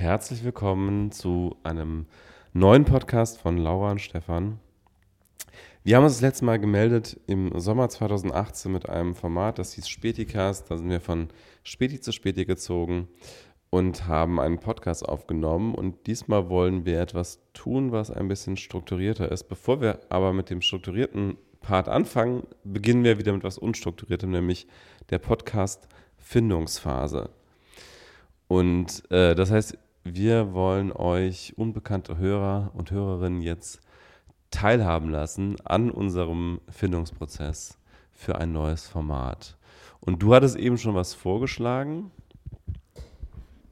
Herzlich willkommen zu einem neuen Podcast von Laura und Stefan. Wir haben uns das letzte Mal gemeldet im Sommer 2018 mit einem Format, das hieß Späticast. Da sind wir von Späti zu Späti gezogen und haben einen Podcast aufgenommen. Und diesmal wollen wir etwas tun, was ein bisschen strukturierter ist. Bevor wir aber mit dem strukturierten Part anfangen, beginnen wir wieder mit etwas Unstrukturiertem, nämlich der Podcast Findungsphase. Und äh, das heißt, wir wollen euch unbekannte Hörer und Hörerinnen jetzt teilhaben lassen an unserem Findungsprozess für ein neues Format. Und du hattest eben schon was vorgeschlagen.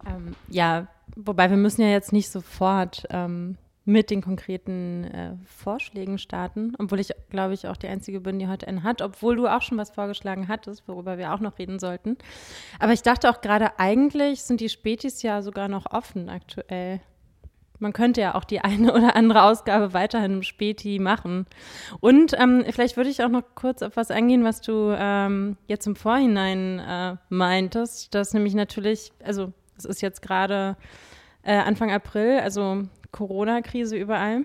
Ähm, ja, wobei wir müssen ja jetzt nicht sofort ähm, mit den konkreten äh, Vorschlägen starten, obwohl ich, glaube ich, auch die Einzige bin, die heute einen hat, obwohl du auch schon was vorgeschlagen hattest, worüber wir auch noch reden sollten. Aber ich dachte auch gerade, eigentlich sind die Spätis ja sogar noch offen aktuell. Man könnte ja auch die eine oder andere Ausgabe weiterhin im Späti machen. Und ähm, vielleicht würde ich auch noch kurz auf was eingehen, was du ähm, jetzt im Vorhinein äh, meintest, dass nämlich natürlich, also es ist jetzt gerade äh, Anfang April, also Corona-Krise überall,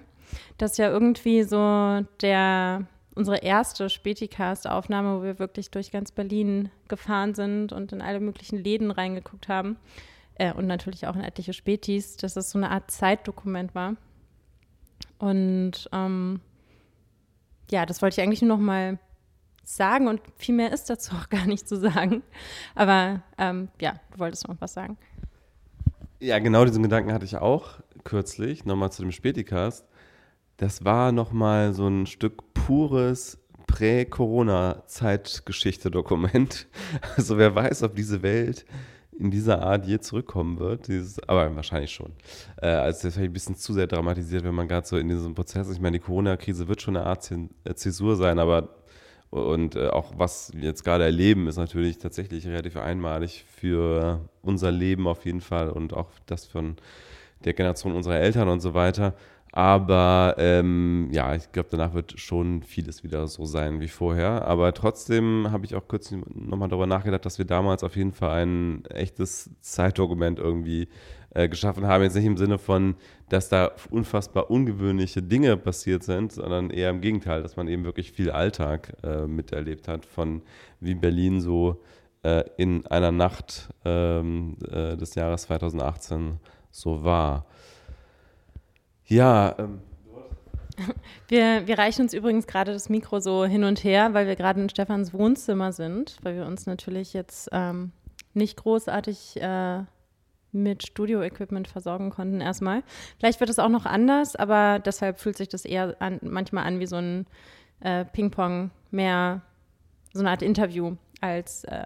dass ja irgendwie so der unsere erste Späticast-Aufnahme, wo wir wirklich durch ganz Berlin gefahren sind und in alle möglichen Läden reingeguckt haben äh, und natürlich auch in etliche Spätis, dass es so eine Art Zeitdokument war. Und ähm, ja, das wollte ich eigentlich nur noch mal sagen und viel mehr ist dazu auch gar nicht zu sagen. Aber ähm, ja, du wolltest noch was sagen. Ja, genau diesen Gedanken hatte ich auch kürzlich, nochmal zu dem Spätikast. Das war nochmal so ein Stück pures Prä-Corona-Zeitgeschichte-Dokument. Also wer weiß, ob diese Welt in dieser Art je zurückkommen wird. Dieses, aber wahrscheinlich schon. Äh, also das ist ein bisschen zu sehr dramatisiert, wenn man gerade so in diesem Prozess ist. Ich meine, die Corona-Krise wird schon eine Art äh, Zäsur sein, aber und äh, auch was wir jetzt gerade erleben, ist natürlich tatsächlich relativ einmalig für unser Leben auf jeden Fall und auch das von der Generation unserer Eltern und so weiter. Aber ähm, ja, ich glaube, danach wird schon vieles wieder so sein wie vorher. Aber trotzdem habe ich auch kurz nochmal darüber nachgedacht, dass wir damals auf jeden Fall ein echtes Zeitdokument irgendwie äh, geschaffen haben. Jetzt nicht im Sinne von, dass da unfassbar ungewöhnliche Dinge passiert sind, sondern eher im Gegenteil, dass man eben wirklich viel Alltag äh, miterlebt hat, von wie Berlin so äh, in einer Nacht ähm, äh, des Jahres 2018 so war. Ja. Ähm, wir, wir reichen uns übrigens gerade das Mikro so hin und her, weil wir gerade in Stefans Wohnzimmer sind, weil wir uns natürlich jetzt ähm, nicht großartig äh, mit Studio-Equipment versorgen konnten erstmal. Vielleicht wird es auch noch anders, aber deshalb fühlt sich das eher an, manchmal an wie so ein äh, Ping-Pong, mehr so eine Art Interview als äh,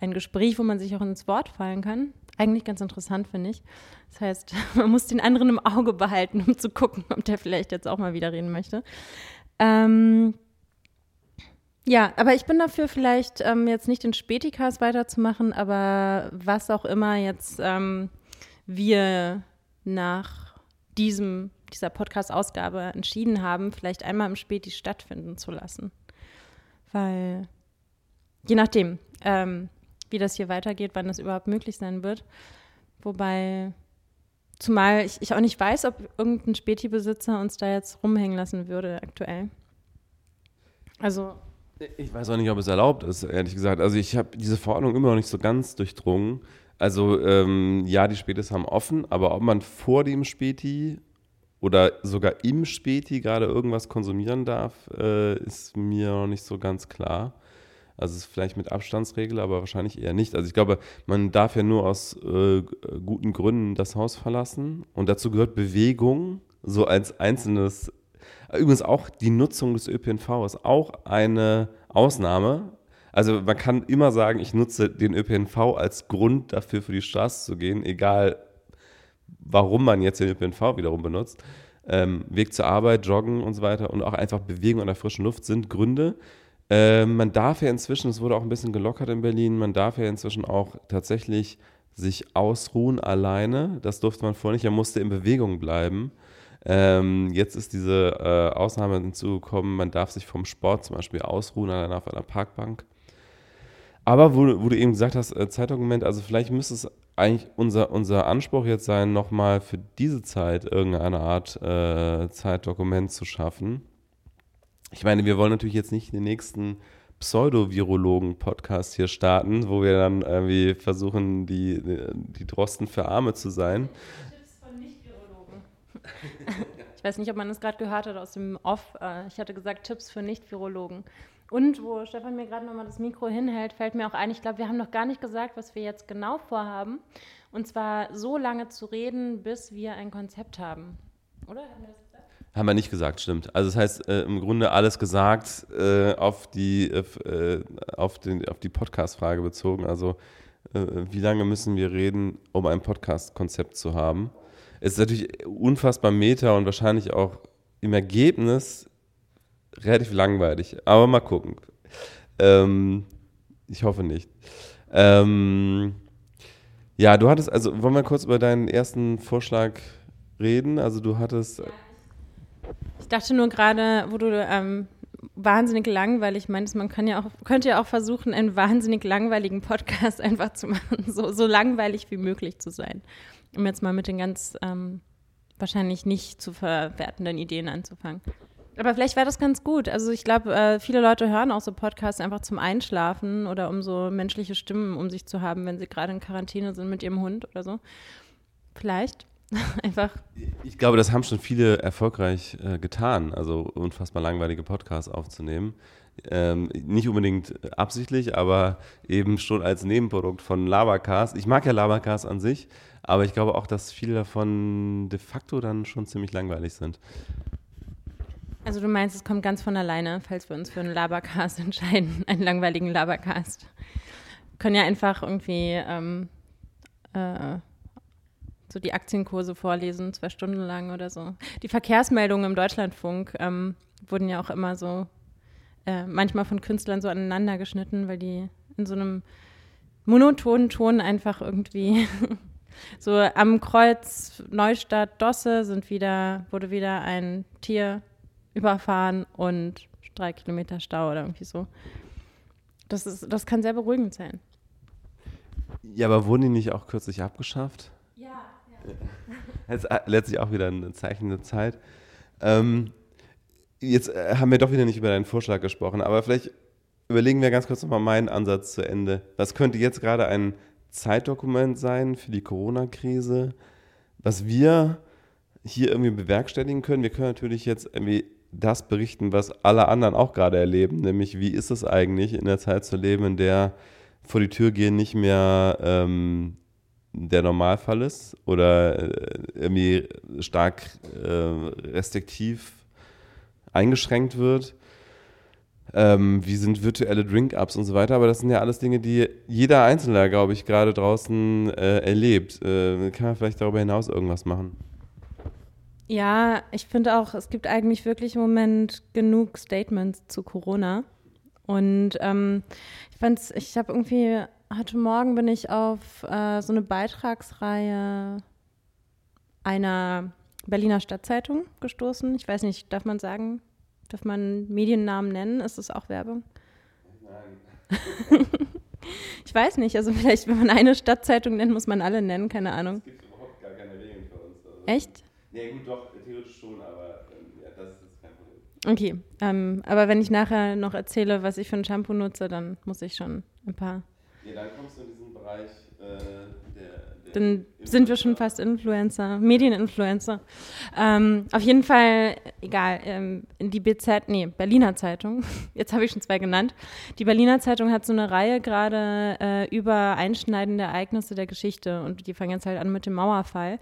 ein Gespräch, wo man sich auch ins Wort fallen kann. Eigentlich ganz interessant, finde ich. Das heißt, man muss den anderen im Auge behalten, um zu gucken, ob der vielleicht jetzt auch mal wieder reden möchte. Ähm, ja, aber ich bin dafür, vielleicht ähm, jetzt nicht den Spätikas weiterzumachen, aber was auch immer jetzt ähm, wir nach diesem, dieser Podcast-Ausgabe entschieden haben, vielleicht einmal im Späti stattfinden zu lassen. Weil, je nachdem, ähm, wie das hier weitergeht, wann das überhaupt möglich sein wird. Wobei, zumal ich, ich auch nicht weiß, ob irgendein Späti-Besitzer uns da jetzt rumhängen lassen würde aktuell. Also. Ich weiß auch nicht, ob es erlaubt ist, ehrlich gesagt. Also ich habe diese Verordnung immer noch nicht so ganz durchdrungen. Also ähm, ja, die Spätis haben offen, aber ob man vor dem Späti oder sogar im Späti gerade irgendwas konsumieren darf, äh, ist mir noch nicht so ganz klar. Also es ist vielleicht mit Abstandsregel, aber wahrscheinlich eher nicht. Also ich glaube, man darf ja nur aus äh, guten Gründen das Haus verlassen. Und dazu gehört Bewegung, so als einzelnes. Übrigens auch die Nutzung des ÖPNV ist auch eine Ausnahme. Also man kann immer sagen, ich nutze den ÖPNV als Grund dafür, für die Straße zu gehen, egal warum man jetzt den ÖPNV wiederum benutzt. Ähm, Weg zur Arbeit, Joggen und so weiter und auch einfach Bewegung an der frischen Luft sind Gründe. Äh, man darf ja inzwischen, es wurde auch ein bisschen gelockert in Berlin, man darf ja inzwischen auch tatsächlich sich ausruhen alleine. Das durfte man vorher nicht, er musste in Bewegung bleiben. Ähm, jetzt ist diese äh, Ausnahme hinzugekommen, man darf sich vom Sport zum Beispiel ausruhen alleine auf einer Parkbank. Aber wo, wo, du eben gesagt hast, äh, Zeitdokument, also vielleicht müsste es eigentlich unser, unser Anspruch jetzt sein, nochmal für diese Zeit irgendeine Art äh, Zeitdokument zu schaffen. Ich meine, wir wollen natürlich jetzt nicht den nächsten Pseudo-Virologen-Podcast hier starten, wo wir dann irgendwie versuchen, die, die Drosten für Arme zu sein. Ich weiß nicht, ob man das gerade gehört hat aus dem Off. Äh, ich hatte gesagt, Tipps für Nicht-Virologen. Und wo Stefan mir gerade nochmal das Mikro hinhält, fällt mir auch ein, ich glaube, wir haben noch gar nicht gesagt, was wir jetzt genau vorhaben. Und zwar so lange zu reden, bis wir ein Konzept haben. Oder? Haben wir das haben wir nicht gesagt, stimmt. Also das heißt, äh, im Grunde alles gesagt äh, auf die, äh, auf den, auf die Podcast-Frage bezogen. Also äh, wie lange müssen wir reden, um ein Podcast-Konzept zu haben? Es ist natürlich unfassbar meta und wahrscheinlich auch im Ergebnis relativ langweilig. Aber mal gucken. Ähm, ich hoffe nicht. Ähm, ja, du hattest, also wollen wir kurz über deinen ersten Vorschlag reden? Also du hattest... Ich dachte nur gerade, wo du ähm, wahnsinnig langweilig meinst, man kann ja auch, könnte ja auch versuchen, einen wahnsinnig langweiligen Podcast einfach zu machen, so, so langweilig wie möglich zu sein. Um jetzt mal mit den ganz ähm, wahrscheinlich nicht zu verwertenden Ideen anzufangen. Aber vielleicht wäre das ganz gut. Also ich glaube, äh, viele Leute hören auch so Podcasts einfach zum Einschlafen oder um so menschliche Stimmen um sich zu haben, wenn sie gerade in Quarantäne sind mit ihrem Hund oder so. Vielleicht. Einfach. Ich glaube, das haben schon viele erfolgreich äh, getan, also unfassbar langweilige Podcasts aufzunehmen. Ähm, nicht unbedingt absichtlich, aber eben schon als Nebenprodukt von Labercast. Ich mag ja Labercast an sich, aber ich glaube auch, dass viele davon de facto dann schon ziemlich langweilig sind. Also du meinst, es kommt ganz von alleine, falls wir uns für einen Labercast entscheiden, einen langweiligen Labercast. Wir können ja einfach irgendwie ähm, äh, so die Aktienkurse vorlesen, zwei Stunden lang oder so. Die Verkehrsmeldungen im Deutschlandfunk ähm, wurden ja auch immer so äh, manchmal von Künstlern so aneinander geschnitten, weil die in so einem monotonen Ton einfach irgendwie so am Kreuz Neustadt Dosse sind wieder wurde wieder ein Tier überfahren und drei Kilometer Stau oder irgendwie so. Das ist das kann sehr beruhigend sein. Ja, aber wurden die nicht auch kürzlich abgeschafft? Jetzt äh, letztlich auch wieder ein Zeichen der Zeit. Ähm, jetzt äh, haben wir doch wieder nicht über deinen Vorschlag gesprochen, aber vielleicht überlegen wir ganz kurz nochmal meinen Ansatz zu Ende. Was könnte jetzt gerade ein Zeitdokument sein für die Corona-Krise, was wir hier irgendwie bewerkstelligen können? Wir können natürlich jetzt irgendwie das berichten, was alle anderen auch gerade erleben, nämlich wie ist es eigentlich in der Zeit zu leben, in der vor die Tür gehen nicht mehr ähm, der Normalfall ist oder äh, irgendwie stark äh, restriktiv eingeschränkt wird. Ähm, wie sind virtuelle Drink-Ups und so weiter, aber das sind ja alles Dinge, die jeder Einzelne, glaube ich, gerade draußen äh, erlebt. Äh, kann man vielleicht darüber hinaus irgendwas machen? Ja, ich finde auch, es gibt eigentlich wirklich im Moment genug Statements zu Corona. Und ähm, ich fand ich habe irgendwie heute Morgen bin ich auf äh, so eine Beitragsreihe einer Berliner Stadtzeitung gestoßen. Ich weiß nicht, darf man sagen, darf man Mediennamen nennen? Ist das auch Werbung? Nein. ich weiß nicht, also vielleicht, wenn man eine Stadtzeitung nennt, muss man alle nennen, keine Ahnung. Es gibt überhaupt gar keine Regeln für uns. Also. Echt? Ja, gut, doch, theoretisch schon, aber ähm, ja, das ist kein Problem. Okay, ähm, aber wenn ich nachher noch erzähle, was ich für ein Shampoo nutze, dann muss ich schon ein paar Nee, dann kommst du in diesen Bereich äh, Dann sind wir schon fast Influencer, Medieninfluencer. Ähm, auf jeden Fall, egal, ähm, die BZ, nee, Berliner Zeitung, jetzt habe ich schon zwei genannt. Die Berliner Zeitung hat so eine Reihe gerade äh, über einschneidende Ereignisse der Geschichte und die fangen jetzt halt an mit dem Mauerfall.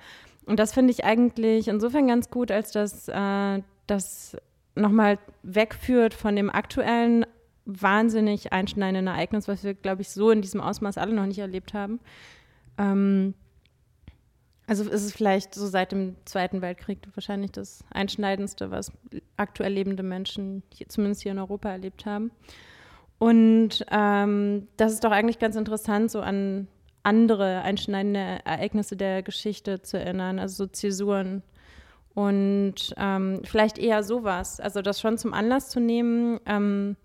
Und das finde ich eigentlich insofern ganz gut, als dass äh, das nochmal wegführt von dem aktuellen wahnsinnig einschneidenden Ereignis, was wir, glaube ich, so in diesem Ausmaß alle noch nicht erlebt haben. Ähm, also ist es vielleicht so seit dem Zweiten Weltkrieg wahrscheinlich das Einschneidendste, was aktuell lebende Menschen, hier, zumindest hier in Europa, erlebt haben. Und ähm, das ist doch eigentlich ganz interessant, so an andere einschneidende Ereignisse der Geschichte zu erinnern, also so Zäsuren. Und ähm, vielleicht eher sowas, also das schon zum Anlass zu nehmen, ähm,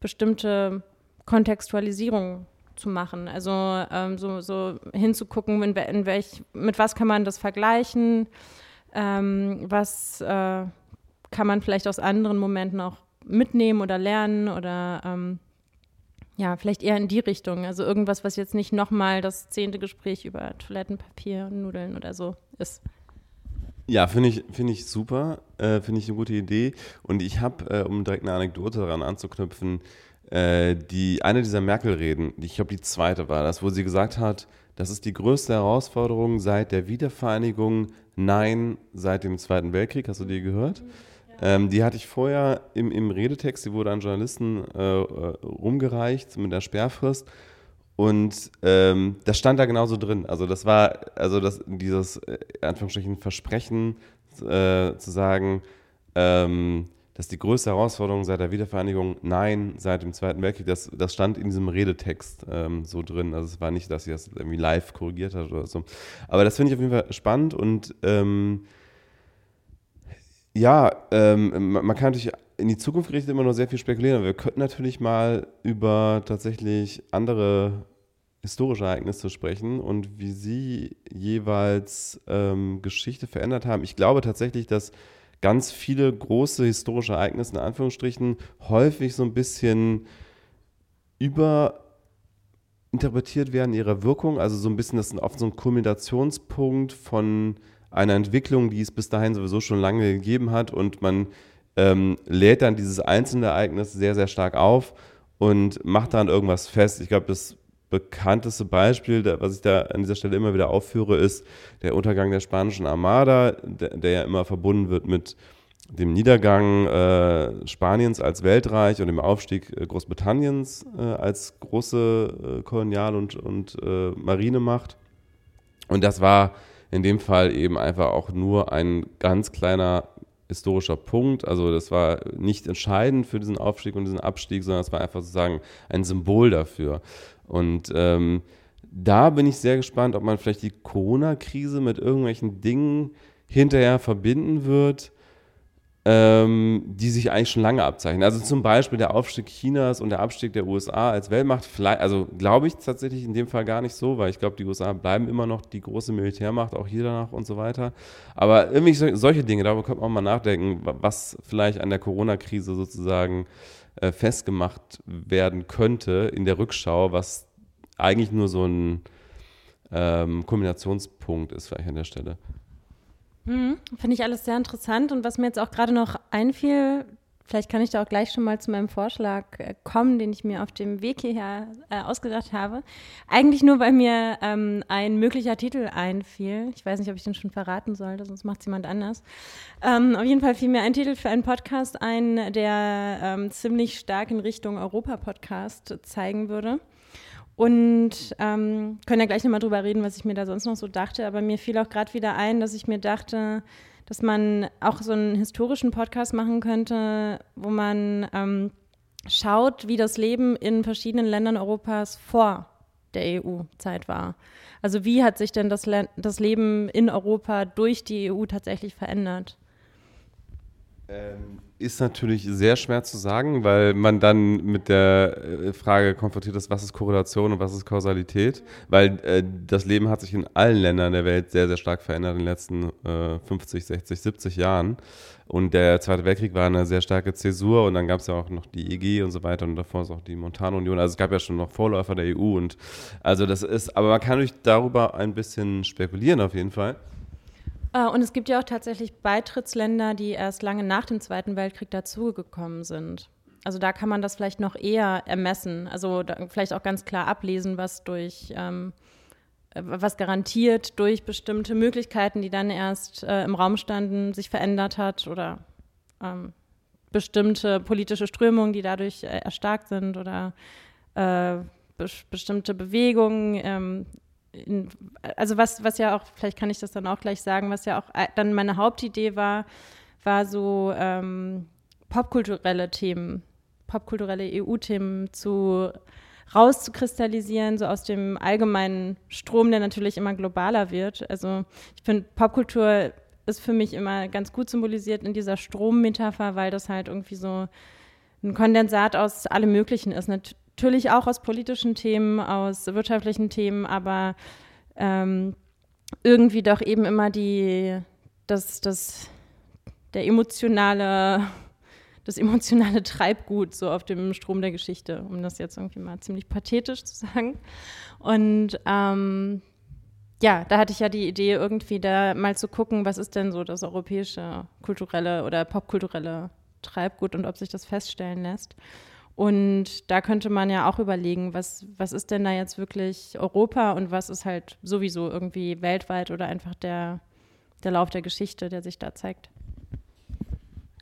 bestimmte Kontextualisierung zu machen. Also ähm, so, so hinzugucken, in, in welch, mit was kann man das vergleichen, ähm, was äh, kann man vielleicht aus anderen Momenten auch mitnehmen oder lernen oder ähm, ja, vielleicht eher in die Richtung. Also irgendwas, was jetzt nicht nochmal das zehnte Gespräch über Toilettenpapier und Nudeln oder so ist. Ja, finde ich, find ich super, äh, finde ich eine gute Idee. Und ich habe, äh, um direkt eine Anekdote daran anzuknüpfen, äh, die, eine dieser Merkel-Reden, ich glaube die zweite war das, wo sie gesagt hat, das ist die größte Herausforderung seit der Wiedervereinigung, nein, seit dem Zweiten Weltkrieg. Hast du die gehört? Mhm. Ähm, die hatte ich vorher im, im Redetext, die wurde an Journalisten äh, rumgereicht mit der Sperrfrist. Und ähm, das stand da genauso drin. Also das war, also das, dieses, äh, Anführungsstrichen, Versprechen äh, zu sagen, ähm, dass die größte Herausforderung seit der Wiedervereinigung, nein, seit dem Zweiten Weltkrieg, das, das stand in diesem Redetext ähm, so drin. Also es war nicht, dass sie das irgendwie live korrigiert hat oder so. Aber das finde ich auf jeden Fall spannend und ähm, ja, ähm, man kann natürlich in die Zukunft gerichtet immer noch sehr viel spekulieren. wir könnten natürlich mal über tatsächlich andere historische Ereignisse sprechen und wie sie jeweils ähm, Geschichte verändert haben. Ich glaube tatsächlich, dass ganz viele große historische Ereignisse in Anführungsstrichen häufig so ein bisschen überinterpretiert werden ihrer Wirkung. Also so ein bisschen, das ist oft so ein Kulminationspunkt von einer Entwicklung, die es bis dahin sowieso schon lange gegeben hat und man ähm, lädt dann dieses einzelne Ereignis sehr, sehr stark auf und macht dann irgendwas fest. Ich glaube, das bekannteste Beispiel, was ich da an dieser Stelle immer wieder aufführe, ist der Untergang der spanischen Armada, der, ja immer verbunden wird mit dem Niedergang äh, Spaniens als Weltreich und dem Aufstieg äh, Großbritanniens äh, als große äh, Kolonial- und, und äh, Marinemacht. Und das war in dem Fall eben einfach auch nur ein ganz kleiner historischer Punkt. Also das war nicht entscheidend für diesen Aufstieg und diesen Abstieg, sondern es war einfach sozusagen ein Symbol dafür. Und ähm, da bin ich sehr gespannt, ob man vielleicht die Corona-Krise mit irgendwelchen Dingen hinterher verbinden wird, ähm, die sich eigentlich schon lange abzeichnen. Also zum Beispiel der Aufstieg Chinas und der Abstieg der USA als Weltmacht. Vielleicht, also glaube ich tatsächlich in dem Fall gar nicht so, weil ich glaube, die USA bleiben immer noch die große Militärmacht, auch hier danach und so weiter. Aber irgendwie so, solche Dinge, darüber könnte man auch mal nachdenken, was vielleicht an der Corona-Krise sozusagen äh, festgemacht werden könnte in der Rückschau, was eigentlich nur so ein ähm, Kombinationspunkt ist vielleicht an der Stelle. Mhm, Finde ich alles sehr interessant. Und was mir jetzt auch gerade noch einfiel, vielleicht kann ich da auch gleich schon mal zu meinem Vorschlag äh, kommen, den ich mir auf dem Weg hierher äh, ausgedacht habe. Eigentlich nur, weil mir ähm, ein möglicher Titel einfiel. Ich weiß nicht, ob ich den schon verraten sollte, sonst macht es jemand anders. Ähm, auf jeden Fall fiel mir ein Titel für einen Podcast ein, der ähm, ziemlich stark in Richtung Europa-Podcast zeigen würde. Und ähm, können ja gleich nochmal drüber reden, was ich mir da sonst noch so dachte. Aber mir fiel auch gerade wieder ein, dass ich mir dachte, dass man auch so einen historischen Podcast machen könnte, wo man ähm, schaut, wie das Leben in verschiedenen Ländern Europas vor der EU-Zeit war. Also wie hat sich denn das, Le das Leben in Europa durch die EU tatsächlich verändert? Ähm, ist natürlich sehr schwer zu sagen, weil man dann mit der äh, Frage konfrontiert ist, was ist Korrelation und was ist Kausalität. Weil äh, das Leben hat sich in allen Ländern der Welt sehr, sehr stark verändert in den letzten äh, 50, 60, 70 Jahren. Und der Zweite Weltkrieg war eine sehr starke Zäsur und dann gab es ja auch noch die EG und so weiter und davor ist auch die Montanunion. Also es gab ja schon noch Vorläufer der EU und also das ist, aber man kann natürlich darüber ein bisschen spekulieren auf jeden Fall. Äh, und es gibt ja auch tatsächlich Beitrittsländer, die erst lange nach dem Zweiten Weltkrieg dazugekommen sind. Also da kann man das vielleicht noch eher ermessen, also vielleicht auch ganz klar ablesen, was durch ähm, äh, was garantiert durch bestimmte Möglichkeiten, die dann erst äh, im Raum standen, sich verändert hat oder ähm, bestimmte politische Strömungen, die dadurch äh, erstarkt sind oder äh, be bestimmte Bewegungen ähm, in, also was, was ja auch, vielleicht kann ich das dann auch gleich sagen, was ja auch äh, dann meine Hauptidee war, war so ähm, popkulturelle Themen, popkulturelle EU-Themen zu rauszukristallisieren, so aus dem allgemeinen Strom, der natürlich immer globaler wird. Also ich finde, Popkultur ist für mich immer ganz gut symbolisiert in dieser Strommetapher, weil das halt irgendwie so ein Kondensat aus allem Möglichen ist. Natürlich auch aus politischen Themen, aus wirtschaftlichen Themen, aber ähm, irgendwie doch eben immer die, das, das, der emotionale, das emotionale Treibgut so auf dem Strom der Geschichte, um das jetzt irgendwie mal ziemlich pathetisch zu sagen. Und ähm, ja, da hatte ich ja die Idee, irgendwie da mal zu gucken, was ist denn so das europäische kulturelle oder popkulturelle Treibgut und ob sich das feststellen lässt. Und da könnte man ja auch überlegen, was, was ist denn da jetzt wirklich Europa und was ist halt sowieso irgendwie weltweit oder einfach der, der Lauf der Geschichte, der sich da zeigt.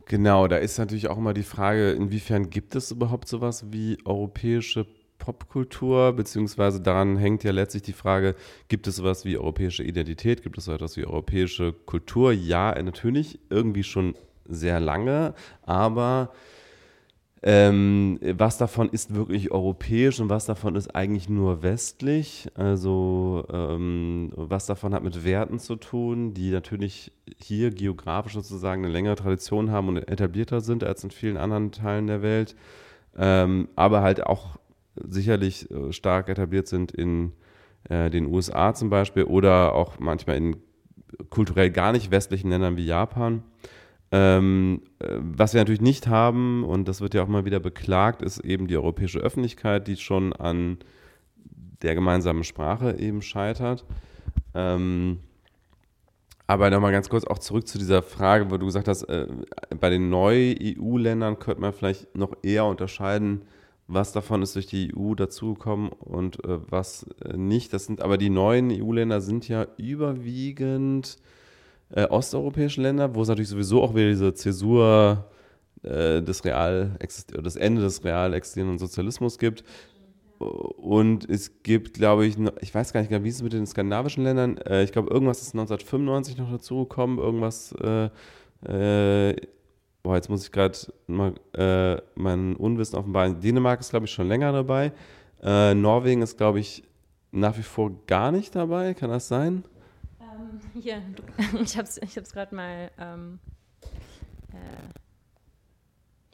Genau, da ist natürlich auch immer die Frage, inwiefern gibt es überhaupt sowas wie europäische Popkultur, beziehungsweise daran hängt ja letztlich die Frage, gibt es sowas wie europäische Identität, gibt es sowas wie europäische Kultur? Ja, natürlich, irgendwie schon sehr lange, aber ähm, was davon ist wirklich europäisch und was davon ist eigentlich nur westlich? Also ähm, was davon hat mit Werten zu tun, die natürlich hier geografisch sozusagen eine längere Tradition haben und etablierter sind als in vielen anderen Teilen der Welt, ähm, aber halt auch sicherlich äh, stark etabliert sind in äh, den USA zum Beispiel oder auch manchmal in kulturell gar nicht westlichen Ländern wie Japan. Ähm, äh, was wir natürlich nicht haben, und das wird ja auch mal wieder beklagt, ist eben die europäische Öffentlichkeit, die schon an der gemeinsamen Sprache eben scheitert. Ähm, aber nochmal ganz kurz auch zurück zu dieser Frage, wo du gesagt hast, äh, bei den Neu-EU-Ländern könnte man vielleicht noch eher unterscheiden, was davon ist durch die EU dazugekommen und äh, was äh, nicht. Das sind aber die neuen EU-Länder sind ja überwiegend äh, osteuropäische Länder, wo es natürlich sowieso auch wieder diese Zäsur äh, des real das Ende des real existierenden Sozialismus gibt. Und es gibt, glaube ich, ich weiß gar nicht, wie ist es mit den skandinavischen Ländern? Äh, ich glaube, irgendwas ist 1995 noch dazugekommen, irgendwas, äh, äh, boah, jetzt muss ich gerade mal äh, mein Unwissen offenbaren. Dänemark ist, glaube ich, schon länger dabei. Norwegen ist, glaube ich, nach wie vor gar nicht dabei, kann das sein? Hier, ich habe es ich gerade mal ähm, äh,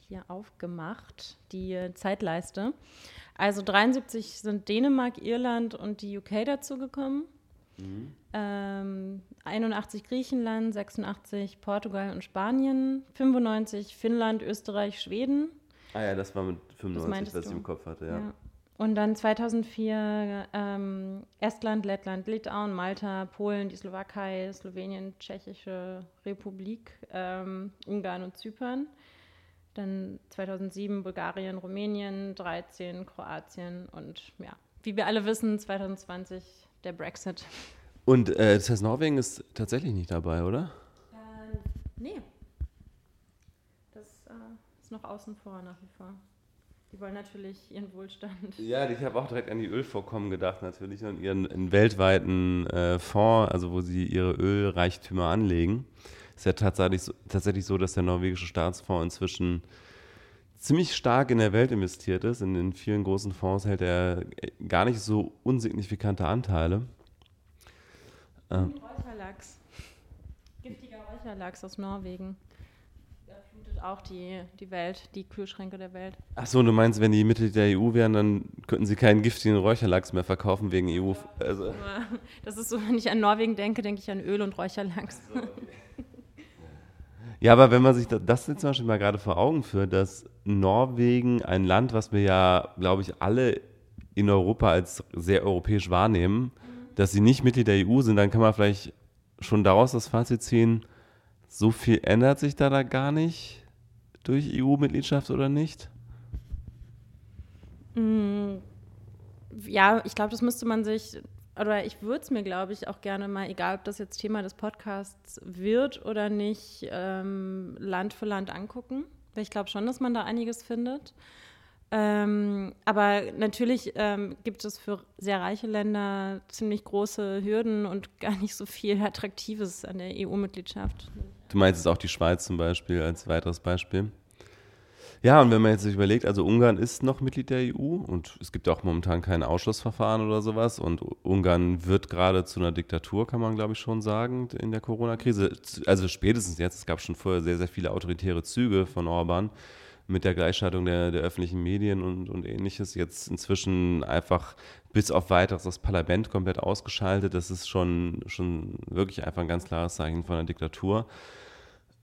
hier aufgemacht, die Zeitleiste. Also 73 sind Dänemark, Irland und die UK dazugekommen. Mhm. Ähm, 81 Griechenland, 86 Portugal und Spanien, 95 Finnland, Österreich, Schweden. Ah ja, das war mit 95, was ich im Kopf hatte, ja. ja. Und dann 2004 ähm, Estland, Lettland, Litauen, Malta, Polen, die Slowakei, Slowenien, Tschechische Republik, ähm, Ungarn und Zypern. Dann 2007 Bulgarien, Rumänien, 13 Kroatien und ja, wie wir alle wissen, 2020 der Brexit. Und äh, das heißt, Norwegen ist tatsächlich nicht dabei, oder? Äh, nee. Das äh, ist noch außen vor nach wie vor. Die wollen natürlich ihren Wohlstand. Ja, ich habe auch direkt an die Ölvorkommen gedacht, natürlich, und ihren weltweiten äh, Fonds, also wo sie ihre Ölreichtümer anlegen. Ist ja tatsächlich so, tatsächlich so, dass der norwegische Staatsfonds inzwischen ziemlich stark in der Welt investiert ist. In, in vielen großen Fonds hält er gar nicht so unsignifikante Anteile. Ähm. Räucherlachs. Giftiger Räucherlachs aus Norwegen auch die, die Welt, die Kühlschränke der Welt. Ach so, du meinst, wenn die Mitglied der EU wären, dann könnten sie keinen giftigen Räucherlachs mehr verkaufen wegen EU. Also. Das ist so, wenn ich an Norwegen denke, denke ich an Öl und Räucherlachs. Ja, aber wenn man sich das jetzt zum Beispiel mal gerade vor Augen führt, dass Norwegen, ein Land, was wir ja, glaube ich, alle in Europa als sehr europäisch wahrnehmen, dass sie nicht Mitglied der EU sind, dann kann man vielleicht schon daraus das Fazit ziehen, so viel ändert sich da, da gar nicht durch EU-Mitgliedschaft oder nicht? Mm, ja, ich glaube, das müsste man sich, oder ich würde es mir, glaube ich, auch gerne mal, egal ob das jetzt Thema des Podcasts wird oder nicht, ähm, Land für Land angucken. Weil ich glaube schon, dass man da einiges findet. Ähm, aber natürlich ähm, gibt es für sehr reiche Länder ziemlich große Hürden und gar nicht so viel Attraktives an der EU-Mitgliedschaft. Du meinst jetzt auch die Schweiz zum Beispiel als weiteres Beispiel? Ja, und wenn man jetzt sich überlegt, also Ungarn ist noch Mitglied der EU und es gibt auch momentan kein Ausschlussverfahren oder sowas und Ungarn wird gerade zu einer Diktatur, kann man glaube ich schon sagen, in der Corona-Krise. Also spätestens jetzt, es gab schon vorher sehr, sehr viele autoritäre Züge von Orban mit der Gleichschaltung der, der öffentlichen Medien und, und ähnliches jetzt inzwischen einfach bis auf weiteres das Parlament komplett ausgeschaltet. Das ist schon, schon wirklich einfach ein ganz klares Zeichen von einer Diktatur.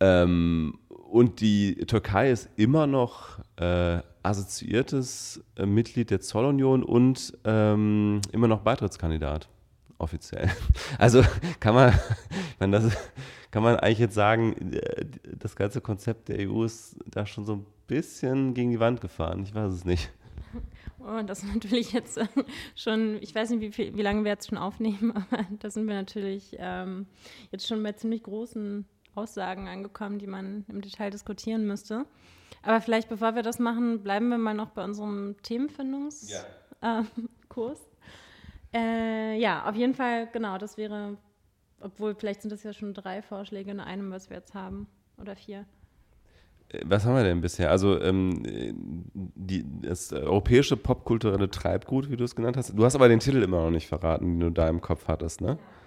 Ähm, und die Türkei ist immer noch äh, assoziiertes äh, Mitglied der Zollunion und ähm, immer noch Beitrittskandidat, offiziell. Also kann man, man das, kann man eigentlich jetzt sagen, äh, das ganze Konzept der EU ist da schon so ein bisschen gegen die Wand gefahren. Ich weiß es nicht. Oh, das ist natürlich jetzt schon, ich weiß nicht, wie, viel, wie lange wir jetzt schon aufnehmen, aber da sind wir natürlich ähm, jetzt schon bei ziemlich großen Aussagen angekommen, die man im Detail diskutieren müsste. Aber vielleicht, bevor wir das machen, bleiben wir mal noch bei unserem Themenfindungskurs. Ja. Äh, äh, ja, auf jeden Fall, genau, das wäre, obwohl vielleicht sind das ja schon drei Vorschläge in einem, was wir jetzt haben, oder vier. Äh, was haben wir denn bisher? Also ähm, die, das europäische popkulturelle Treibgut, wie du es genannt hast. Du hast aber den Titel immer noch nicht verraten, den du da im Kopf hattest, ne? Ja.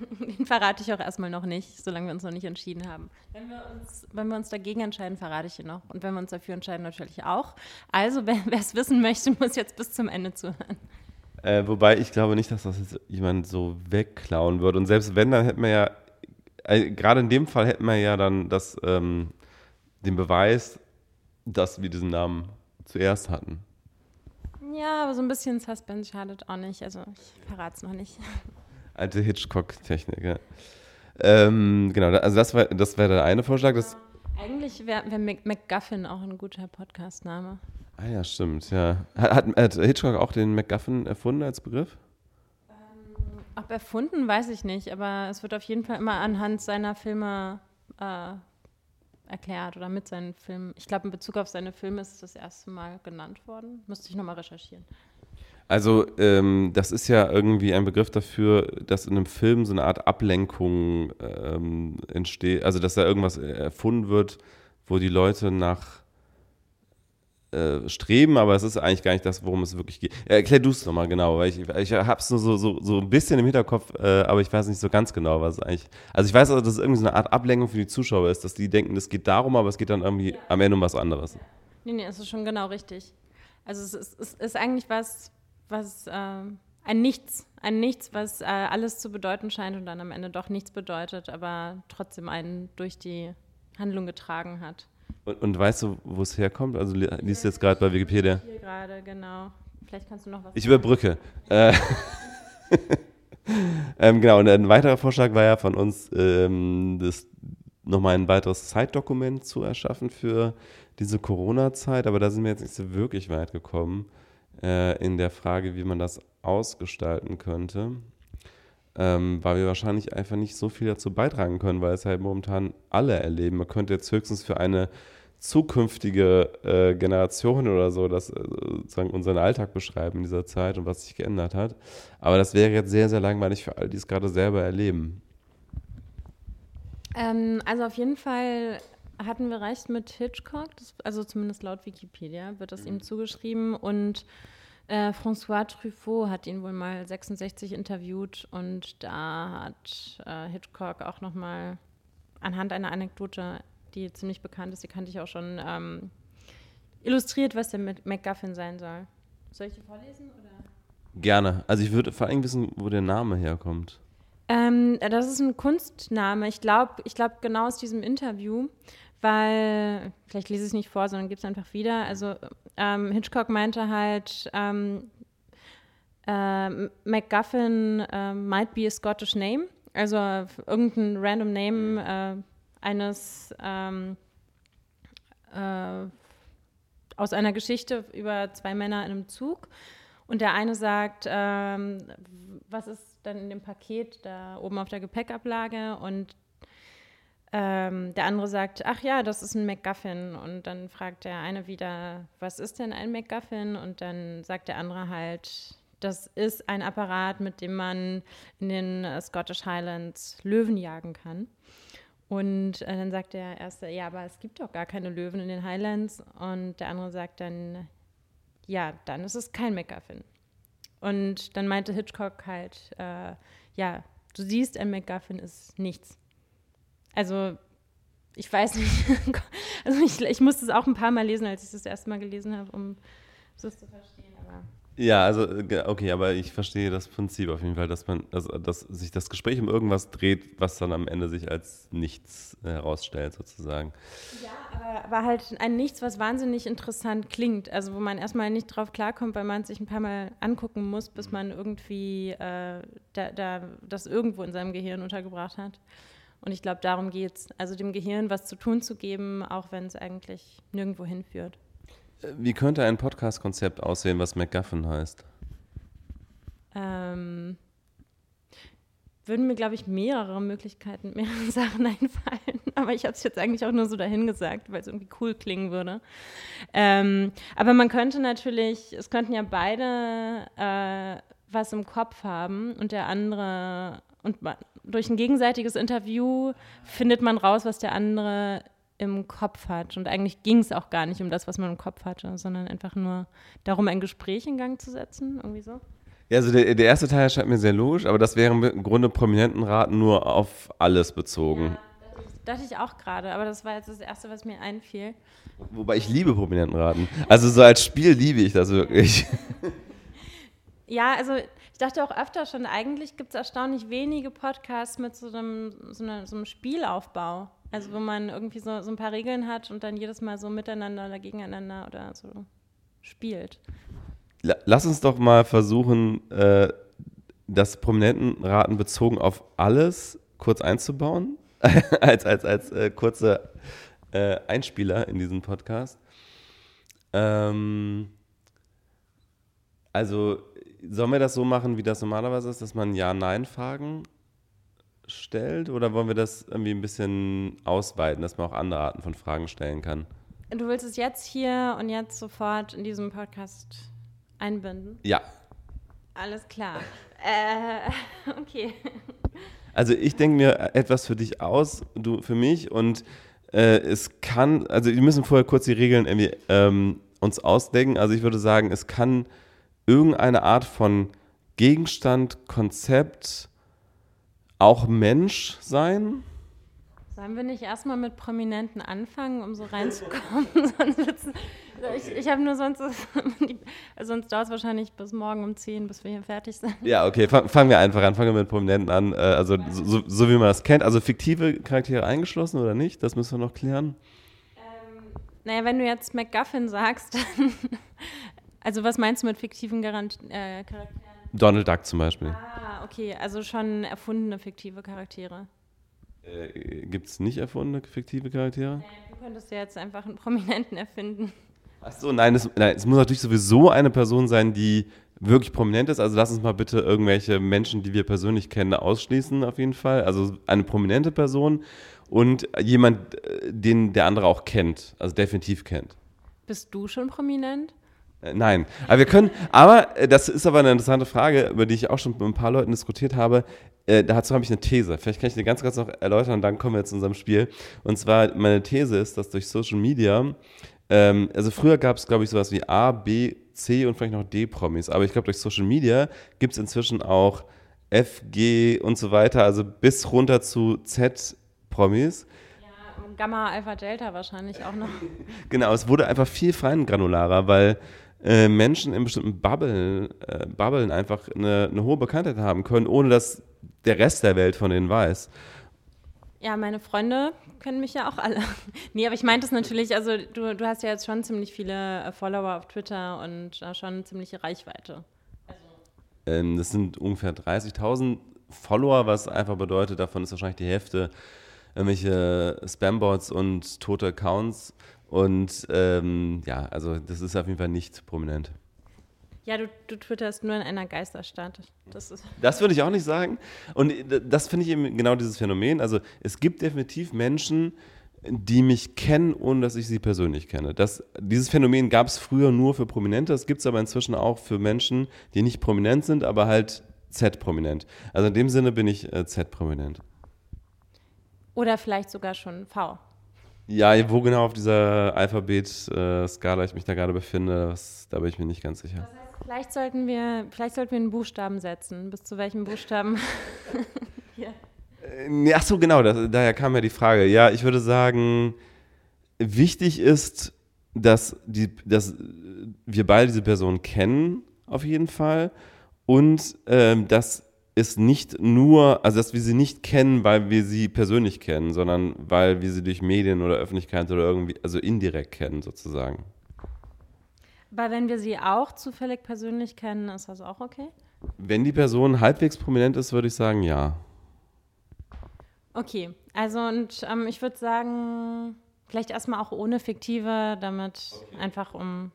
Den verrate ich auch erstmal noch nicht, solange wir uns noch nicht entschieden haben. Wenn wir uns, wenn wir uns dagegen entscheiden, verrate ich ihn noch. Und wenn wir uns dafür entscheiden, natürlich auch. Also, wer es wissen möchte, muss jetzt bis zum Ende zuhören. Äh, wobei ich glaube nicht, dass das jetzt jemand so wegklauen würde. Und selbst wenn, dann hätten wir ja, äh, gerade in dem Fall hätten wir ja dann das, ähm, den Beweis, dass wir diesen Namen zuerst hatten. Ja, aber so ein bisschen Suspense schadet auch nicht. Also ich verrate es noch nicht. Alte Hitchcock-Technik, ja. Ähm, genau, also das, war, das wäre der eine Vorschlag. Das Eigentlich wäre wär MacGuffin auch ein guter Podcast-Name. Ah ja, stimmt, ja. Hat, hat, Hitchcock auch den MacGuffin erfunden als Begriff? Ähm, ob erfunden, weiß ich nicht, aber es wird auf jeden Fall immer anhand seiner Filme äh, erklärt oder mit seinen Filmen. Ich glaube, in Bezug auf seine Filme ist es das erste Mal genannt worden. Müsste ich nochmal recherchieren. Also ähm, das ist ja irgendwie ein Begriff dafür, dass in einem Film so eine Art Ablenkung ähm, entsteht, also dass da irgendwas erfunden wird, wo die Leute nach äh, streben, aber es ist eigentlich gar nicht das, worum es wirklich geht. erklär du es nochmal genau, weil ich, ich habe es nur so, so, so ein bisschen im Hinterkopf, äh, aber ich weiß nicht so ganz genau, was eigentlich. Also ich weiß also, dass es irgendwie so eine Art Ablenkung für die Zuschauer ist, dass die denken, es geht darum, aber es geht dann irgendwie am Ende um was anderes. Nee, nee, es ist schon genau richtig. Also es ist, es ist eigentlich was, was äh, ein Nichts, ein Nichts, was äh, alles zu bedeuten scheint und dann am Ende doch nichts bedeutet, aber trotzdem einen durch die Handlung getragen hat. Und, und weißt du, wo es herkommt? Also liest du jetzt gerade bei Wikipedia? Hier gerade, genau. Vielleicht kannst du noch was. Ich überbrücke. Äh, ähm, genau, und ein weiterer Vorschlag war ja von uns, ähm, das nochmal ein weiteres Zeitdokument zu erschaffen für diese Corona-Zeit, aber da sind wir jetzt nicht so wirklich weit gekommen äh, in der Frage, wie man das ausgestalten könnte, ähm, weil wir wahrscheinlich einfach nicht so viel dazu beitragen können, weil es halt momentan alle erleben. Man könnte jetzt höchstens für eine zukünftige äh, Generation oder so das äh, sozusagen unseren Alltag beschreiben in dieser Zeit und was sich geändert hat. Aber das wäre jetzt sehr, sehr langweilig für alle, die es gerade selber erleben. Ähm, also auf jeden Fall hatten wir recht mit Hitchcock, das, also zumindest laut Wikipedia wird das mhm. ihm zugeschrieben und äh, François Truffaut hat ihn wohl mal 66 interviewt und da hat äh, Hitchcock auch nochmal anhand einer Anekdote, die ziemlich bekannt ist, die kannte ich auch schon, ähm, illustriert, was der MacGuffin sein soll. Soll ich die vorlesen? Oder? Gerne. Also ich würde vor allem wissen, wo der Name herkommt. Ähm, das ist ein Kunstname. Ich glaube, ich glaub, genau aus diesem Interview weil, vielleicht lese ich es nicht vor, sondern gebe es einfach wieder. Also ähm, Hitchcock meinte halt, ähm, äh, MacGuffin äh, might be a Scottish name, also irgendein random Name äh, eines ähm, äh, aus einer Geschichte über zwei Männer in einem Zug. Und der eine sagt, ähm, was ist denn in dem Paket da oben auf der Gepäckablage? Und ähm, der andere sagt, ach ja, das ist ein MacGuffin. Und dann fragt der eine wieder, was ist denn ein MacGuffin? Und dann sagt der andere halt, das ist ein Apparat, mit dem man in den äh, Scottish Highlands Löwen jagen kann. Und äh, dann sagt der erste, ja, aber es gibt doch gar keine Löwen in den Highlands. Und der andere sagt dann, ja, dann ist es kein MacGuffin. Und dann meinte Hitchcock halt, äh, ja, du siehst, ein MacGuffin ist nichts. Also ich weiß nicht. Also ich, ich musste es auch ein paar Mal lesen, als ich es das erste Mal gelesen habe, um das zu verstehen. Ja, also okay, aber ich verstehe das Prinzip auf jeden Fall, dass man, also, dass sich das Gespräch um irgendwas dreht, was dann am Ende sich als nichts herausstellt, sozusagen. Ja, aber, aber halt ein Nichts, was wahnsinnig interessant klingt. Also wo man erstmal nicht drauf klarkommt, weil man es sich ein paar Mal angucken muss, bis man irgendwie äh, da, da, das irgendwo in seinem Gehirn untergebracht hat. Und ich glaube, darum geht es. Also dem Gehirn was zu tun zu geben, auch wenn es eigentlich nirgendwo hinführt. Wie könnte ein Podcast-Konzept aussehen, was MacGuffin heißt? Ähm, würden mir, glaube ich, mehrere Möglichkeiten, mehrere Sachen einfallen. Aber ich habe es jetzt eigentlich auch nur so dahin gesagt, weil es irgendwie cool klingen würde. Ähm, aber man könnte natürlich, es könnten ja beide äh, was im Kopf haben und der andere, und durch ein gegenseitiges Interview findet man raus, was der andere im Kopf hat. Und eigentlich ging es auch gar nicht um das, was man im Kopf hatte, sondern einfach nur darum, ein Gespräch in Gang zu setzen, irgendwie so. Ja, also der, der erste Teil erscheint mir sehr logisch, aber das wäre im Grunde Prominentenraten nur auf alles bezogen. Ja, dachte ich auch gerade, aber das war jetzt das Erste, was mir einfiel. Wobei ich liebe Prominentenraten. Also so als Spiel liebe ich das wirklich. Ja, also ich dachte auch öfter schon, eigentlich gibt es erstaunlich wenige Podcasts mit so einem, so, einer, so einem Spielaufbau. Also wo man irgendwie so, so ein paar Regeln hat und dann jedes Mal so miteinander oder gegeneinander oder so spielt. Lass uns doch mal versuchen, äh, das Prominentenraten bezogen auf alles kurz einzubauen, als, als, als äh, kurzer äh, Einspieler in diesen Podcast. Ähm, also sollen wir das so machen, wie das normalerweise ist, dass man Ja-Nein-Fragen stellt? Oder wollen wir das irgendwie ein bisschen ausweiten, dass man auch andere Arten von Fragen stellen kann? Du willst es jetzt hier und jetzt sofort in diesem Podcast einbinden? Ja. Alles klar. äh, okay. Also ich denke mir etwas für dich aus, du für mich und äh, es kann, also wir müssen vorher kurz die Regeln irgendwie ähm, uns ausdenken. Also ich würde sagen, es kann irgendeine Art von Gegenstand, Konzept, auch Mensch sein? Sollen wir nicht erstmal mit Prominenten anfangen, um so reinzukommen? ich ich habe nur sonst, sonst dauert es wahrscheinlich bis morgen um 10, bis wir hier fertig sind. Ja, okay, fangen wir einfach an, fangen wir mit Prominenten an. Äh, also so, so, wie man das kennt. Also fiktive Charaktere eingeschlossen oder nicht? Das müssen wir noch klären. Ähm, naja, wenn du jetzt MacGuffin sagst, dann, also was meinst du mit fiktiven Garant äh, Charakteren? Donald Duck zum Beispiel. Ah, okay, also schon erfundene fiktive Charaktere. Äh, Gibt es nicht erfundene fiktive Charaktere? Äh, du könntest ja jetzt einfach einen Prominenten erfinden. Ach so, nein es, nein, es muss natürlich sowieso eine Person sein, die wirklich prominent ist. Also lass uns mal bitte irgendwelche Menschen, die wir persönlich kennen, ausschließen auf jeden Fall. Also eine prominente Person und jemand, äh, den der andere auch kennt, also definitiv kennt. Bist du schon prominent? Äh, nein, aber wir können, aber äh, das ist aber eine interessante Frage, über die ich auch schon mit ein paar Leuten diskutiert habe. Äh, dazu habe ich eine These. Vielleicht kann ich die ganz kurz noch erläutern und dann kommen wir zu unserem Spiel. Und zwar, meine These ist, dass durch Social Media, ähm, also früher gab es, glaube ich, sowas wie A, B, C und vielleicht noch D-Promis, aber ich glaube, durch Social Media gibt es inzwischen auch F, G und so weiter, also bis runter zu Z-Promis. Gamma, Alpha, Delta wahrscheinlich auch noch. genau, es wurde einfach viel feingranularer, weil äh, Menschen in bestimmten Bubble, äh, Bubblen einfach eine, eine hohe Bekanntheit haben können, ohne dass der Rest der Welt von denen weiß. Ja, meine Freunde können mich ja auch alle. nee, aber ich meinte es natürlich, also du, du hast ja jetzt schon ziemlich viele äh, Follower auf Twitter und äh, schon ziemliche Reichweite. Also. Ähm, das sind ungefähr 30.000 Follower, was einfach bedeutet, davon ist wahrscheinlich die Hälfte irgendwelche Spambots und tote Accounts. Und ähm, ja, also das ist auf jeden Fall nicht prominent. Ja, du, du twitterst nur in einer Geisterstadt. Das, das würde ich auch nicht sagen. Und das finde ich eben genau dieses Phänomen. Also es gibt definitiv Menschen, die mich kennen, ohne dass ich sie persönlich kenne. Das, dieses Phänomen gab es früher nur für Prominente, das gibt es aber inzwischen auch für Menschen, die nicht prominent sind, aber halt Z-prominent. Also in dem Sinne bin ich äh, Z-prominent. Oder vielleicht sogar schon V. Ja, wo genau auf dieser Alphabet-Skala ich mich da gerade befinde, das, da bin ich mir nicht ganz sicher. Vielleicht sollten wir, vielleicht sollten wir einen Buchstaben setzen. Bis zu welchem Buchstaben? ja. Äh, ach so, genau, das, daher kam ja die Frage. Ja, ich würde sagen, wichtig ist, dass, die, dass wir beide diese Person kennen, auf jeden Fall. Und ähm, dass es nicht nur, also dass wir sie nicht kennen, weil wir sie persönlich kennen, sondern weil wir sie durch Medien oder Öffentlichkeit oder irgendwie, also indirekt kennen sozusagen. Aber wenn wir sie auch zufällig persönlich kennen, ist das auch okay? Wenn die Person halbwegs prominent ist, würde ich sagen, ja. Okay, also und ähm, ich würde sagen, vielleicht erstmal auch ohne fiktive, damit okay. einfach um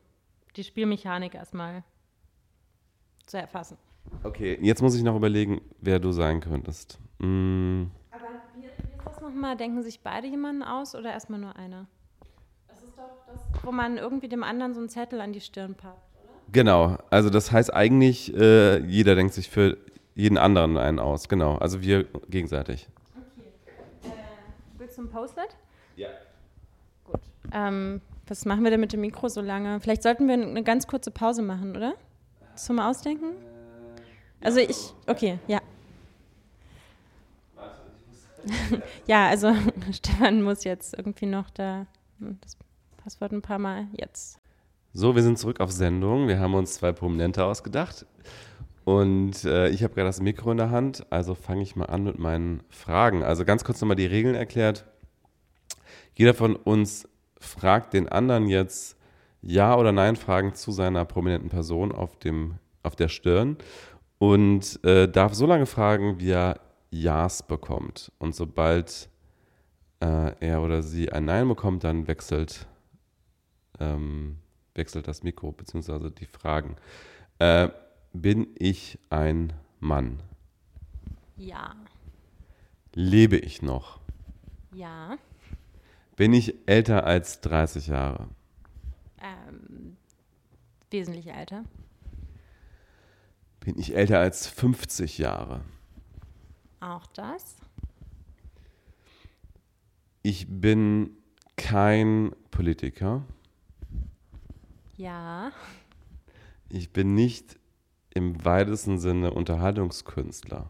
die Spielmechanik erstmal zu erfassen. Okay, jetzt muss ich noch überlegen, wer du sein könntest. Mm. Aber wie, wie ist das nochmal? Denken sich beide jemanden aus oder erstmal nur einer? Das ist doch das, wo man irgendwie dem anderen so einen Zettel an die Stirn packt, oder? Genau, also das heißt eigentlich, äh, jeder denkt sich für jeden anderen einen aus. Genau, also wir gegenseitig. Willst du ein Postlet? Ja. Gut. Ähm, was machen wir denn mit dem Mikro so lange? Vielleicht sollten wir eine ganz kurze Pause machen, oder? Zum Ausdenken? Also ich, okay, ja. ja, also Stefan muss jetzt irgendwie noch da das Passwort ein paar Mal jetzt. So, wir sind zurück auf Sendung. Wir haben uns zwei Prominente ausgedacht. Und äh, ich habe gerade das Mikro in der Hand, also fange ich mal an mit meinen Fragen. Also ganz kurz nochmal die Regeln erklärt. Jeder von uns fragt den anderen jetzt Ja- oder Nein-Fragen zu seiner prominenten Person auf, dem, auf der Stirn und äh, darf so lange fragen, wie er Ja's bekommt. Und sobald äh, er oder sie ein Nein bekommt, dann wechselt, ähm, wechselt das Mikro bzw. die Fragen. Äh, bin ich ein Mann? Ja. Lebe ich noch? Ja. Bin ich älter als 30 Jahre? Ähm, wesentlich älter. Bin ich älter als 50 Jahre? Auch das. Ich bin kein Politiker. Ja. Ich bin nicht im weitesten Sinne Unterhaltungskünstler?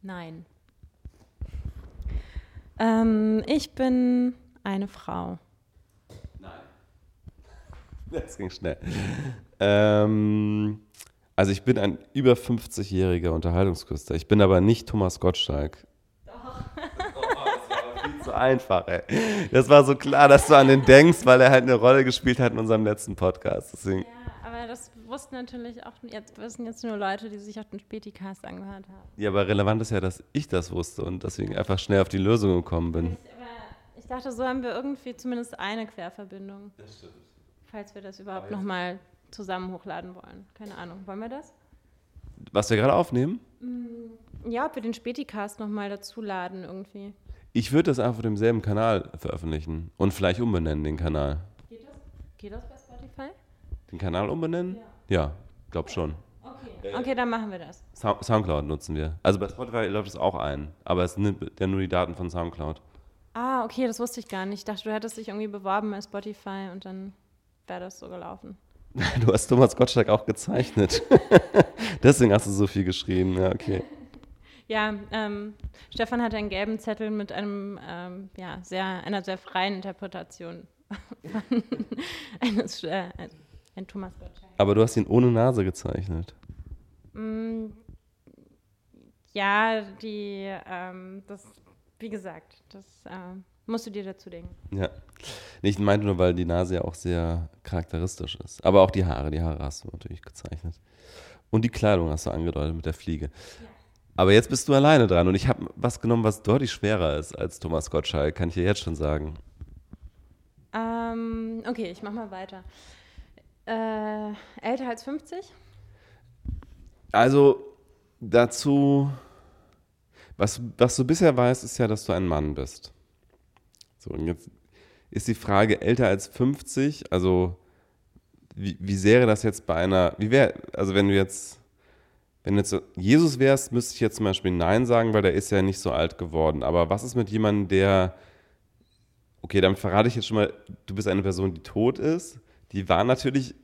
Nein. Ähm, ich bin eine Frau. Nein. Das ging schnell. Ähm, also ich bin ein über 50-jähriger Unterhaltungskünstler. Ich bin aber nicht Thomas Gottschalk. Doch. Oh, das war viel zu einfach, ey. Das war so klar, dass du an den denkst, weil er halt eine Rolle gespielt hat in unserem letzten Podcast. Deswegen. Ja das wussten natürlich auch, jetzt wissen jetzt nur Leute, die sich auch den Späticast angehört haben. Ja, aber relevant ist ja, dass ich das wusste und deswegen einfach schnell auf die Lösung gekommen bin. Ich, ich dachte, so haben wir irgendwie zumindest eine Querverbindung. Das stimmt. Falls wir das überhaupt nochmal zusammen hochladen wollen. Keine Ahnung. Wollen wir das? Was wir gerade aufnehmen? Mm, ja, ob wir den Späticast nochmal dazu laden irgendwie. Ich würde das einfach auf demselben Kanal veröffentlichen und vielleicht umbenennen, den Kanal. Geht das? Geht das bei Spotify? Den Kanal umbenennen? Ja, ja glaub schon. Okay. okay, dann machen wir das. Soundcloud nutzen wir. Also bei Spotify läuft es auch ein, aber es nimmt ja nur die Daten von Soundcloud. Ah, okay, das wusste ich gar nicht. Ich dachte, du hättest dich irgendwie beworben bei Spotify und dann wäre das so gelaufen. Du hast Thomas Gottschalk auch gezeichnet. Deswegen hast du so viel geschrieben. Ja, okay. Ja, ähm, Stefan hat einen gelben Zettel mit einem, ähm, ja, sehr, einer sehr freien Interpretation eines, äh, ein Thomas Gottschalk. Aber du hast ihn ohne Nase gezeichnet. Mm, ja, die, ähm, das, wie gesagt, das äh, musst du dir dazu denken. Ja. Ich meinte nur, weil die Nase ja auch sehr charakteristisch ist. Aber auch die Haare, die Haare hast du natürlich gezeichnet. Und die Kleidung hast du angedeutet mit der Fliege. Ja. Aber jetzt bist du alleine dran und ich habe was genommen, was deutlich schwerer ist als Thomas Gottschalk, kann ich dir jetzt schon sagen. Ähm, okay, ich mach mal weiter. Äh, älter als 50? Also dazu, was, was du bisher weißt, ist ja, dass du ein Mann bist. So, und jetzt ist die Frage, älter als 50, also wie, wie sähe das jetzt bei einer, wie wäre, also wenn du jetzt, wenn du jetzt Jesus wärst, müsste ich jetzt zum Beispiel Nein sagen, weil der ist ja nicht so alt geworden. Aber was ist mit jemandem, der, okay, damit verrate ich jetzt schon mal, du bist eine Person, die tot ist die war natürlich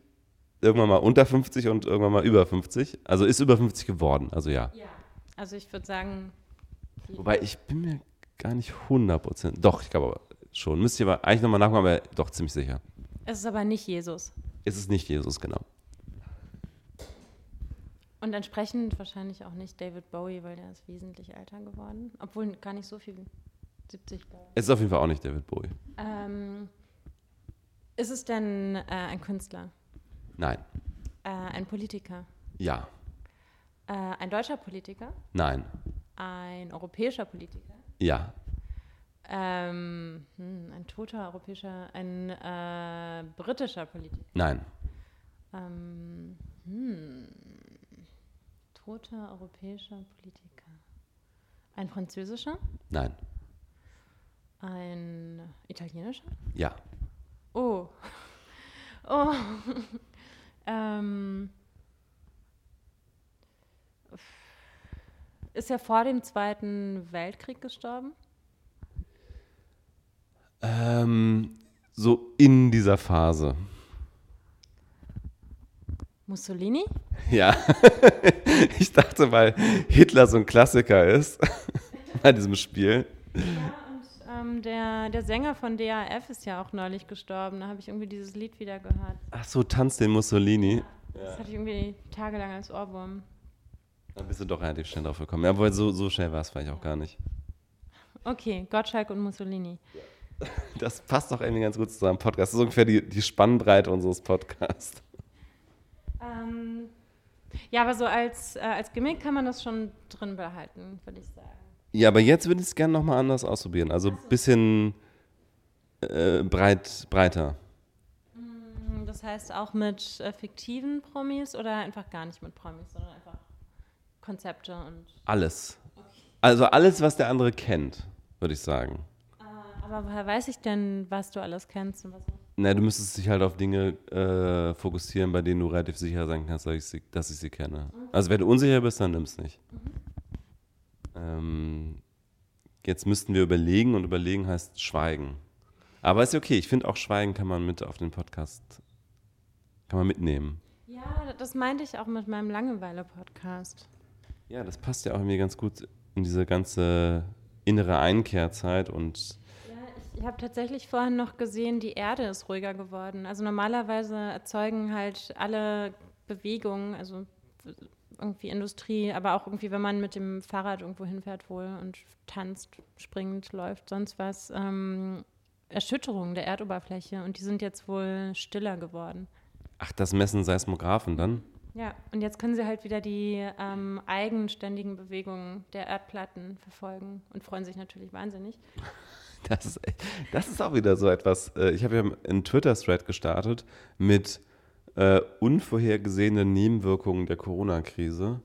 irgendwann mal unter 50 und irgendwann mal über 50. Also ist über 50 geworden, also ja. Ja, also ich würde sagen Wobei ich bin mir gar nicht 100%. Doch, ich glaube aber schon. Müsst ihr aber eigentlich nochmal nachgucken, aber doch ziemlich sicher. Es ist aber nicht Jesus. Es ist nicht Jesus, genau. Und entsprechend wahrscheinlich auch nicht David Bowie, weil der ist wesentlich älter geworden. Obwohl gar nicht so viel. 70, glaube Es ist auf jeden Fall auch nicht David Bowie. Ähm, ist es denn äh, ein Künstler? Nein. Äh, ein Politiker? Ja. Äh, ein deutscher Politiker? Nein. Ein europäischer Politiker? Ja. Ähm, hm, ein toter europäischer, ein äh, britischer Politiker? Nein. Ähm, hm, toter europäischer Politiker. Ein französischer? Nein. Ein italienischer? Ja. Oh. Oh. ähm. Ist er vor dem Zweiten Weltkrieg gestorben? Ähm, so in dieser Phase. Mussolini? Ja. ich dachte, weil Hitler so ein Klassiker ist bei diesem Spiel. Ja, und ähm, der, der Sänger von DAF ist ja auch neulich gestorben. Da habe ich irgendwie dieses Lied wieder gehört. Ach so, Tanz den Mussolini. Das hatte ich irgendwie tagelang als Ohrwurm. Dann bist du doch relativ schnell drauf gekommen. Ja, obwohl so, so schnell war es vielleicht auch gar nicht. Okay, Gottschalk und Mussolini. Das passt doch irgendwie ganz gut zu unserem Podcast. Das ist ungefähr die, die Spannbreite unseres Podcasts. Ähm, ja, aber so als, äh, als Gimmick kann man das schon drin behalten, würde ich sagen. Ja, aber jetzt würde ich es gerne nochmal anders ausprobieren. Also ein bisschen äh, breit, breiter. Mm, Das heißt auch mit äh, fiktiven Promis oder einfach gar nicht mit Promis, sondern einfach Konzepte und. Alles. Also alles, was der andere kennt, würde ich sagen. Aber woher weiß ich denn, was du alles kennst und was nicht? Na, du müsstest dich halt auf Dinge äh, fokussieren, bei denen du relativ sicher sein kannst, dass ich sie, dass ich sie kenne. Also wenn du unsicher bist, dann nimm's nicht. Ähm, jetzt müssten wir überlegen und überlegen heißt schweigen. Aber ist okay, ich finde auch Schweigen kann man mit auf den Podcast, kann man mitnehmen. Ja, das meinte ich auch mit meinem Langeweile-Podcast. Ja, das passt ja auch irgendwie ganz gut in diese ganze innere Einkehrzeit und ich, habe tatsächlich vorhin noch gesehen, die Erde ist ruhiger geworden. Also normalerweise erzeugen halt alle Bewegungen, also irgendwie Industrie, aber auch irgendwie, wenn man mit dem Fahrrad irgendwo hinfährt wohl und tanzt, springt, läuft, sonst was, ähm, Erschütterungen der Erdoberfläche und die sind jetzt wohl stiller geworden. ach, das messen Seismographen dann? Ja, und jetzt können sie halt wieder die ähm, eigenständigen Bewegungen der Erdplatten verfolgen und freuen sich natürlich wahnsinnig. Das das ist auch wieder so etwas. äh, Ich habe ja einen Twitter-Thread gestartet mit äh, unvorhergesehenen Nebenwirkungen der Corona-Krise.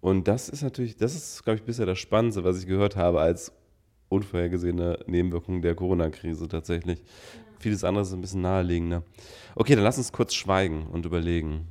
Und das ist natürlich, das ist, glaube ich, bisher das Spannendste, was ich gehört habe als unvorhergesehene Nebenwirkungen der Corona-Krise tatsächlich. Vieles andere ist ein bisschen naheliegender. Okay, dann lass uns kurz schweigen und überlegen.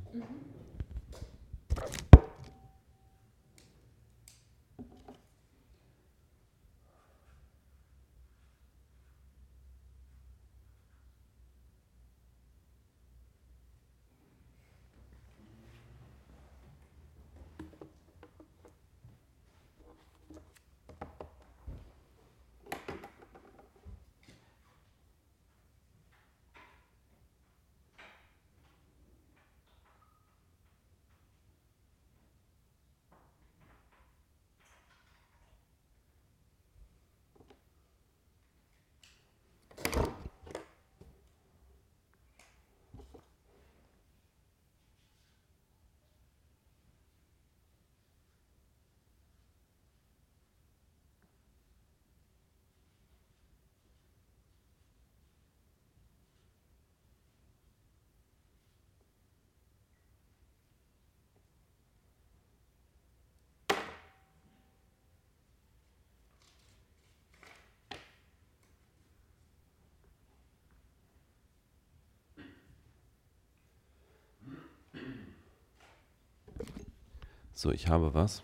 So, ich habe was.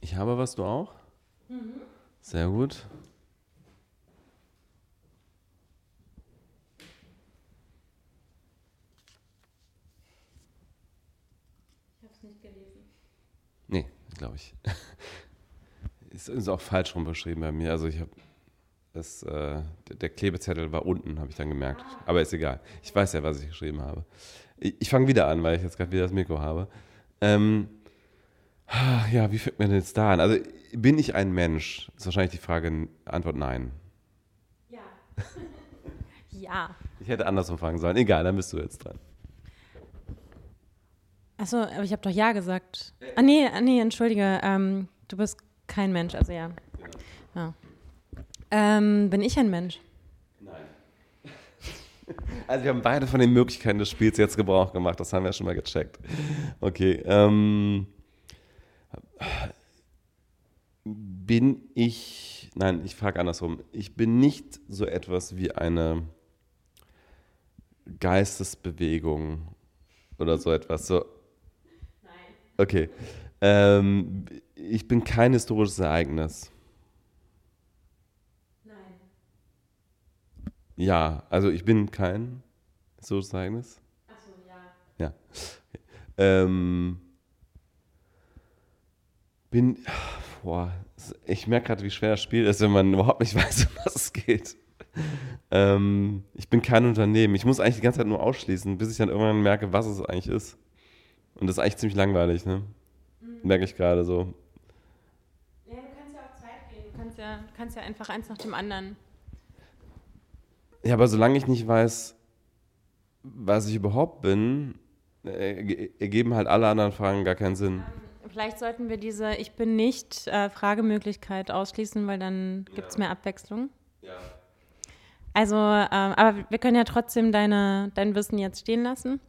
Ich habe was, du auch? Mhm. Sehr gut. Ich habe es nicht gelesen. Nee, glaube ich. ist, ist auch falsch rum beschrieben bei mir. Also ich habe das, äh, der Klebezettel war unten, habe ich dann gemerkt. Ah. Aber ist egal. Ich weiß ja, was ich geschrieben habe. Ich, ich fange wieder an, weil ich jetzt gerade wieder das Mikro habe. Ähm, ja, wie fängt man denn jetzt da an? Also bin ich ein Mensch? Ist wahrscheinlich die Frage, Antwort nein. Ja. ja. Ich hätte andersrum fragen sollen. Egal, dann bist du jetzt dran. Achso, aber ich habe doch Ja gesagt. Ah, nee, ah, nee entschuldige. Ähm, du bist kein Mensch, also ja. Genau. ja. Ähm, bin ich ein Mensch? Nein. Also wir haben beide von den Möglichkeiten des Spiels jetzt Gebrauch gemacht, das haben wir ja schon mal gecheckt. Okay. Ähm, bin ich, nein, ich frage andersrum. Ich bin nicht so etwas wie eine Geistesbewegung oder so etwas. So. Nein. Okay. Ähm, ich bin kein historisches Ereignis. Nein. Ja, also ich bin kein historisches Ereignis. Achso, ja. Ja. Ähm, bin, boah, ich merke gerade, wie schwer das Spiel ist, wenn man überhaupt nicht weiß, um was es geht. Ähm, ich bin kein Unternehmen. Ich muss eigentlich die ganze Zeit nur ausschließen, bis ich dann irgendwann merke, was es eigentlich ist. Und das ist eigentlich ziemlich langweilig, ne? Mhm. Merke ich gerade so. Ja, du kannst ja auch Zeit gehen. Du kannst ja, kannst ja einfach eins nach dem anderen. Ja, aber solange ich nicht weiß, was ich überhaupt bin, äh, ergeben halt alle anderen Fragen gar keinen Sinn. Um Vielleicht sollten wir diese Ich bin nicht äh, Fragemöglichkeit ausschließen, weil dann gibt es mehr Abwechslung. Ja. Also, ähm, aber wir können ja trotzdem deine, dein Wissen jetzt stehen lassen.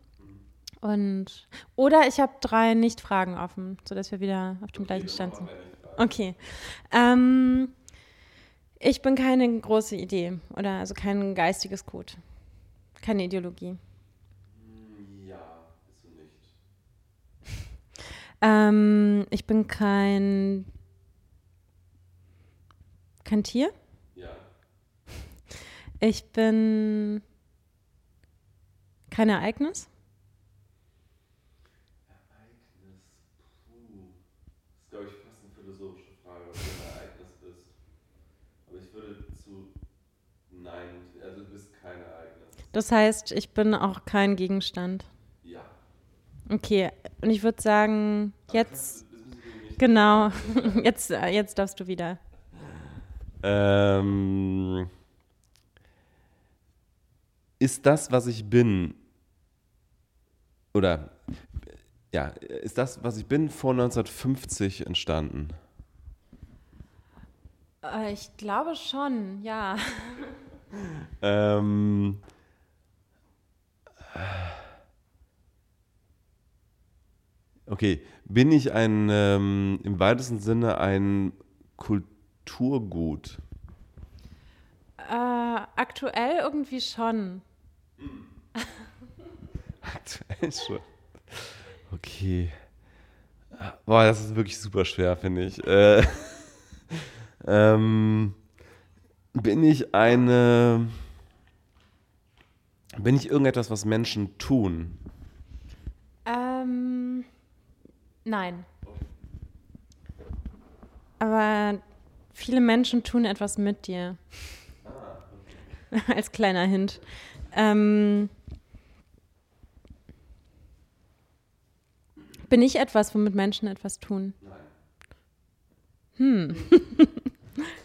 Und, oder ich habe drei Nicht-Fragen offen, sodass wir wieder auf dem okay, gleichen Stand sind. Okay. Ähm, ich bin keine große Idee oder also kein geistiges Gut. Keine Ideologie. Ähm, ich bin kein, kein Tier. Ja. Ich bin kein Ereignis. Ereignis, puh. Das ist, glaube ich, fast eine philosophische Frage, was du ein Ereignis bist. Aber ich würde zu Nein, also du bist kein Ereignis. Das heißt, ich bin auch kein Gegenstand. Ja. Okay, und ich würde sagen, jetzt. Genau, jetzt, äh, jetzt darfst du wieder. Ähm, ist das, was ich bin, oder ja, ist das, was ich bin, vor 1950 entstanden? Äh, ich glaube schon, ja. ähm, Okay, bin ich ein ähm, im weitesten Sinne ein Kulturgut? Äh, aktuell irgendwie schon. aktuell schon. Okay. Boah, das ist wirklich super schwer, finde ich. Äh, ähm, bin ich eine. Bin ich irgendetwas, was Menschen tun? Ähm. Nein. Aber viele Menschen tun etwas mit dir. Als kleiner Hint. Ähm, bin ich etwas, womit Menschen etwas tun? Nein. Hm.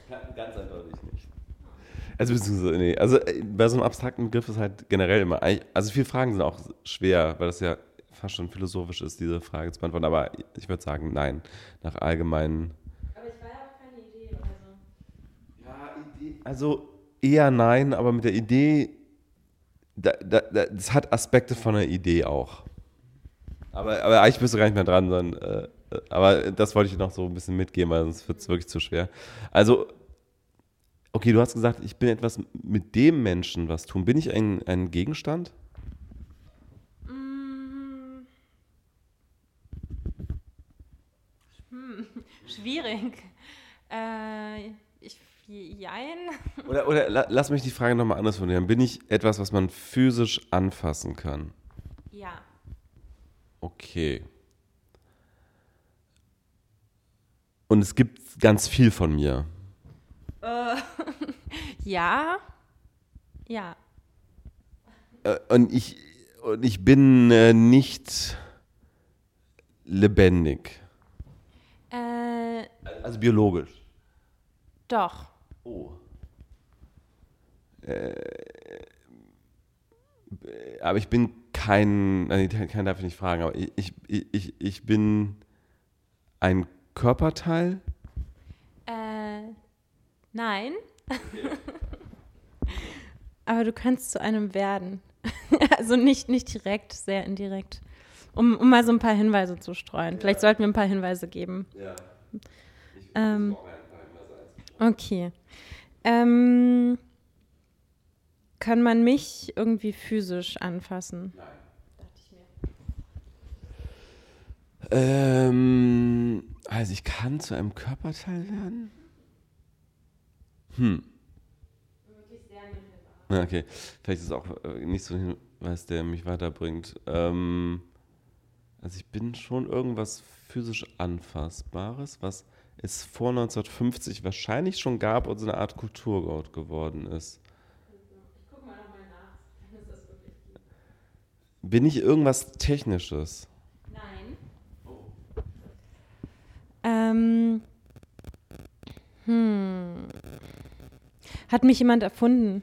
Ganz eindeutig nicht. Also, nee, also äh, bei so einem abstrakten Begriff ist halt generell immer, also viele Fragen sind auch schwer, weil das ja fast schon philosophisch ist, diese Frage zu beantworten. Aber ich würde sagen, nein. Nach allgemeinen. Aber ich war ja auch keine Idee oder so. Ja, Idee. Also eher nein, aber mit der Idee, da, da, das hat Aspekte von einer Idee auch. Aber, aber eigentlich bist du gar nicht mehr dran, sondern. Äh, aber das wollte ich noch so ein bisschen mitgeben, weil sonst wird es wirklich zu schwer. Also, okay, du hast gesagt, ich bin etwas mit dem Menschen was tun. Bin ich ein, ein Gegenstand? Schwierig. Äh, ich, jein. Oder, oder lass mich die Frage nochmal anders formulieren. Bin ich etwas, was man physisch anfassen kann? Ja. Okay. Und es gibt ganz viel von mir. Äh, ja. Ja. Äh, und ich, und ich bin äh, nicht lebendig. Also biologisch. Doch. Oh. Äh, aber ich bin kein, nein, kein darf ich nicht fragen, aber ich, ich, ich, ich bin ein Körperteil? Äh, nein. Okay. aber du kannst zu einem werden. also nicht, nicht direkt, sehr indirekt. Um, um mal so ein paar Hinweise zu streuen. Ja. Vielleicht sollten wir ein paar Hinweise geben. Ja. Ähm, okay. Ähm, kann man mich irgendwie physisch anfassen? Nein. Ähm, also ich kann zu einem Körperteil werden? Hm. Okay, vielleicht ist es auch äh, nicht so ein Hinweis, der mich weiterbringt. Ähm, also ich bin schon irgendwas physisch Anfassbares, was es vor 1950 wahrscheinlich schon gab und so eine Art Kulturgut geworden ist. Ich guck mal nochmal nach, wenn es das wirklich gibt. Bin ich irgendwas Technisches? Nein. Oh. Ähm. Hm. Hat mich jemand erfunden?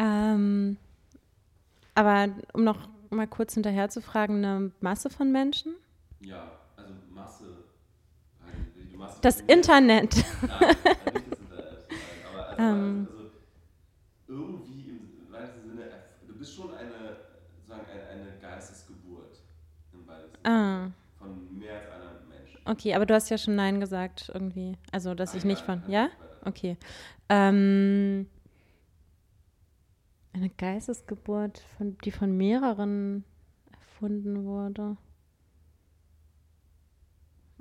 Ähm, aber um noch mal kurz hinterher zu fragen, eine Masse von Menschen? Ja, also Masse. Masse das Internet. Nein, nicht das Internet. Aber also, ähm. also irgendwie im weitesten Sinne, du bist schon eine, sozusagen eine, eine Geistesgeburt im weitesten ah. Von mehr als einem Menschen. Okay, aber du hast ja schon Nein gesagt irgendwie. Also, dass Nein, ich nicht von. Ja? Okay. Ähm. Eine Geistesgeburt, von, die von mehreren erfunden wurde.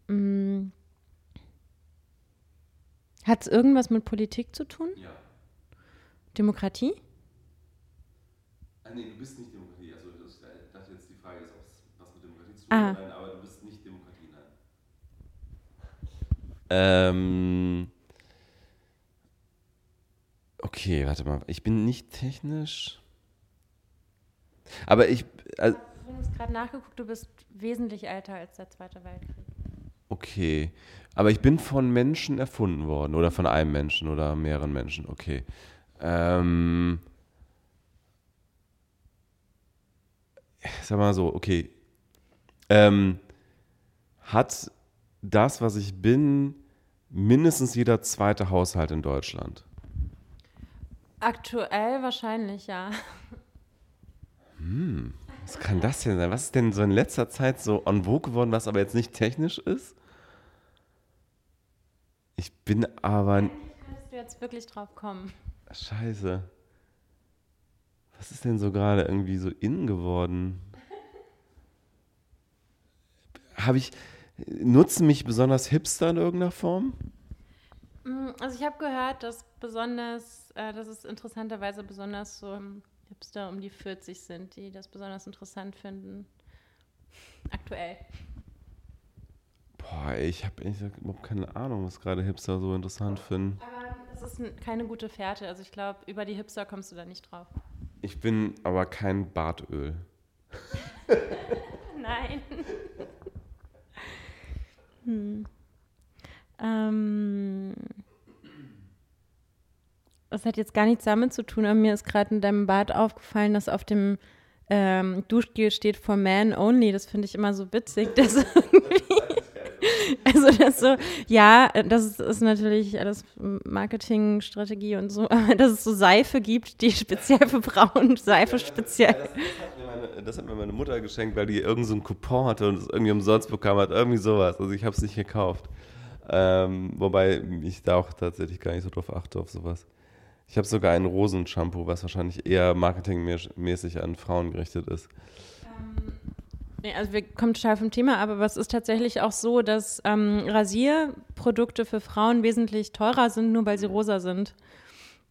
Hm. Hat es irgendwas mit Politik zu tun? Ja. Demokratie? Ah, nee, du bist nicht Demokratie. Also ich dachte jetzt, die Frage ist, ob es was mit Demokratie zu tun ah. hat, aber du bist nicht Demokratie, nein. Ähm. Okay, warte mal. Ich bin nicht technisch. Aber ich. Also, ich habe gerade nachgeguckt, du bist wesentlich älter als der Zweite Weltkrieg. Okay. Aber ich bin von Menschen erfunden worden. Oder von einem Menschen oder mehreren Menschen. Okay. Ähm. Sag mal so, okay. Ähm, hat das, was ich bin, mindestens jeder zweite Haushalt in Deutschland? Aktuell wahrscheinlich, ja. Hm, was kann das denn sein? Was ist denn so in letzter Zeit so en vogue geworden, was aber jetzt nicht technisch ist? Ich bin aber. Wie könntest du jetzt wirklich drauf kommen? Scheiße. Was ist denn so gerade irgendwie so innen geworden? Habe ich. Nutzen mich besonders Hipster in irgendeiner Form? Also ich habe gehört, dass besonders, äh, dass es interessanterweise besonders so Hipster um die 40 sind, die das besonders interessant finden. Aktuell. Boah, ich habe überhaupt keine Ahnung, was gerade Hipster so interessant finden. Aber das ist keine gute Fährte. Also ich glaube, über die Hipster kommst du da nicht drauf. Ich bin aber kein Bartöl. Nein. hm. Ähm, das hat jetzt gar nichts damit zu tun, aber mir ist gerade in deinem Bad aufgefallen, dass auf dem ähm, Duschgel steht for man only. Das finde ich immer so witzig, dass irgendwie. Also das so, ja, das ist natürlich alles Marketingstrategie und so, aber dass es so Seife gibt, die speziell für Frauen, Seife ja, speziell. Das, das, hat meine, das, hat mir meine Mutter geschenkt, weil die irgendeinen so Coupon hatte und es irgendwie umsonst bekam hat, irgendwie sowas. Also ich habe es nicht gekauft. Ähm, wobei ich da auch tatsächlich gar nicht so drauf achte, auf sowas. Ich habe sogar ein Rosenshampoo, was wahrscheinlich eher marketingmäßig an Frauen gerichtet ist. Ähm, nee, also wir kommen total vom Thema, aber es ist tatsächlich auch so, dass ähm, Rasierprodukte für Frauen wesentlich teurer sind, nur weil sie rosa sind.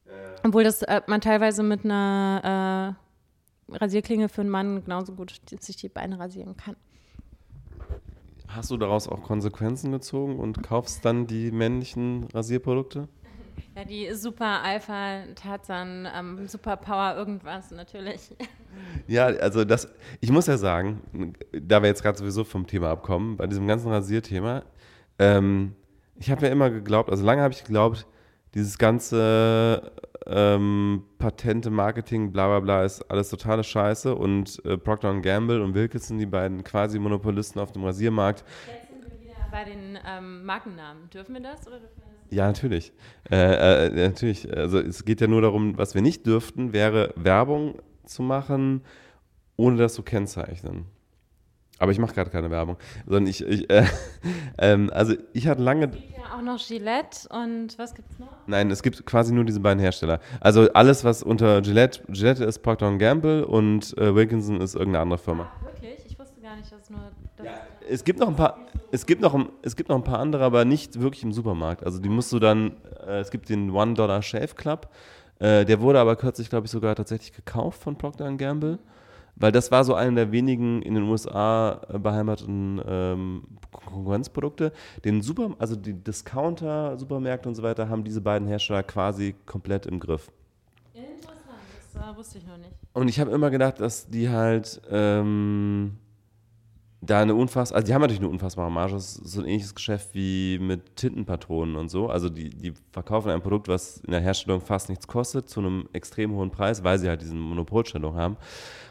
Äh. Obwohl das äh, man teilweise mit einer äh, Rasierklinge für einen Mann genauso gut sich die Beine rasieren kann. Hast du daraus auch Konsequenzen gezogen und kaufst dann die männlichen Rasierprodukte? Ja, die Super Alpha Tarzan, ähm, Super Power irgendwas natürlich. Ja, also das, ich muss ja sagen, da wir jetzt gerade sowieso vom Thema abkommen, bei diesem ganzen Rasierthema, ähm, ich habe ja immer geglaubt, also lange habe ich geglaubt, dieses ganze ähm, Patente, Marketing, bla bla bla ist alles totale Scheiße und äh, Procter Gamble und Wilkinson, die beiden quasi Monopolisten auf dem Rasiermarkt. Jetzt sind wir wieder bei den ähm, Markennamen. Dürfen wir das oder dürfen wir das? Ja, natürlich. Äh, äh, natürlich. Also es geht ja nur darum, was wir nicht dürften, wäre Werbung zu machen, ohne das zu kennzeichnen. Aber ich mache gerade keine Werbung, sondern ich, ich äh, ähm, also ich hatte lange. Es gibt ja auch noch Gillette und was gibt's noch? Nein, es gibt quasi nur diese beiden Hersteller. Also alles, was unter Gillette, Gillette ist Procter Gamble und äh, Wilkinson ist irgendeine andere Firma. Ach, wirklich? Ich wusste gar nicht, dass nur. Das ja, es gibt noch ein paar, es gibt noch, es gibt noch ein paar andere, aber nicht wirklich im Supermarkt. Also die musst du dann, äh, es gibt den One Dollar Shave Club, äh, der wurde aber kürzlich, glaube ich, sogar tatsächlich gekauft von Procter Gamble. Weil das war so eine der wenigen in den USA äh, beheimateten ähm, Konkurrenzprodukte. Den Super, also die Discounter, Supermärkte und so weiter haben diese beiden Hersteller quasi komplett im Griff. Interessant, das äh, wusste ich noch nicht. Und ich habe immer gedacht, dass die halt ähm, da eine unfassbare, also die haben natürlich eine unfassbare Marge, das ist so ein ähnliches Geschäft wie mit Tintenpatronen und so. Also die, die verkaufen ein Produkt, was in der Herstellung fast nichts kostet, zu einem extrem hohen Preis, weil sie halt diese Monopolstellung haben.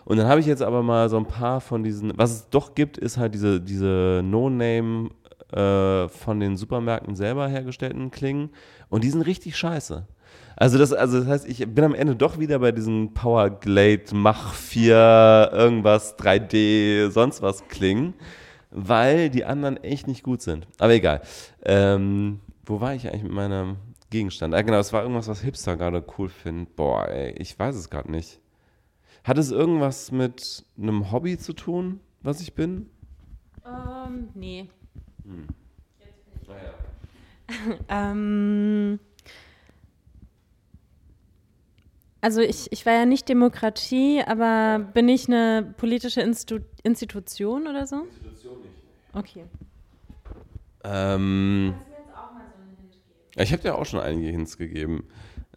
Und dann habe ich jetzt aber mal so ein paar von diesen, was es doch gibt, ist halt diese, diese No-Name äh, von den Supermärkten selber hergestellten Klingen. Und die sind richtig scheiße. Also das, also das heißt, ich bin am Ende doch wieder bei diesem Powerglade Mach 4 irgendwas 3D sonst was klingen, weil die anderen echt nicht gut sind. Aber egal. Ähm, wo war ich eigentlich mit meinem Gegenstand? Ah, genau, es war irgendwas, was Hipster gerade cool finden. Boah, ey, ich weiß es gerade nicht. Hat es irgendwas mit einem Hobby zu tun, was ich bin? Ähm, nee. Hm. Jetzt bin ich. Naja. ähm, also ich, ich war ja nicht Demokratie, aber bin ich eine politische Institu Institution oder so? Institution nicht. Okay. Ähm, ich habe dir auch schon einige Hints gegeben.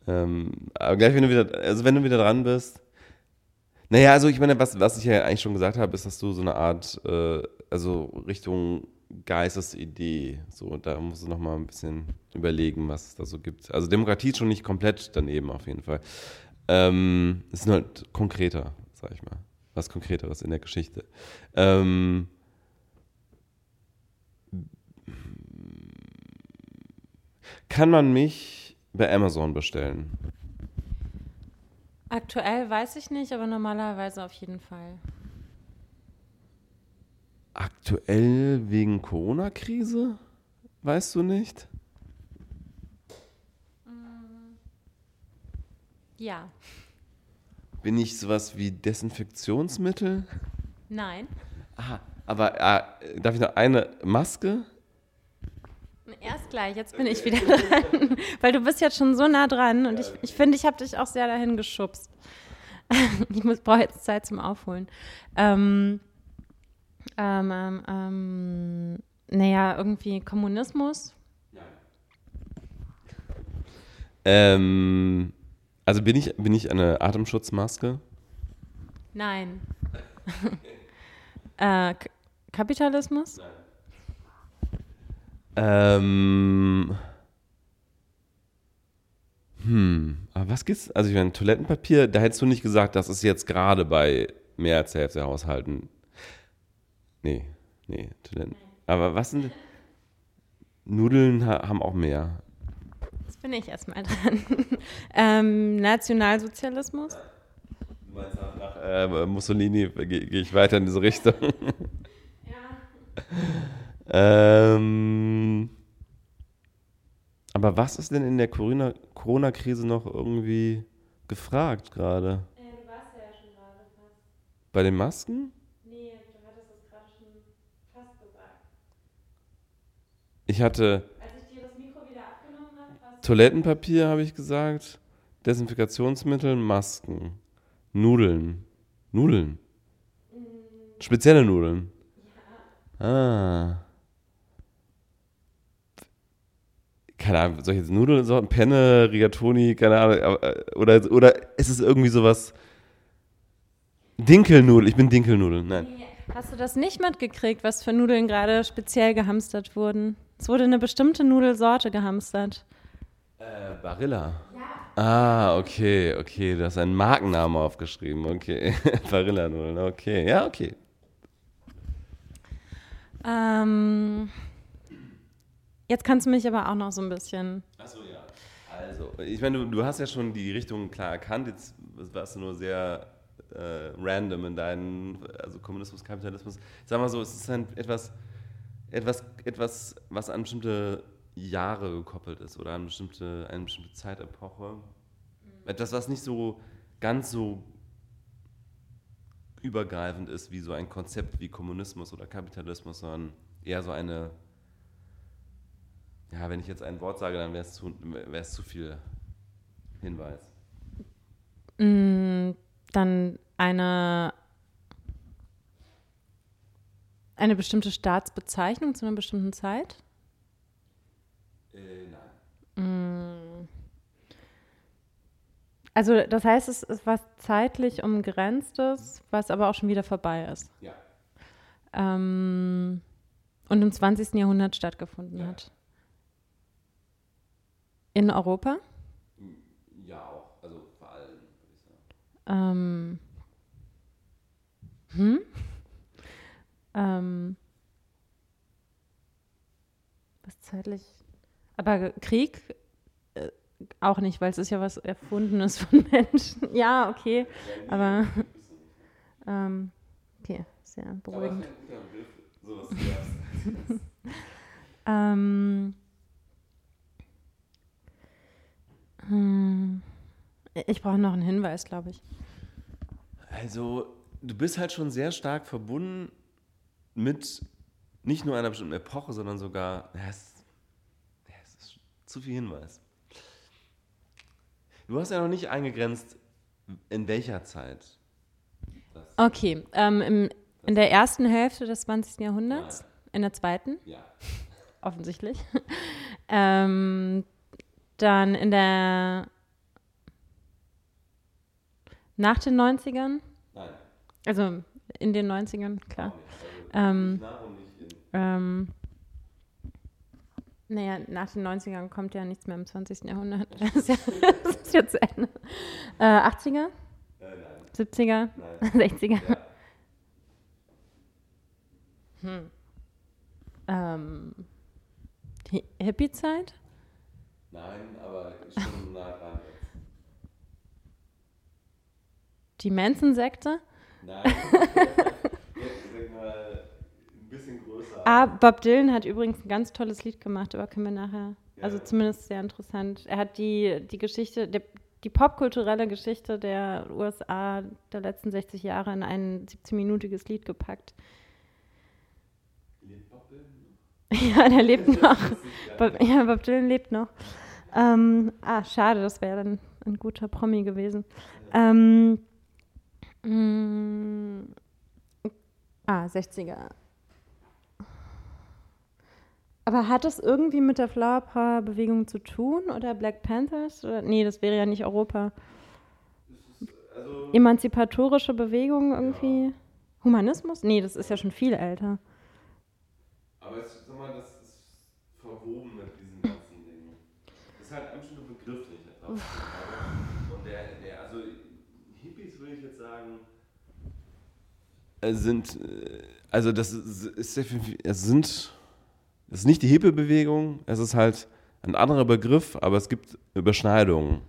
Ähm, aber gleich, wenn du wieder, also wenn du wieder dran bist, naja, also ich meine, was, was ich ja eigentlich schon gesagt habe, ist, dass du so eine Art, äh, also Richtung Geistesidee, so, da musst du nochmal ein bisschen überlegen, was es da so gibt. Also Demokratie ist schon nicht komplett daneben auf jeden Fall. Ähm, es ist nur halt konkreter, sag ich mal. Was Konkreteres in der Geschichte. Ähm, kann man mich bei Amazon bestellen? Aktuell weiß ich nicht, aber normalerweise auf jeden Fall. Aktuell wegen Corona-Krise? Weißt du nicht? Ja. Bin ich sowas wie Desinfektionsmittel? Nein. Aha, aber äh, darf ich noch eine Maske? Erst gleich, jetzt bin ich wieder dran. Weil du bist jetzt schon so nah dran und ich finde, ich, find, ich habe dich auch sehr dahin geschubst. ich brauche jetzt Zeit zum Aufholen. Ähm, ähm, ähm, ähm, naja, irgendwie Kommunismus. Ähm, also bin ich, bin ich eine Atemschutzmaske? Nein. äh, Kapitalismus? Nein. Ähm. Hm, aber was gibt's? Also ich meine, Toilettenpapier, da hättest du nicht gesagt, das ist jetzt gerade bei mehr als der Hälfte der Haushalten. Nee, nee, Toiletten. Aber was sind. Nudeln haben auch mehr. Jetzt bin ich erstmal dran. ähm, Nationalsozialismus? Du meinst nach, nach äh, Mussolini gehe geh ich weiter in diese Richtung. ja. Ähm, Aber was ist denn in der Corona-Krise noch irgendwie gefragt gerade? Äh, du warst ja schon gerade fast. Bei den Masken? Nee, du hattest es gerade schon fast gesagt. Ich hatte Als ich dir das Mikro wieder abgenommen habe, hast Toilettenpapier, habe ich gesagt, Desinfektionsmittel, Masken, Nudeln. Nudeln. Spezielle Nudeln. Ah. Keine Ahnung, soll ich jetzt Nudelsorten? Penne, Rigatoni, keine Ahnung. äh, Oder, oder ist es irgendwie sowas. Dinkelnudel, ich bin Dinkelnudel. Nein. Hast du das nicht mitgekriegt, was für Nudeln gerade speziell gehamstert wurden? Es wurde eine bestimmte Nudelsorte gehamstert. Äh, Barilla. Ah, okay, okay. Du hast einen Markennamen aufgeschrieben. Okay. Barilla-Nudeln, okay. Ja, okay. Ähm, jetzt kannst du mich aber auch noch so ein bisschen. Achso, ja. Also, ich meine, du, du hast ja schon die Richtung klar erkannt. Jetzt warst du nur sehr äh, random in deinen, also Kommunismus, Kapitalismus. Sag mal so, es ist ein etwas, etwas, etwas, was an bestimmte Jahre gekoppelt ist oder an bestimmte, eine bestimmte Zeitepoche. Etwas, was nicht so ganz so übergreifend ist wie so ein Konzept wie Kommunismus oder Kapitalismus, sondern eher so eine, ja, wenn ich jetzt ein Wort sage, dann wäre es zu, zu viel Hinweis. Mm, dann eine, eine bestimmte Staatsbezeichnung zu einer bestimmten Zeit? Äh, nein. Mm. Also das heißt, es ist was zeitlich umgrenztes, was aber auch schon wieder vorbei ist. Ja. Ähm, und im 20. Jahrhundert stattgefunden Ja. hat. In Europa? Ja, auch. Also vor allem, würde ich sagen. Ähm, hm? Ähm, was zeitlich? Aber Krieg äh, auch nicht, weil es ist ja was Erfundenes von Menschen. Ja, okay. Aber ähm, okay, sehr beruhigend. Ähm, hm, ich brauche noch einen Hinweis, glaube ich. Also, du bist halt schon sehr stark verbunden mit nicht nur einer bestimmten Epoche, sondern sogar. Ja, es, zu viel Hinweis. Du hast ja noch nicht eingegrenzt, in welcher Zeit. Das, Okay, ähm, im, in der ersten Hälfte des 20. Jahrhunderts, in der zweiten, ja. offensichtlich. ähm, dann in der nach den 90ern, Nein. also in den 90ern, klar. nicht. Also, Ähm, nicht nach und nicht in. Naja, nach den 90ern kommt ja nichts mehr im 20. Jahrhundert. Das ist ja, das ist ja zu Ende. Äh, 80er, Äh, nein. 70er, Nein. 60er. Ja. Ähm, Hi- Hippie-Zeit? Nein, aber schon nah dran jetzt. Die Manson-Sekte? Nein. Jetzt sag mal bisschen größer. Ah, Bob Dylan hat übrigens ein ganz tolles Lied gemacht, aber können wir nachher. Also Ja. zumindest sehr interessant. Er hat die, die Geschichte, der, die popkulturelle Geschichte der USA der letzten 60 Jahre in ein 17-minütiges Lied gepackt. Lebt Bob Dylan noch? Ja, der lebt noch. Bob, ja, Bob Dylan lebt noch. Ähm, ah, schade, das wäre dann ein guter Promi gewesen. Ähm, mm, ah, 60er. Aber hat das irgendwie mit der Flower Power Bewegung zu tun oder Black Panthers? Oder, nee, das wäre ja nicht Europa. Also, Emanzipatorische Bewegung irgendwie? Humanismus? Nee, das ist ja schon viel älter. aber jetzt, sag mal, das ist verwoben mit diesen ganzen Dingen. Das ist halt ein bestimmter Begriff, den ich jetzt drauf habe. Und der, der, also Hippies würde ich jetzt sagen, äh, sind, äh, also das ist, definitiv, es sind, es ist nicht die Hippie-Bewegung, es ist halt ein anderer Begriff, aber es gibt Überschneidungen.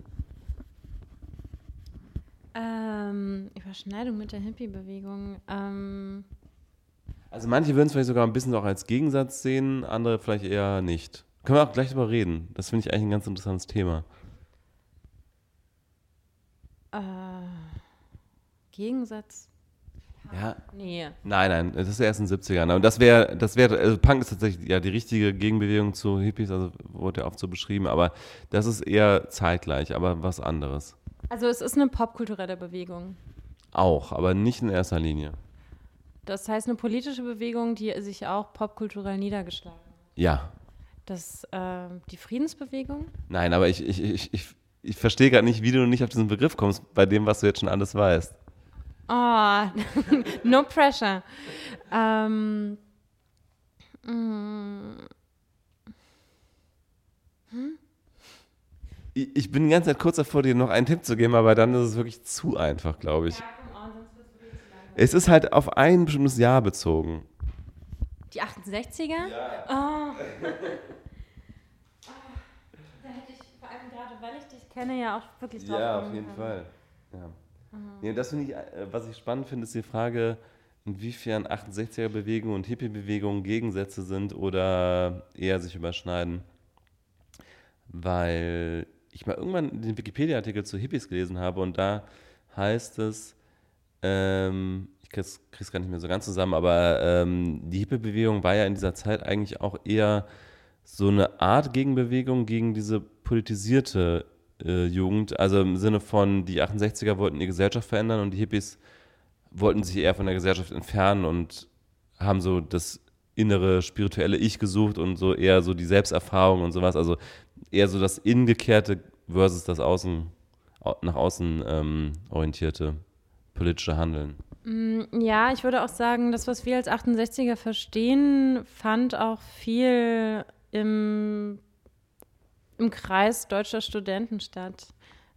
Ähm, Überschneidung mit der Hippie-Bewegung. Ähm, Also manche würden es vielleicht sogar ein bisschen auch als Gegensatz sehen, andere vielleicht eher nicht. Können wir auch gleich drüber reden. Das finde ich eigentlich ein ganz interessantes Thema. Äh, Gegensatz. Ja. Nee. Nein, nein, das ist erst in den 70ern. Und das wäre, das wäre, also Punk ist tatsächlich ja die richtige Gegenbewegung zu Hippies, also wurde ja oft so beschrieben, aber das ist eher zeitgleich, aber was anderes. Also es ist eine popkulturelle Bewegung. Auch, aber nicht in erster Linie. Das heißt eine politische Bewegung, die sich auch popkulturell niedergeschlagen hat. Ja. Das, äh, die Friedensbewegung? Nein, aber ich, ich, ich, ich, ich verstehe gerade nicht, wie du nicht auf diesen Begriff kommst, bei dem, was du jetzt schon alles weißt. Oh, no pressure. Ähm, hm? ich, bin die ganze Zeit kurz davor, dir noch einen Tipp zu geben, aber dann ist es wirklich zu einfach, glaube ich. Es ist halt auf ein bestimmtes Jahr bezogen. Die 68er? Ja. Oh. Da hätte ich vor allem gerade, weil ich dich kenne, ja auch wirklich drauf Ja, auf jeden können. Fall. Ja. Ja, das finde ich, äh, was ich spannend finde, ist die Frage, inwiefern 68er-Bewegung und Hippie-Bewegung Gegensätze sind oder eher sich überschneiden. Weil ich mal irgendwann den Wikipedia-Artikel zu Hippies gelesen habe und da heißt es, ähm, ich kriege es gar nicht mehr so ganz zusammen, aber ähm, die Hippie-Bewegung war ja in dieser Zeit eigentlich auch eher so eine Art Gegenbewegung gegen diese politisierte äh, Jugend. Also im Sinne von, die 68er wollten die Gesellschaft verändern und die Hippies wollten sich eher von der Gesellschaft entfernen und haben so das innere spirituelle Ich gesucht und so eher so die Selbsterfahrung und sowas. Also eher so das Innengekehrte versus das Außen, nach außen ähm, orientierte politische Handeln. Mm, ja, ich würde auch sagen, das, was wir als 68er verstehen, fand auch viel im im Kreis deutscher Studenten statt.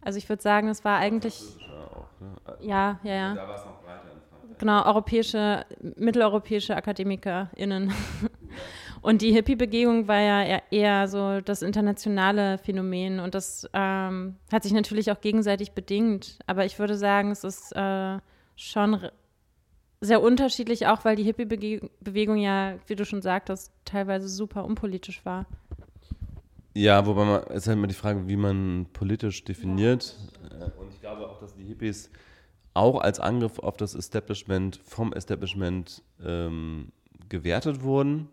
Also ich würde sagen, es war eigentlich. Auch, ne? Ja, ja, ja. Da war es noch breiter in Genau, europäische, mitteleuropäische AkademikerInnen. Und die Hippie-Bewegung war ja eher so das internationale Phänomen und das ähm, hat sich natürlich auch gegenseitig bedingt. Aber ich würde sagen, es ist äh, schon sehr unterschiedlich, auch weil die Hippie-Bewegung ja, wie du schon sagtest, teilweise super unpolitisch war. Ja, wobei man, es ist halt immer die Frage, wie man politisch definiert. Äh, und ich glaube auch, dass die Hippies auch als Angriff auf das Establishment vom Establishment ähm, gewertet wurden.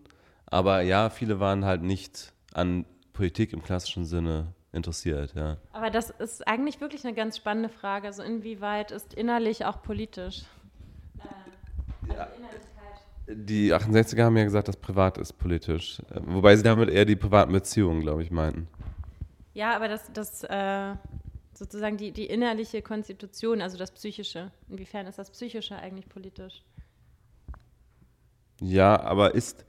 Aber ja, viele waren halt nicht an Politik im klassischen Sinne interessiert, ja. Aber das ist eigentlich wirklich eine ganz spannende Frage. Also inwieweit ist innerlich auch politisch? Äh, also ja. innerlich die 68er haben ja gesagt, dass privat ist politisch. Wobei sie damit eher die privaten Beziehungen, glaube ich, meinten. Ja, aber das, das äh, sozusagen die, die innerliche Konstitution, also das Psychische. Inwiefern ist das Psychische eigentlich politisch? Ja, aber ist,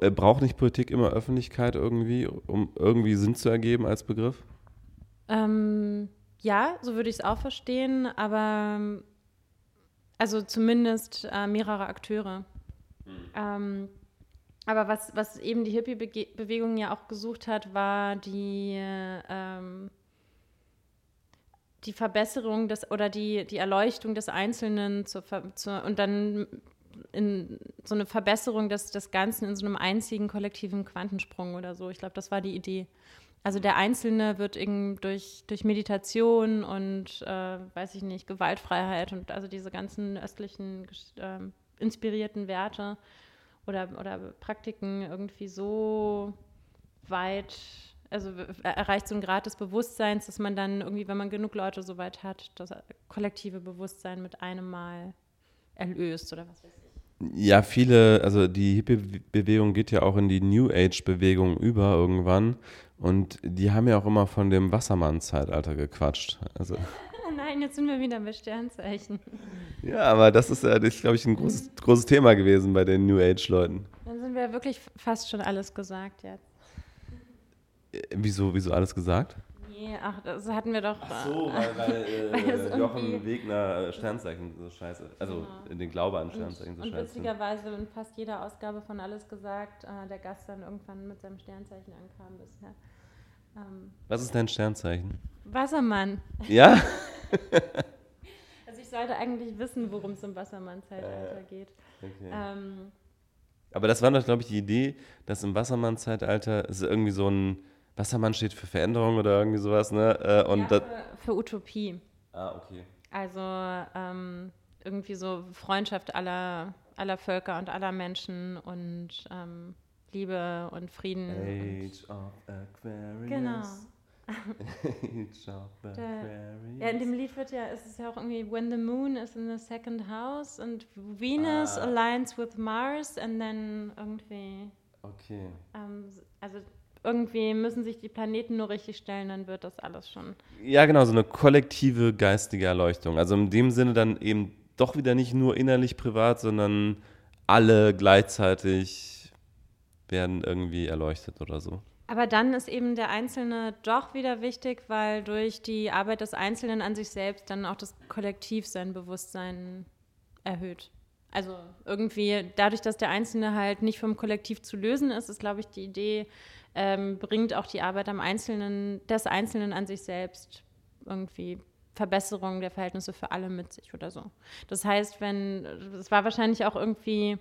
äh, braucht nicht Politik immer Öffentlichkeit irgendwie, um irgendwie Sinn zu ergeben als Begriff? Ähm, ja, so würde ich es auch verstehen, aber also zumindest äh, mehrere Akteure. Ähm, aber was, was eben die Hippie-Bewegung ja auch gesucht hat, war die, ähm, die Verbesserung des oder die, die Erleuchtung des Einzelnen zur, zur, und dann in so eine Verbesserung des, des Ganzen in so einem einzigen kollektiven Quantensprung oder so. Ich glaube, das war die Idee. Also der Einzelne wird durch, durch Meditation und, äh, weiß ich nicht, Gewaltfreiheit und also diese ganzen östlichen äh, inspirierten Werte oder, oder Praktiken irgendwie so weit, also erreicht so ein Grad des Bewusstseins, dass man dann irgendwie, wenn man genug Leute so weit hat, das kollektive Bewusstsein mit einem Mal erlöst oder was weiß ich. Ja, viele, also die Hippie-Bewegung geht ja auch in die New Age-Bewegung über irgendwann. Und die haben ja auch immer von dem Wassermann-Zeitalter gequatscht. Also Nein, jetzt sind wir wieder bei Sternzeichen. Ja, aber das ist ja, glaube ich, ein großes, großes Thema gewesen bei den New Age-Leuten. Dann sind wir wirklich fast schon alles gesagt jetzt. Äh, wieso, wieso alles gesagt? Nee, ach, das hatten wir doch. Ach so, weil, weil, äh, weil Jochen Wegner äh, Sternzeichen so scheiße, also genau. den Glaube an Sternzeichen und, so scheiße. Und witzigerweise in fast jeder Ausgabe von Alles gesagt, äh, der Gast dann irgendwann mit seinem Sternzeichen ankam bisher. Ähm, Was ist dein Sternzeichen? Wassermann. Ja? also ich sollte eigentlich wissen, worum es im Wassermann-Zeitalter äh, geht. Okay. Ähm, Aber das war doch, glaube ich, die Idee, dass im Wassermann-Zeitalter es irgendwie so ein Wassermann steht für Veränderung oder irgendwie sowas, ne? Äh, und ja, für, für, Utopie. Ah, okay. Also ähm, irgendwie so Freundschaft aller, aller Völker und aller Menschen und ähm, Liebe und Frieden. Age of Aquarius. Genau. ja, in dem Lied wird ja, es ist ja auch irgendwie, when the moon is in the second house and Venus ah. aligns with Mars and then irgendwie. Okay. Ähm, also irgendwie müssen sich die Planeten nur richtig stellen, dann wird das alles schon. Ja, genau, so eine kollektive geistige Erleuchtung. Also in dem Sinne dann eben doch wieder nicht nur innerlich privat, sondern alle gleichzeitig werden irgendwie erleuchtet oder so. Aber dann ist eben der Einzelne doch wieder wichtig, weil durch die Arbeit des Einzelnen an sich selbst dann auch das Kollektiv sein Bewusstsein erhöht. Also irgendwie dadurch, dass der Einzelne halt nicht vom Kollektiv zu lösen ist, ist, glaube ich, die Idee, ähm, bringt auch die Arbeit am Einzelnen, des Einzelnen an sich selbst irgendwie Verbesserung der Verhältnisse für alle mit sich oder so. Das heißt, wenn, es war wahrscheinlich auch irgendwie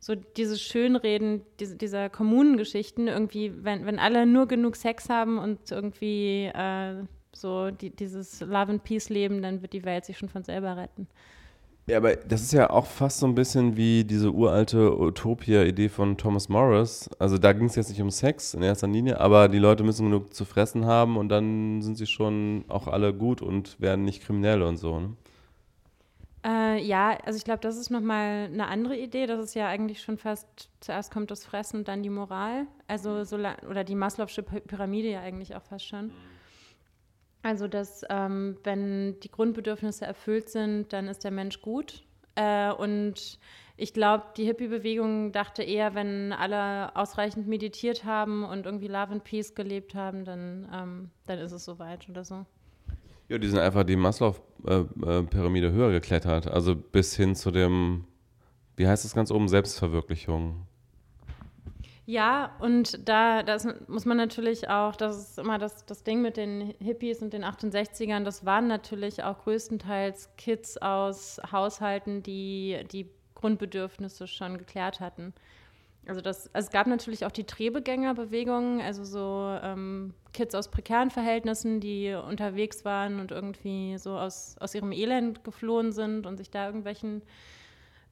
so dieses Schönreden diese, dieser Kommunengeschichten, irgendwie, wenn, wenn alle nur genug Sex haben und irgendwie äh, so die, dieses Love and Peace leben, dann wird die Welt sich schon von selber retten. Ja, aber das ist ja auch fast so ein bisschen wie diese uralte Utopia-Idee von Thomas Morris. Also da ging es jetzt nicht um Sex in erster Linie, aber die Leute müssen genug zu fressen haben und dann sind sie schon auch alle gut und werden nicht kriminell und so. Ne? Äh, ja, also ich glaube, das ist nochmal eine andere Idee. Das ist ja eigentlich schon fast, zuerst kommt das Fressen und dann die Moral. Also so oder die Maslow'sche Pyramide ja eigentlich auch fast schon. Also, dass ähm, wenn die Grundbedürfnisse erfüllt sind, dann ist der Mensch gut. Äh, und ich glaube, die Hippie-Bewegung dachte eher, wenn alle ausreichend meditiert haben und irgendwie Love and Peace gelebt haben, dann, ähm, dann ist es soweit oder so. Ja, die sind einfach die Maslow-Pyramide höher geklettert. Also bis hin zu dem, wie heißt das ganz oben, Selbstverwirklichung. Ja, und da das muss man natürlich auch, das ist immer das, das Ding mit den Hippies und den 68ern, das waren natürlich auch größtenteils Kids aus Haushalten, die die Grundbedürfnisse schon geklärt hatten. Also, das, also es gab natürlich auch die Trebegängerbewegung, also so ähm, Kids aus prekären Verhältnissen, die unterwegs waren und irgendwie so aus, aus ihrem Elend geflohen sind und sich da irgendwelchen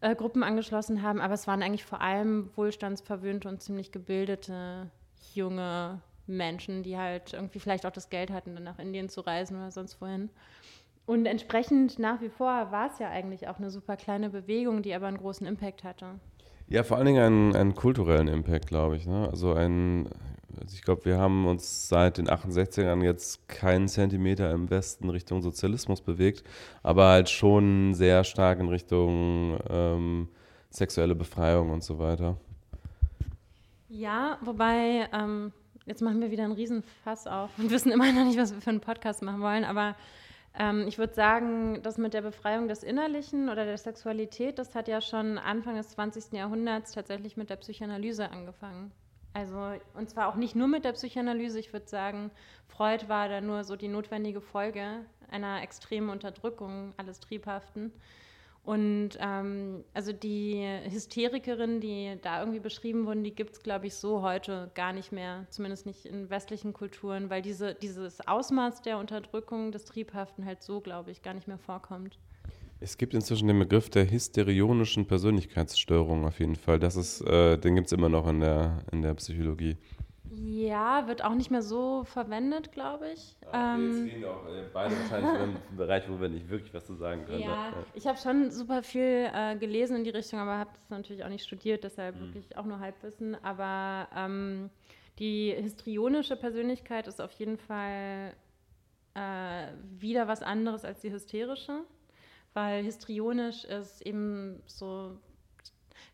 äh, Gruppen angeschlossen haben. Aber es waren eigentlich vor allem wohlstandsverwöhnte und ziemlich gebildete junge Menschen, die halt irgendwie vielleicht auch das Geld hatten, dann nach Indien zu reisen oder sonst wohin. Und entsprechend nach wie vor war es ja eigentlich auch eine super kleine Bewegung, die aber einen großen Impact hatte. Ja, vor allen Dingen einen, einen kulturellen Impact, glaube ich. Ne? Also ein, also ich glaube, wir haben uns seit den 68ern jetzt keinen Zentimeter im Westen Richtung Sozialismus bewegt, aber halt schon sehr stark in Richtung ähm, sexuelle Befreiung und so weiter. Ja, wobei, ähm, jetzt machen wir wieder einen Riesenfass auf und wissen immer noch nicht, was wir für einen Podcast machen wollen, aber ähm, ich würde sagen, das mit der Befreiung des Innerlichen oder der Sexualität, das hat ja schon Anfang des 20. Jahrhunderts tatsächlich mit der Psychoanalyse angefangen. Also, und zwar auch nicht nur mit der Psychoanalyse, ich würde sagen, Freud war da nur so die notwendige Folge einer extremen Unterdrückung alles Triebhaften. Und ähm, also die Hysterikerinnen, die da irgendwie beschrieben wurden, die gibt es, glaube ich, so heute gar nicht mehr, zumindest nicht in westlichen Kulturen, weil diese, dieses Ausmaß der Unterdrückung des Triebhaften halt so, glaube ich, gar nicht mehr vorkommt. Es gibt inzwischen den Begriff der hysterionischen Persönlichkeitsstörung auf jeden Fall. Das ist, äh, den gibt es immer noch in der, in der Psychologie. Ja, wird auch nicht mehr so verwendet, glaube ich. Ja, ähm, jetzt gehen auch äh, beide wahrscheinlich in einem Bereich, wo wir nicht wirklich was zu sagen können. Ja, ja. ich habe schon super viel äh, gelesen in die Richtung, aber habe das natürlich auch nicht studiert, deshalb mhm. wirklich auch nur Halbwissen. Aber ähm, die histrionische Persönlichkeit ist auf jeden Fall äh, wieder was anderes als die hysterische, weil histrionisch ist eben so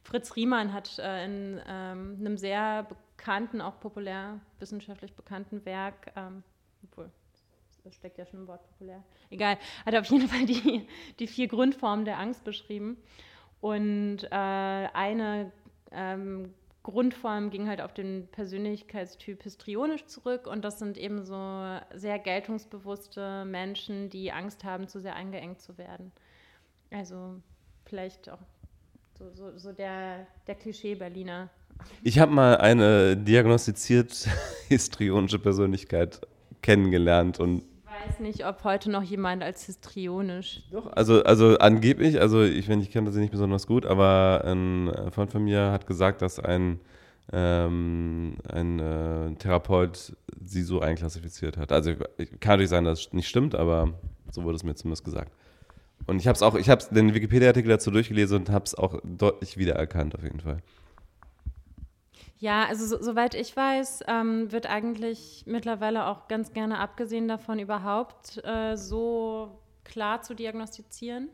Fritz Riemann hat äh, in ähm, einem sehr bekannten, auch populär wissenschaftlich bekannten Werk, ähm, obwohl das steckt ja schon im Wort populär, egal, hat auf jeden Fall die, die vier Grundformen der Angst beschrieben. Und äh, eine ähm, Grundform ging halt auf den Persönlichkeitstyp histrionisch zurück und das sind eben so sehr geltungsbewusste Menschen, die Angst haben, zu sehr eingeengt zu werden. Also vielleicht auch So, so, so der, der Klischee-Berliner. Ich habe mal eine diagnostiziert histrionische Persönlichkeit kennengelernt und ich weiß nicht, ob heute noch jemand als histrionisch. Doch, also, also angeblich, also ich, ich kenne das nicht besonders gut, aber ein Freund von mir hat gesagt, dass ein, ähm, ein äh, Therapeut sie so einklassifiziert hat. Also kann natürlich sein, dass es nicht stimmt, aber so wurde es mir zumindest gesagt. Und ich habe es auch, ich habe den Wikipedia-Artikel dazu durchgelesen und habe es auch deutlich wiedererkannt auf jeden Fall. Ja, also so, soweit ich weiß, ähm, wird eigentlich mittlerweile auch ganz gerne abgesehen davon, überhaupt äh, so klar zu diagnostizieren,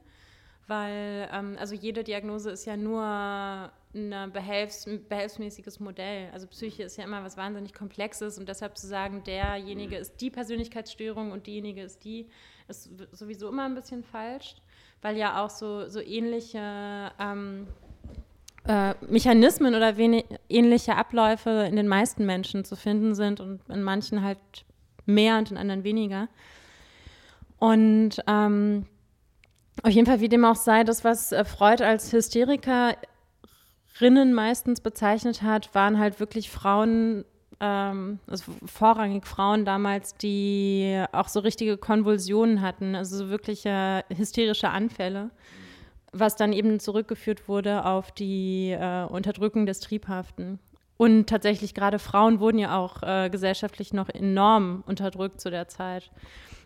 weil ähm, also jede Diagnose ist ja nur ein Behelfs behelfsmäßiges Modell. Also Psyche ist ja immer was wahnsinnig Komplexes und deshalb zu sagen, derjenige ist die Persönlichkeitsstörung und diejenige ist die, ist sowieso immer ein bisschen falsch, weil ja auch so, so ähnliche ähm, äh, Mechanismen oder ähnliche Abläufe in den meisten Menschen zu finden sind und in manchen halt mehr und in anderen weniger. Und ähm, auf jeden Fall, wie dem auch sei, das, was äh, Freud als Hysterikerinnen meistens bezeichnet hat, waren halt wirklich Frauen, ähm, also vorrangig Frauen damals, die auch so richtige Konvulsionen hatten, also so wirkliche hysterische Anfälle was dann eben zurückgeführt wurde auf die äh, Unterdrückung des Triebhaften. Und tatsächlich gerade Frauen wurden ja auch äh, gesellschaftlich noch enorm unterdrückt zu der Zeit.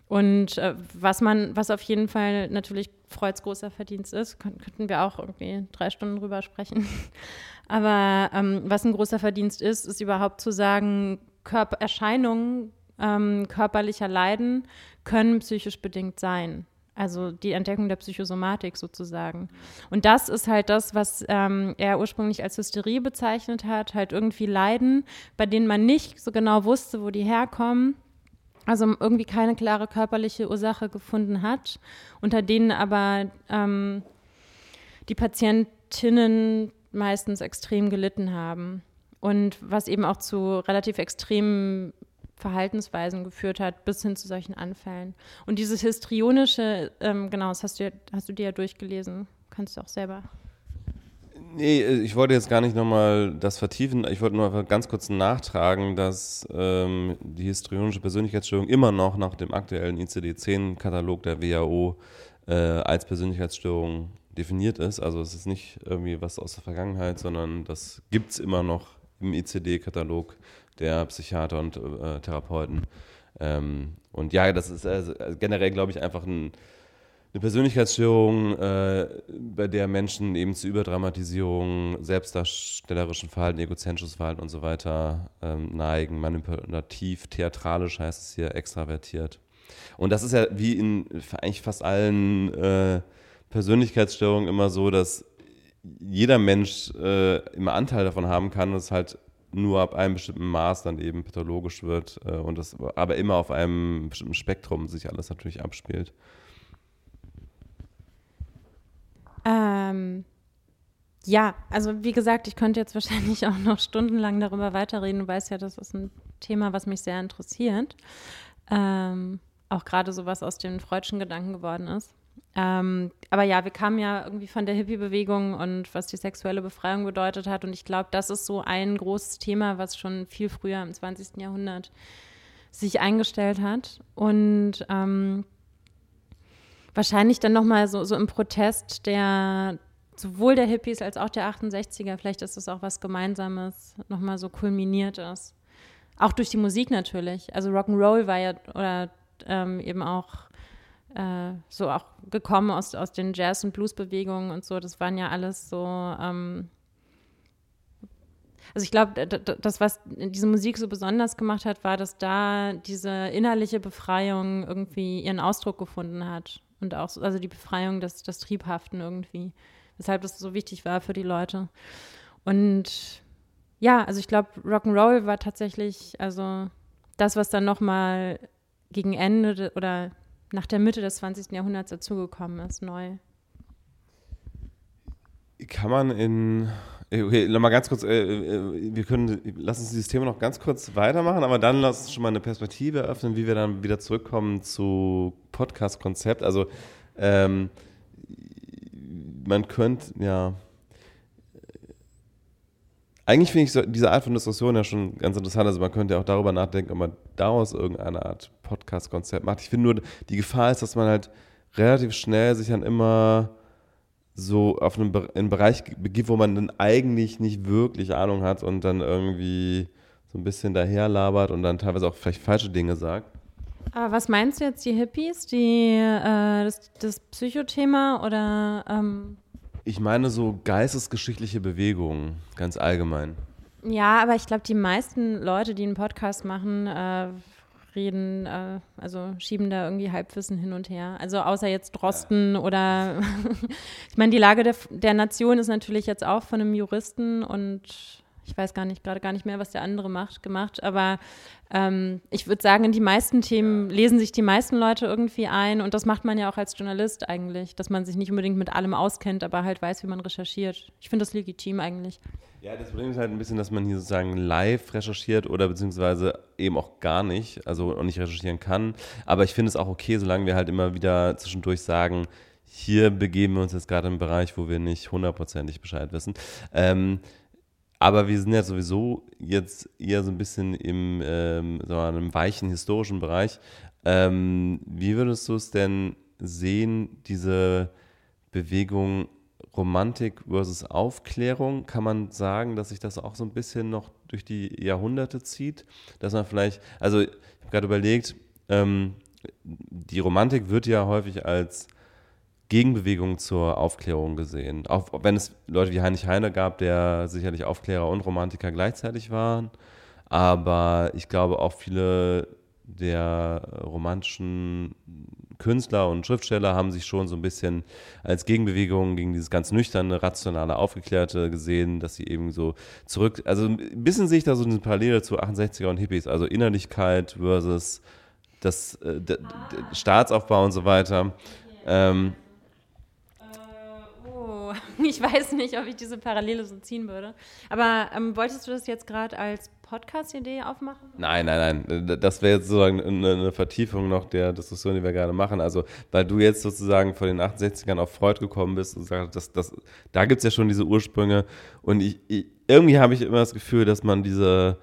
Und äh, was man, was auf jeden Fall natürlich Freuds großer Verdienst ist, könnten wir auch irgendwie drei Stunden drüber sprechen. Aber ähm, was ein großer Verdienst ist, ist überhaupt zu sagen, Körper Erscheinungen ähm, körperlicher Leiden können psychisch bedingt sein. Also die Entdeckung der Psychosomatik sozusagen. Und das ist halt das, was ähm, er ursprünglich als Hysterie bezeichnet hat, halt irgendwie Leiden, bei denen man nicht so genau wusste, wo die herkommen. Also irgendwie keine klare körperliche Ursache gefunden hat, unter denen aber ähm, die Patientinnen meistens extrem gelitten haben. Und was eben auch zu relativ extremen Verhaltensweisen geführt hat, bis hin zu solchen Anfällen. Und dieses Histrionische, ähm, genau, das hast du, hast du dir ja durchgelesen, kannst du auch selber. Nee, äh, ich wollte jetzt gar nicht nochmal das vertiefen. Ich wollte nur ganz kurz nachtragen, dass ähm, die histrionische Persönlichkeitsstörung immer noch nach dem aktuellen ICD-10-Katalog der WHO äh, als Persönlichkeitsstörung definiert ist. Also es ist nicht irgendwie was aus der Vergangenheit, sondern das gibt es immer noch im ICD-Katalog der Psychiater und äh, Therapeuten. Ähm, und ja, das ist also generell, glaube ich, einfach ein, eine Persönlichkeitsstörung, äh, bei der Menschen eben zu Überdramatisierung, selbstdarstellerischen Verhalten, egozentrisches Verhalten und so weiter ähm, neigen, manipulativ, theatralisch heißt es hier, extravertiert. Und das ist ja wie in eigentlich fast allen äh, Persönlichkeitsstörungen immer so, dass jeder Mensch äh, immer Anteil davon haben kann und es halt nur ab einem bestimmten Maß dann eben pathologisch wird äh, und das aber immer auf einem bestimmten Spektrum sich alles natürlich abspielt. Ähm, ja, also wie gesagt, ich könnte jetzt wahrscheinlich auch noch stundenlang darüber weiterreden. Du weißt ja, das ist ein Thema, was mich sehr interessiert. Ähm, auch gerade so was aus den freudschen Gedanken geworden ist. Ähm, aber ja, wir kamen ja irgendwie von der Hippie-Bewegung und was die sexuelle Befreiung bedeutet hat. Und ich glaube, das ist so ein großes Thema, was schon viel früher im 20. Jahrhundert sich eingestellt hat. Und ähm, wahrscheinlich dann nochmal so, so im Protest der sowohl der Hippies als auch der 68er, vielleicht ist das auch was Gemeinsames, nochmal so kulminiert ist. Auch durch die Musik natürlich. Also Rock'n'Roll war ja, oder ähm, eben auch äh, so auch gekommen aus, aus den Jazz- und Blues-Bewegungen und so. Das waren ja alles so. Ähm, also ich glaube, das, was diese Musik so besonders gemacht hat, war, dass da diese innerliche Befreiung irgendwie ihren Ausdruck gefunden hat. Und auch, so, also die Befreiung des, des Triebhaften irgendwie. Weshalb das so wichtig war für die Leute. Und ja, also ich glaube, Rock'n'Roll war tatsächlich, also das, was dann nochmal gegen Ende oder nach der Mitte des 20. Jahrhunderts dazugekommen ist, neu. Kann man in Okay, nochmal ganz kurz, äh, äh, wir können, lass uns dieses Thema noch ganz kurz weitermachen, aber dann lass uns schon mal eine Perspektive öffnen, wie wir dann wieder zurückkommen zu Podcast-Konzept. Also ähm, man könnte, ja, eigentlich finde ich so, diese Art von Diskussion ja schon ganz interessant. Also man könnte ja auch darüber nachdenken, ob man daraus irgendeine Art Podcast-Konzept macht. Ich finde nur, die Gefahr ist, dass man halt relativ schnell sich dann immer so auf einen, in einen Bereich begibt, wo man dann eigentlich nicht wirklich Ahnung hat und dann irgendwie so ein bisschen daherlabert und dann teilweise auch vielleicht falsche Dinge sagt. Aber was meinst du jetzt, die Hippies, die, äh, das, das Psychothema oder? Ähm ich meine so geistesgeschichtliche Bewegungen, ganz allgemein. Ja, aber ich glaube, die meisten Leute, die einen Podcast machen, äh, reden, äh, also schieben da irgendwie Halbwissen hin und her. Also außer jetzt Drosten ja. oder ich meine, die Lage der, der Nation ist natürlich jetzt auch von einem Juristen und ich weiß gar nicht, gerade gar nicht mehr, was der andere macht, gemacht, aber ähm, ich würde sagen, in die meisten Themen lesen sich die meisten Leute irgendwie ein und das macht man ja auch als Journalist eigentlich, dass man sich nicht unbedingt mit allem auskennt, aber halt weiß, wie man recherchiert. Ich finde das legitim eigentlich. Ja, das Problem ist halt ein bisschen, dass man hier sozusagen live recherchiert oder beziehungsweise eben auch gar nicht, also auch nicht recherchieren kann. Aber ich finde es auch okay, solange wir halt immer wieder zwischendurch sagen, hier begeben wir uns jetzt gerade im Bereich, wo wir nicht hundertprozentig Bescheid wissen. Ähm, aber wir sind ja sowieso jetzt eher so ein bisschen im ähm, so einem weichen historischen Bereich. Ähm, wie würdest du es denn sehen, diese Bewegung Romantik versus Aufklärung, kann man sagen, dass sich das auch so ein bisschen noch durch die Jahrhunderte zieht? Dass man vielleicht, also ich habe gerade überlegt, ähm, die Romantik wird ja häufig als Gegenbewegung zur Aufklärung gesehen. Auch wenn es Leute wie Heinrich Heine gab, der sicherlich Aufklärer und Romantiker gleichzeitig waren. Aber ich glaube auch viele der romantischen Künstler und Schriftsteller haben sich schon so ein bisschen als Gegenbewegung gegen dieses ganz nüchterne, rationale, aufgeklärte gesehen, dass sie eben so zurück, also ein bisschen sehe ich da so eine Parallele zu 68er und Hippies, also Innerlichkeit versus das äh, Staatsaufbau und so weiter. Ähm, äh, ich weiß nicht, ob ich diese Parallele so ziehen würde. Aber ähm, wolltest du das jetzt gerade als Podcast-Idee aufmachen? Nein, nein, nein. Das wäre jetzt sozusagen eine, Vertiefung noch der Diskussion, die wir gerade machen. Also, weil du jetzt sozusagen von den 68ern auf Freud gekommen bist und sagst, das, das, da gibt es ja schon diese Ursprünge. Und ich, ich irgendwie habe ich immer das Gefühl, dass man diese,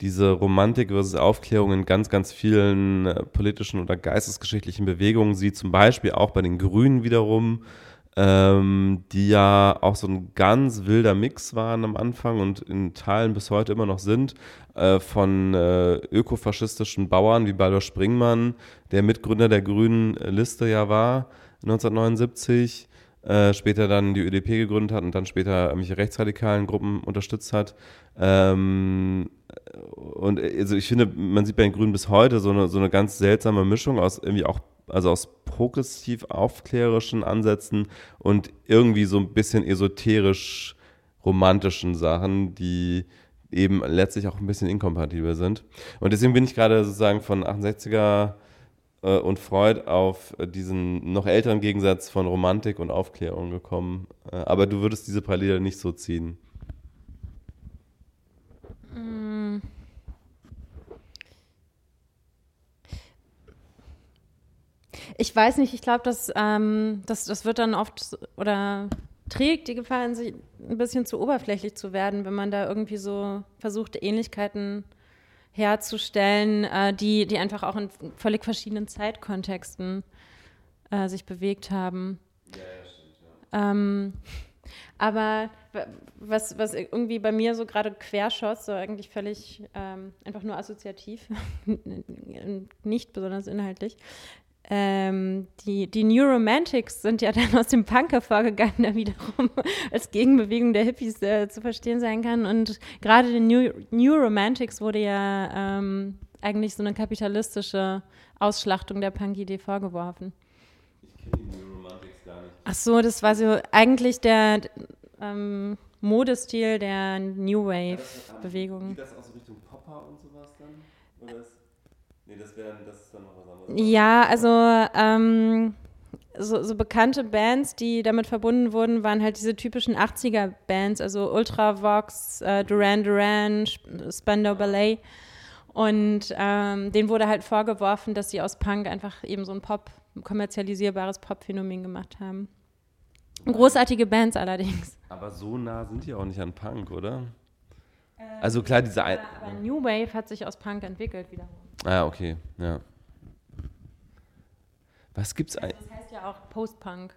diese Romantik versus Aufklärung in ganz, ganz vielen äh, politischen oder geistesgeschichtlichen Bewegungen sieht. Zum Beispiel auch bei den Grünen wiederum ähm, die ja auch so ein ganz wilder Mix waren am Anfang und in Teilen bis heute immer noch sind, äh, von äh, ökofaschistischen Bauern wie Baldur Springmann, der Mitgründer der Grünen Liste ja war, 1979, äh, später dann die ÖDP gegründet hat und dann später irgendwelche rechtsradikalen Gruppen unterstützt hat. Ähm, und also ich finde, man sieht bei den Grünen bis heute so eine, so eine ganz seltsame Mischung aus irgendwie auch also aus progressiv aufklärerischen Ansätzen und irgendwie so ein bisschen esoterisch romantischen Sachen, die eben letztlich auch ein bisschen inkompatibel sind. Und deswegen bin ich gerade sozusagen von 68er äh, und Freud auf diesen noch älteren Gegensatz von Romantik und Aufklärung gekommen. Äh, aber du würdest diese Parallele nicht so ziehen. Ich weiß nicht, ich glaube, dass, ähm, das, das wird dann oft oder trägt die Gefahr in sich, ein bisschen zu oberflächlich zu werden, wenn man da irgendwie so versucht, Ähnlichkeiten herzustellen, äh, die, die einfach auch in völlig verschiedenen Zeitkontexten äh, sich bewegt haben. Ja, ja, stimmt, ja. Ähm, aber was, was irgendwie bei mir so gerade querschoss, so eigentlich völlig ähm, einfach nur assoziativ, nicht besonders inhaltlich, ähm, die, die New Romantics sind ja dann aus dem Punk hervorgegangen, der wiederum als Gegenbewegung der Hippies äh, zu verstehen sein kann. Und gerade den New, New Romantics wurde ja ähm, eigentlich so eine kapitalistische Ausschlachtung der Punk-Idee vorgeworfen. Ich kenne die New Romantics gar nicht. Ach so, das war so eigentlich der ähm, Modestil der New Wave-Bewegung. Geht das aus Richtung Popper und sowas dann? Oder ist, nee, das wäre das ist dann noch ja, also ähm, so, so, bekannte Bands, die damit verbunden wurden, waren halt diese typischen 80er-Bands, also Ultravox, äh, Duran Duran, Spandau Ballet. Und ähm, denen wurde halt vorgeworfen, dass sie aus Punk einfach eben so ein Pop, kommerzialisierbares Pop-Phänomen gemacht haben. Großartige Bands allerdings. Aber so nah sind die auch nicht an Punk, oder? Also klar, diese aber, aber New Wave hat sich aus Punk entwickelt wiederum. Ah, okay, ja. Was gibt's also Das heißt ja auch Post-Punk.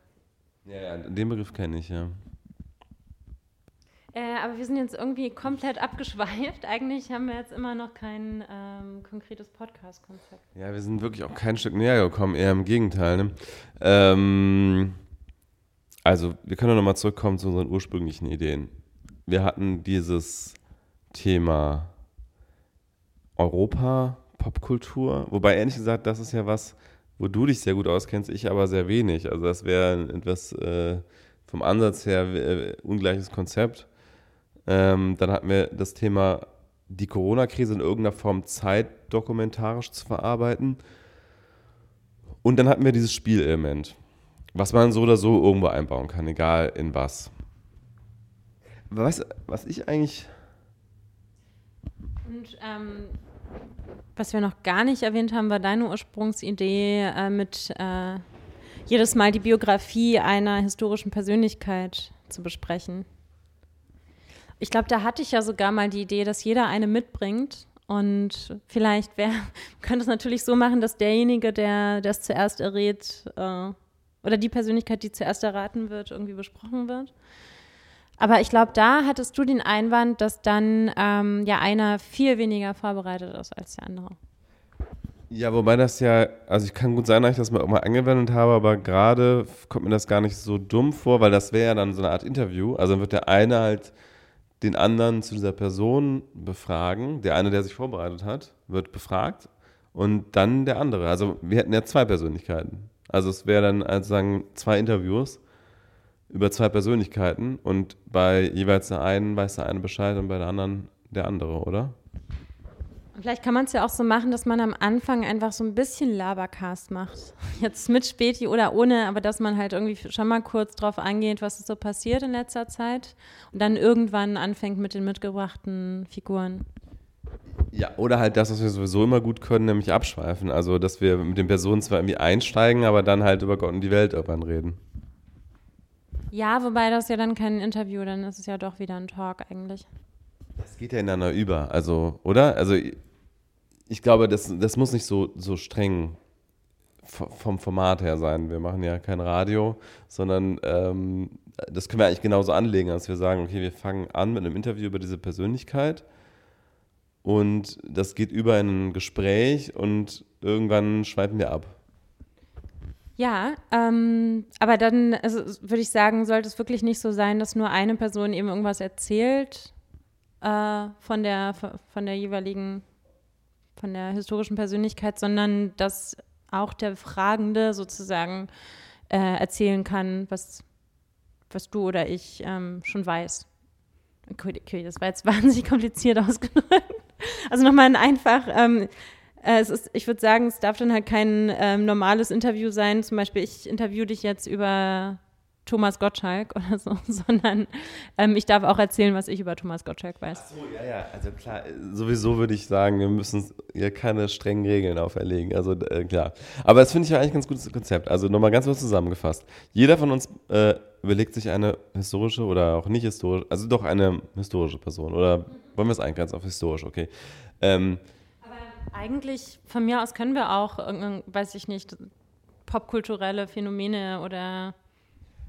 Ja, ja, den Begriff kenne ich, ja. Äh, aber wir sind jetzt irgendwie komplett abgeschweift. Eigentlich haben wir jetzt immer noch kein ähm, konkretes Podcast-Konzept. Ja, wir sind wirklich auch kein Stück näher gekommen, eher im Gegenteil. Ne? Ähm, also, wir können nochmal zurückkommen zu unseren ursprünglichen Ideen. Wir hatten dieses Thema Europa, Popkultur, wobei ehrlich gesagt, das ist ja was, wo du dich sehr gut auskennst, ich aber sehr wenig. Also das wäre etwas äh, vom Ansatz her äh, ungleiches Konzept. Ähm, dann hatten wir das Thema, die Corona-Krise in irgendeiner Form zeitdokumentarisch zu verarbeiten. Und dann hatten wir dieses Spielelement, was man so oder so irgendwo einbauen kann, egal in was. Was, was ich eigentlich. Und ähm, was wir noch gar nicht erwähnt haben, war deine Ursprungsidee äh, mit äh, jedes Mal die Biografie einer historischen Persönlichkeit zu besprechen. Ich glaube, da hatte ich ja sogar mal die Idee, dass jeder eine mitbringt. Und vielleicht wär, könnte es natürlich so machen, dass derjenige, der das zuerst errät, äh, oder die Persönlichkeit, die zuerst erraten wird, irgendwie besprochen wird. Aber ich glaube, da hattest du den Einwand, dass dann ähm, ja einer viel weniger vorbereitet ist als der andere. Ja, wobei das ja, also ich kann gut sein, dass ich das mal, mal angewendet habe, aber gerade kommt mir das gar nicht so dumm vor, weil das wäre ja dann so eine Art Interview. Also dann wird der eine halt den anderen zu dieser Person befragen. Der eine, der sich vorbereitet hat, wird befragt und dann der andere. Also wir hätten ja zwei Persönlichkeiten. Also es wäre dann also sagen zwei Interviews über zwei Persönlichkeiten und bei jeweils der einen weiß der eine Bescheid und bei der anderen der andere, oder? Vielleicht kann man es ja auch so machen, dass man am Anfang einfach so ein bisschen Labercast macht. Jetzt mit Späti oder ohne, aber dass man halt irgendwie schon mal kurz drauf eingeht, was ist so passiert in letzter Zeit und dann irgendwann anfängt mit den mitgebrachten Figuren. Ja, oder halt das, was wir sowieso immer gut können, nämlich abschweifen. Also, dass wir mit den Personen zwar irgendwie einsteigen, aber dann halt über Gott und die Welt irgendwann reden. Ja, wobei das ja dann kein Interview, dann ist es ja doch wieder ein Talk eigentlich. Das geht ja ineinander über, also, oder? Also, ich glaube, das, das muss nicht so, so streng vom Format her sein. Wir machen ja kein Radio, sondern ähm, das können wir eigentlich genauso anlegen, als wir sagen, okay, wir fangen an mit einem Interview über diese Persönlichkeit und das geht über in ein Gespräch und irgendwann schweifen wir ab. Ja, ähm, aber dann also, würde ich sagen, sollte es wirklich nicht so sein, dass nur eine Person eben irgendwas erzählt äh, von, der, von der jeweiligen, von der historischen Persönlichkeit, sondern dass auch der Fragende sozusagen äh, erzählen kann, was, was du oder ich ähm, schon weiß. Okay, okay, das war jetzt wahnsinnig kompliziert ausgedrückt. Also nochmal ein einfach, ähm, äh, es ist, ich würde sagen, es darf dann halt kein ähm, normales Interview sein. Zum Beispiel, ich interview dich jetzt über Thomas Gottschalk oder so, sondern ähm, ich darf auch erzählen, was ich über Thomas Gottschalk weiß. Ach so, ja, ja, also klar, sowieso würde ich sagen, wir müssen hier keine strengen Regeln auferlegen, also äh, klar. Aber das finde ich ja eigentlich ein ganz gutes Konzept. Also nochmal ganz kurz zusammengefasst. Jeder von uns äh, überlegt sich eine historische oder auch nicht historische, also doch eine historische Person oder wollen wir es eingrenzen auf historisch, okay. Ähm, eigentlich, von mir aus können wir auch, weiß ich nicht, popkulturelle Phänomene oder.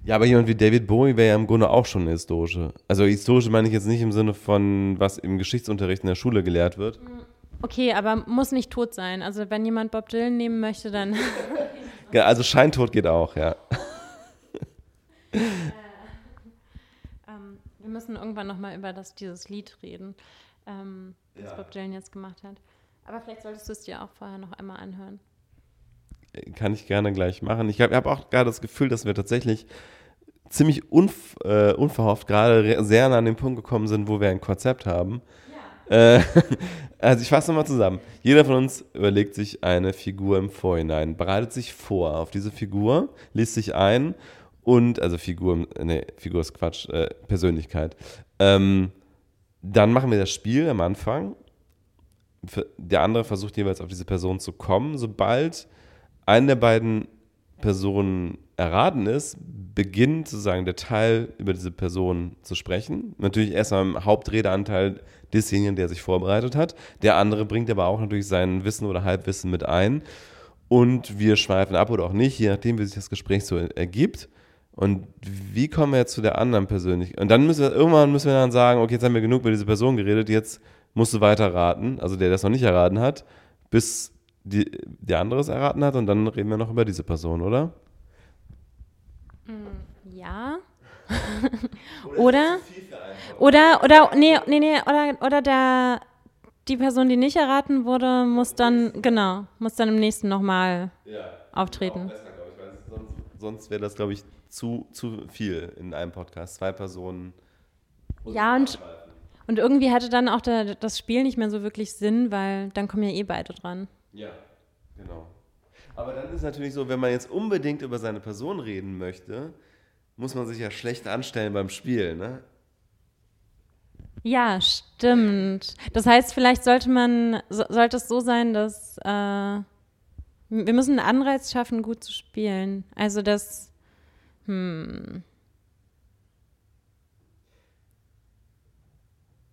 Ja, aber jemand wie David Bowie wäre ja im Grunde auch schon eine historische. Also historische meine ich jetzt nicht im Sinne von, was im Geschichtsunterricht in der Schule gelehrt wird. Okay, aber muss nicht tot sein. Also wenn jemand Bob Dylan nehmen möchte, dann. ja, also Scheintod geht auch, ja. äh, ähm, wir müssen irgendwann nochmal über das, dieses Lied reden, ähm, das ja. Bob Dylan jetzt gemacht hat. Aber vielleicht solltest du es dir auch vorher noch einmal anhören. Kann ich gerne gleich machen. Ich habe hab auch gerade das Gefühl, dass wir tatsächlich ziemlich unv äh, unverhofft gerade sehr nah an den Punkt gekommen sind, wo wir ein Konzept haben. Ja. Äh, also ich fasse nochmal zusammen. Jeder von uns überlegt sich eine Figur im Vorhinein, bereitet sich vor auf diese Figur, liest sich ein und, also Figur, ne, Figur ist Quatsch, äh, Persönlichkeit. Ähm, dann machen wir das Spiel am Anfang der andere versucht jeweils auf diese Person zu kommen. Sobald eine der beiden Personen erraten ist, beginnt sozusagen der Teil über diese Person zu sprechen. Natürlich erstmal im Hauptredeanteil desjenigen, der sich vorbereitet hat. Der andere bringt aber auch natürlich sein Wissen oder Halbwissen mit ein. Und wir schweifen ab oder auch nicht, je nachdem, wie sich das Gespräch so ergibt. Und wie kommen wir jetzt zu der anderen persönlich? Und dann müssen wir, irgendwann müssen wir dann sagen, okay, jetzt haben wir genug über diese Person geredet, jetzt musst du weiter raten, also der das noch nicht erraten hat, bis die, der andere es erraten hat und dann reden wir noch über diese Person, oder? Mm, ja. oder? Oder, oder, nee, nee, nee, oder, oder der, die Person, die nicht erraten wurde, muss dann, genau, muss dann im nächsten nochmal ja, auftreten. Besser, ich, sonst, sonst wäre das, glaube ich, zu, zu viel in einem Podcast. Zwei Personen. Ja, und, und irgendwie hatte dann auch der, das Spiel nicht mehr so wirklich Sinn, weil dann kommen ja eh beide dran. Ja, genau. Aber dann ist natürlich so, wenn man jetzt unbedingt über seine Person reden möchte, muss man sich ja schlecht anstellen beim Spiel, ne? Ja, stimmt. Das heißt, vielleicht sollte man, so, sollte es so sein, dass äh, wir müssen einen Anreiz schaffen, gut zu spielen. Also dass, hm.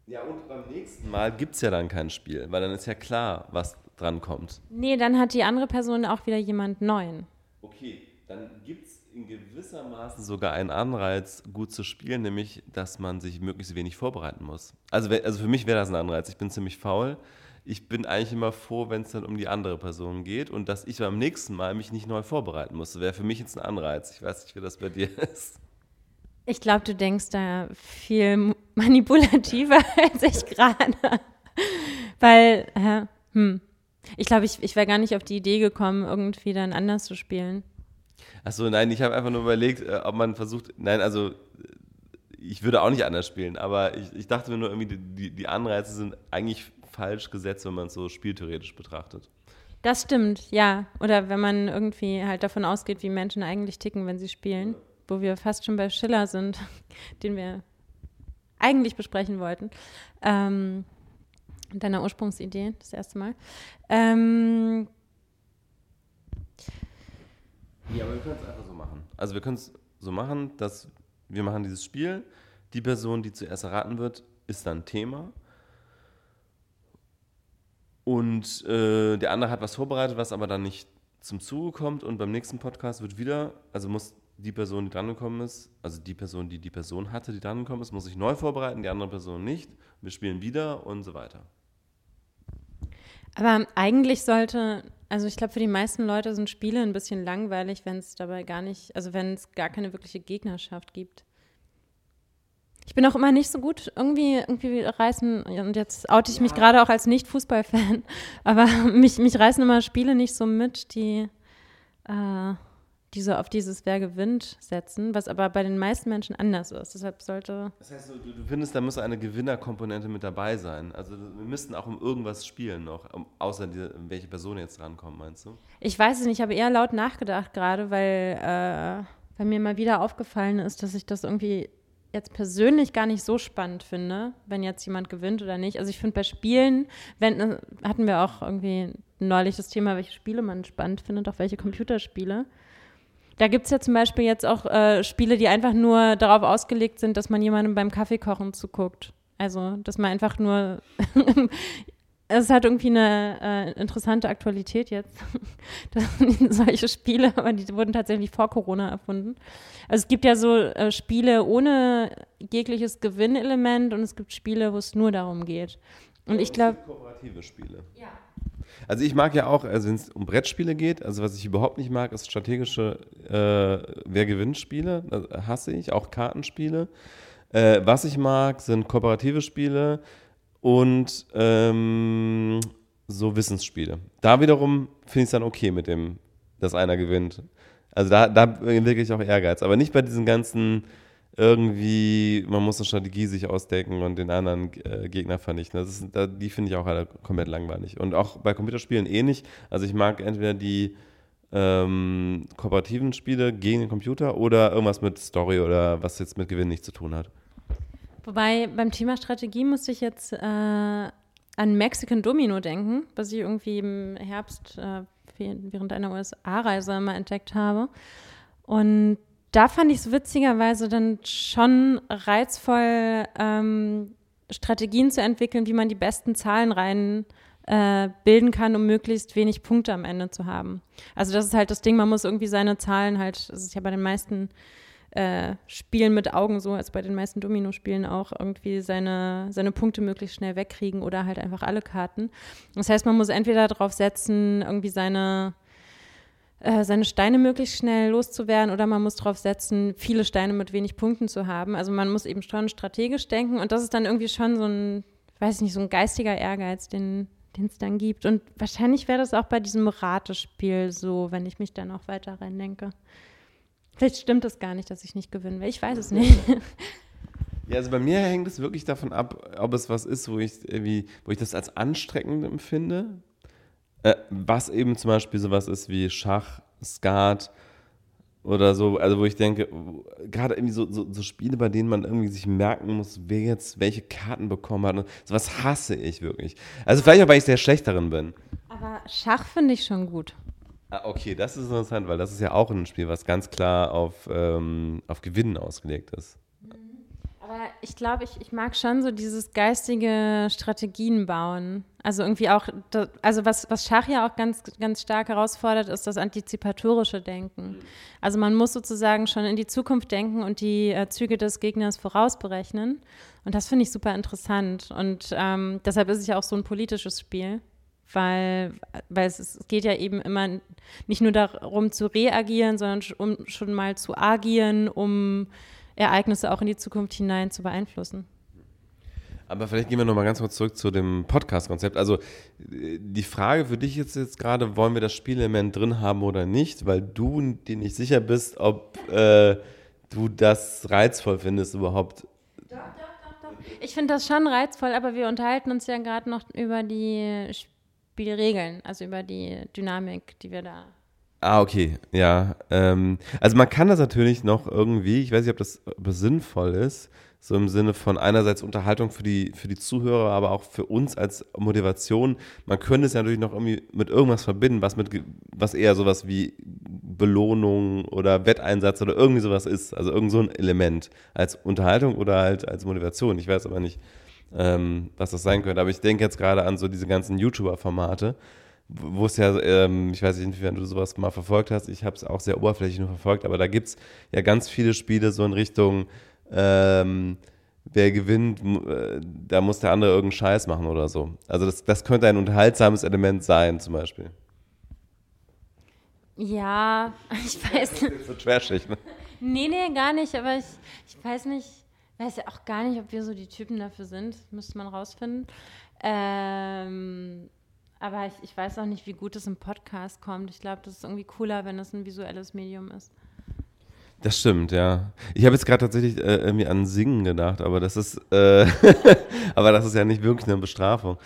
Ja, und beim nächsten Mal gibt es ja dann kein Spiel, weil dann ist ja klar, was dran kommt. Nee, dann hat die andere Person auch wieder jemand Neuen. Okay, dann gibt es in gewisser Maßen sogar einen Anreiz, gut zu spielen, nämlich, dass man sich möglichst wenig vorbereiten muss. Also, also für mich wäre das ein Anreiz. Ich bin ziemlich faul. Ich bin eigentlich immer froh, wenn es dann um die andere Person geht und dass ich beim nächsten Mal mich nicht neu vorbereiten muss. Wäre für mich jetzt ein Anreiz. Ich weiß nicht, wie das bei dir ist. Ich glaube, du denkst da viel manipulativer als ich gerade. Weil, äh, hm. Ich glaube, ich, ich wäre gar nicht auf die Idee gekommen, irgendwie dann anders zu spielen. Achso, nein, ich habe einfach nur überlegt, äh, ob man versucht, nein, also ich würde auch nicht anders spielen, aber ich, ich dachte mir nur irgendwie, die, die Anreize sind eigentlich falsch gesetzt, wenn man es so spieltheoretisch betrachtet. Das stimmt, ja. Oder wenn man irgendwie halt davon ausgeht, wie Menschen eigentlich ticken, wenn sie spielen, wo wir fast schon bei Schiller sind, den wir eigentlich besprechen wollten. Ähm, deiner Ursprungsidee, das erste Mal. Ähm, ja, aber wir können es einfach so machen. Also wir können es so machen, dass wir machen dieses Spiel. Die Person, die zuerst erraten wird, ist dann Thema. Und äh, der andere hat was vorbereitet, was aber dann nicht zum Zuge kommt. Und beim nächsten Podcast wird wieder, also muss die Person, die drangekommen ist, also die Person, die die Person hatte, die drangekommen ist, muss sich neu vorbereiten, die andere Person nicht. Wir spielen wieder und so weiter. Aber eigentlich sollte, also ich glaube, für die meisten Leute sind Spiele ein bisschen langweilig, wenn es dabei gar nicht, also wenn es gar keine wirkliche Gegnerschaft gibt. Ich bin auch immer nicht so gut irgendwie, irgendwie reißen, und jetzt oute ich ja. mich gerade auch als Nicht-Fußball-Fan, aber mich, mich reißen immer Spiele nicht so mit, die äh, die so auf dieses Wer gewinnt setzen, was aber bei den meisten Menschen anders ist. Deshalb sollte. Das heißt, du, du findest, da muss eine Gewinnerkomponente mit dabei sein. Also wir müssten auch um irgendwas spielen noch, um, außer die, welche Person jetzt rankommt, meinst du? Ich weiß es nicht, ich habe eher laut nachgedacht gerade, weil, äh, weil mir mal wieder aufgefallen ist, dass ich das irgendwie jetzt persönlich gar nicht so spannend finde, wenn jetzt jemand gewinnt oder nicht. Also ich finde bei Spielen, wenn, äh, hatten wir auch irgendwie neulich das Thema, welche Spiele man spannend findet, auch welche Computerspiele. Da gibt es ja zum Beispiel jetzt auch äh, Spiele, die einfach nur darauf ausgelegt sind, dass man jemandem beim Kaffeekochen zuguckt. Also, dass man einfach nur. es hat irgendwie eine äh, interessante Aktualität jetzt. solche Spiele, aber die wurden tatsächlich vor Corona erfunden. Also es gibt ja so äh, Spiele ohne jegliches Gewinnelement und es gibt Spiele, wo es nur darum geht. Und ja, ich glaube. Kooperative Spiele. Ja. Also ich mag ja auch, also wenn es um Brettspiele geht, also was ich überhaupt nicht mag, ist strategische äh, Wer gewinnt Spiele, das hasse ich, auch Kartenspiele. Äh, was ich mag, sind kooperative Spiele und ähm, so Wissensspiele. Da wiederum finde ich es dann okay mit dem, dass einer gewinnt. Also da, da entwickle ich auch Ehrgeiz, aber nicht bei diesen ganzen irgendwie, man muss eine Strategie sich ausdenken und den anderen äh, Gegner vernichten. Das ist, da, die finde ich auch alle komplett langweilig. Und auch bei Computerspielen ähnlich. Also ich mag entweder die ähm, kooperativen Spiele gegen den Computer oder irgendwas mit Story oder was jetzt mit Gewinn nichts zu tun hat. Wobei beim Thema Strategie musste ich jetzt äh, an Mexican Domino denken, was ich irgendwie im Herbst äh, während einer USA-Reise mal entdeckt habe. Und da fand ich es witzigerweise dann schon reizvoll, ähm, Strategien zu entwickeln, wie man die besten Zahlen rein äh, bilden kann, um möglichst wenig Punkte am Ende zu haben. Also das ist halt das Ding, man muss irgendwie seine Zahlen halt, das ist ja bei den meisten äh, Spielen mit Augen so, als bei den meisten Domino-Spielen auch, irgendwie seine, seine Punkte möglichst schnell wegkriegen oder halt einfach alle Karten. Das heißt, man muss entweder darauf setzen, irgendwie seine äh, seine Steine möglichst schnell loszuwerden oder man muss darauf setzen, viele Steine mit wenig Punkten zu haben. Also man muss eben schon strategisch denken und das ist dann irgendwie schon so ein, weiß ich nicht, so ein geistiger Ehrgeiz, den es dann gibt. Und wahrscheinlich wäre das auch bei diesem Ratespiel so, wenn ich mich dann auch weiter reindenke. Vielleicht stimmt es gar nicht, dass ich nicht gewinnen will. Ich weiß es nicht. Ja, also bei mir hängt es wirklich davon ab, ob es was ist, wo ich irgendwie, wo ich das als anstrengend empfinde. Äh, was eben zum Beispiel sowas ist wie Schach, Skat oder so, also wo ich denke, gerade irgendwie so, so, so, Spiele, bei denen man irgendwie sich merken muss, wer jetzt welche Karten bekommen hat. sowas hasse ich wirklich. Also vielleicht auch, weil ich sehr schlecht darin bin. Aber Schach finde ich schon gut. Ah, okay, das ist interessant, weil das ist ja auch ein Spiel, was ganz klar auf, ähm, auf Gewinnen ausgelegt ist. Aber ich glaube, ich, ich mag schon so dieses geistige Strategien bauen. Also irgendwie auch, also was, was Schach ja auch ganz, ganz stark herausfordert, ist das antizipatorische Denken. Also man muss sozusagen schon in die Zukunft denken und die äh, Züge des Gegners vorausberechnen. Und das finde ich super interessant. Und ähm, deshalb ist es ja auch so ein politisches Spiel weil, weil es, es, geht ja eben immer nicht nur darum zu reagieren, sondern um schon mal zu agieren, um Ereignisse auch in die Zukunft hinein zu beeinflussen. Aber vielleicht gehen wir nochmal ganz kurz zurück zu dem Podcast-Konzept. Also die Frage für dich ist jetzt gerade, wollen wir das Spielelement drin haben oder nicht? Weil du dir nicht sicher bist, ob äh, du das reizvoll findest überhaupt. Doch, doch, doch, doch. Ich finde das schon reizvoll, aber wir unterhalten uns ja gerade noch über die Spielregeln, also über die Dynamik, die wir da Ah, okay, ja. Ähm, also man kann das natürlich noch irgendwie, ich weiß nicht, ob das, sinnvoll ist, so im Sinne von einerseits Unterhaltung für die, für die Zuhörer, aber auch für uns als Motivation. Man könnte es ja natürlich noch irgendwie mit irgendwas verbinden, was mit was eher sowas wie Belohnung oder Wetteinsatz oder irgendwie sowas ist. Also irgend so ein Element als Unterhaltung oder halt als Motivation. Ich weiß aber nicht, ähm, was das sein könnte. Aber ich denke jetzt gerade an so diese ganzen YouTuber-Formate wo es ja, ähm, ich weiß nicht, inwiefern du sowas mal verfolgt hast, ich habe es auch sehr oberflächlich nur verfolgt, aber da gibt es ja ganz viele Spiele so in Richtung, ähm, wer gewinnt, äh, da muss der andere irgendeinen Scheiß machen oder so. Also das, das könnte ein unterhaltsames Element sein, zum Beispiel. Ja, ich weiß nicht. so trashig, ne? Nee, nee, gar nicht, aber ich, ich weiß nicht, weiß ja auch gar nicht, ob wir so die Typen dafür sind, müsste man rausfinden. Ähm, aber ich, ich weiß auch nicht, wie gut es im Podcast kommt. Ich glaube, das ist irgendwie cooler, wenn es ein visuelles Medium ist. Das stimmt, ja. Ich habe jetzt gerade tatsächlich äh, irgendwie an Singen gedacht, aber das ist, äh, aber das ist ja nicht wirklich eine Bestrafung.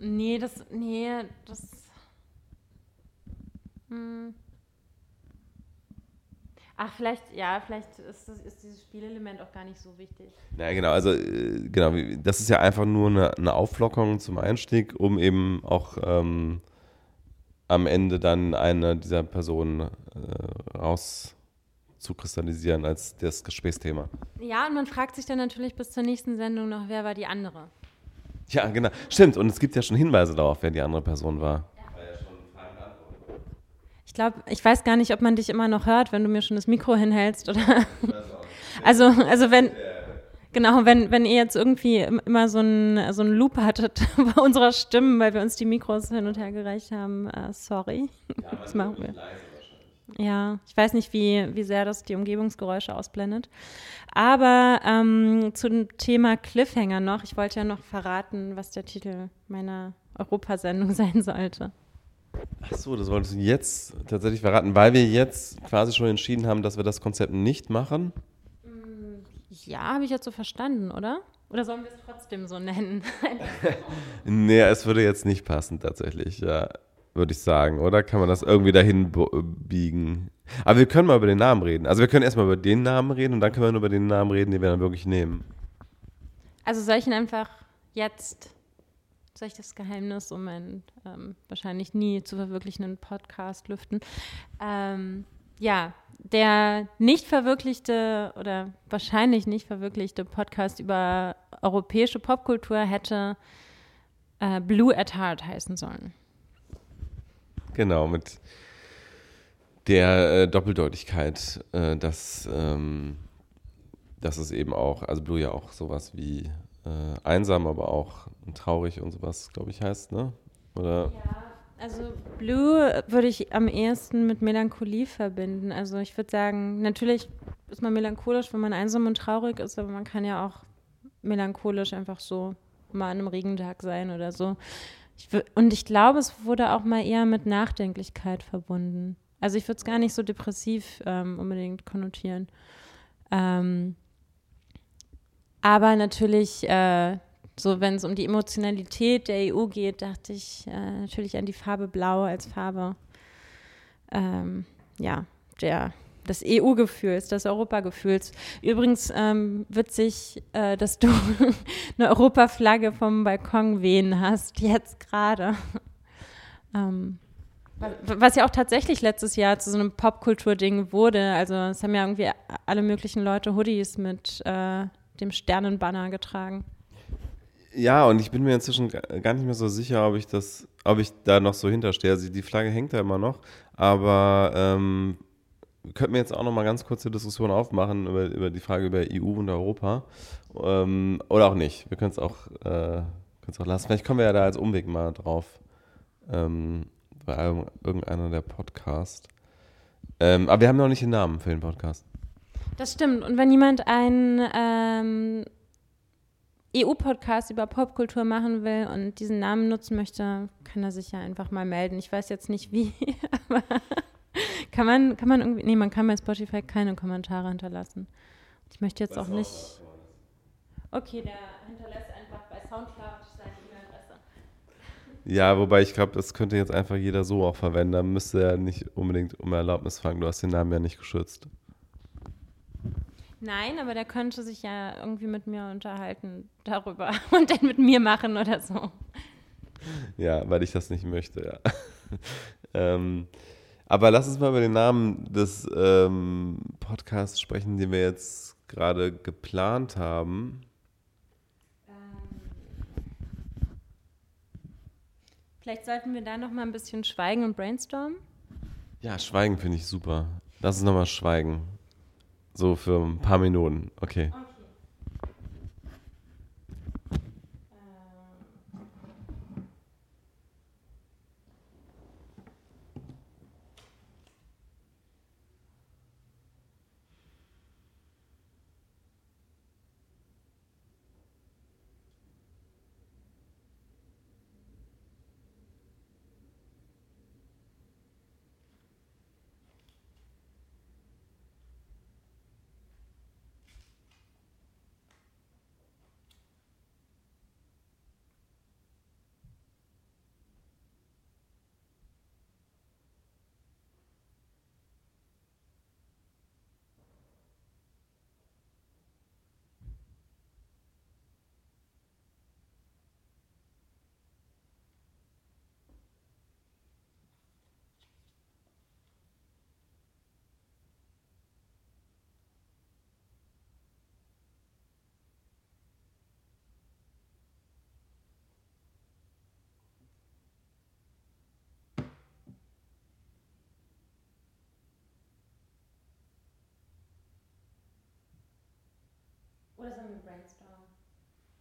Ähm, nee, das, nee, das. Hm. Ach, vielleicht, ja, vielleicht ist, das, ist dieses Spielelement auch gar nicht so wichtig. Ja, genau, also äh, genau, das ist ja einfach nur eine, eine Auflockerung zum Einstieg, um eben auch ähm, am Ende dann eine dieser Personen äh, raus als das Gesprächsthema. Ja, und man fragt sich dann natürlich bis zur nächsten Sendung noch, wer war die andere? Ja, genau. Stimmt, und es gibt ja schon Hinweise darauf, wer die andere Person war glaube, ich weiß gar nicht, ob man dich immer noch hört, wenn du mir schon das Mikro hinhältst oder. also, also wenn. Genau, wenn, wenn ihr jetzt irgendwie immer so einen so Loop hattet bei unserer Stimmen, weil wir uns die Mikros hin und her gereicht haben, uh, sorry. Ja, das machen wir. Ja, ich weiß nicht, wie, wie sehr das die Umgebungsgeräusche ausblendet. Aber ähm, zum Thema Cliffhanger noch. Ich wollte ja noch verraten, was der Titel meiner Europasendung sein sollte. Ach so, das wolltest du jetzt tatsächlich verraten, weil wir jetzt quasi schon entschieden haben, dass wir das Konzept nicht machen? Mm, ja, habe ich jetzt so verstanden, oder? Oder sollen wir es trotzdem so nennen? nee, es würde jetzt nicht passen tatsächlich, ja, würde ich sagen, oder? Kann man das irgendwie dahin biegen? Aber wir können mal über den Namen reden. Also wir können erstmal über den Namen reden und dann können wir nur über den Namen reden, den wir dann wirklich nehmen. Also soll ich ihn einfach jetzt soll ich das Geheimnis um einen ähm, wahrscheinlich nie zu verwirklichenden Podcast lüften. Ähm, ja, der nicht verwirklichte oder wahrscheinlich nicht verwirklichte Podcast über europäische Popkultur hätte äh, Blue at Heart heißen sollen. Genau, mit der äh, Doppeldeutigkeit, äh, dass, ähm, dass es eben auch, also Blue ja auch sowas wie äh, einsam, aber auch traurig und sowas, glaube ich, heißt, ne? Oder? Ja. Also Blue würde ich am ehesten mit Melancholie verbinden. Also ich würde sagen, natürlich ist man melancholisch, wenn man einsam und traurig ist, aber man kann ja auch melancholisch einfach so mal an einem Regentag sein oder so. Ich und ich glaube, es wurde auch mal eher mit Nachdenklichkeit verbunden. Also ich würde es gar nicht so depressiv ähm, unbedingt konnotieren. Ähm, aber natürlich äh, so, wenn es um die Emotionalität der EU geht, dachte ich äh, natürlich an die Farbe Blau als Farbe, ähm, ja, der, des EU-Gefühls, des Europagefühls. Übrigens ähm, witzig, äh, dass du eine Europaflagge vom Balkon wehen hast, jetzt gerade. ähm, was ja auch tatsächlich letztes Jahr zu so einem Popkultur-Ding wurde. Also es haben ja irgendwie alle möglichen Leute Hoodies mit äh, dem Sternenbanner getragen. Ja, und ich bin mir inzwischen gar nicht mehr so sicher, ob ich das, ob ich da noch so hinterstehe. Also die Flagge hängt da immer noch, aber ähm, könnten wir jetzt auch noch mal ganz kurze Diskussion aufmachen über, über die Frage über EU und Europa. Ähm, oder auch nicht. Wir können es auch, äh, auch lassen. Vielleicht kommen wir ja da als Umweg mal drauf. Ähm, bei irgendeiner der Podcasts. Ähm, aber wir haben noch nicht den Namen für den Podcast. Das stimmt. Und wenn jemand einen ähm, EU-Podcast über Popkultur machen will und diesen Namen nutzen möchte, kann er sich ja einfach mal melden. Ich weiß jetzt nicht wie, aber kann man, kann man irgendwie, nee, man kann bei Spotify keine Kommentare hinterlassen. Ich möchte jetzt auch nicht. Okay, der hinterlässt einfach bei Soundcloud seine E-Mail-Adresse. Ja, wobei ich glaube, das könnte jetzt einfach jeder so auch verwenden. Da müsste er nicht unbedingt um Erlaubnis fragen. Du hast den Namen ja nicht geschützt. Nein, aber der könnte sich ja irgendwie mit mir unterhalten darüber und den mit mir machen oder so. Ja, weil ich das nicht möchte, ja. ähm, aber lass uns mal über den Namen des ähm, Podcasts sprechen, den wir jetzt gerade geplant haben. Ähm, vielleicht sollten wir da noch mal ein bisschen schweigen und brainstormen. Ja, schweigen finde ich super. Lass uns noch mal schweigen. So für ein paar Minuten. Okay. Oder sollen wir brainstormen?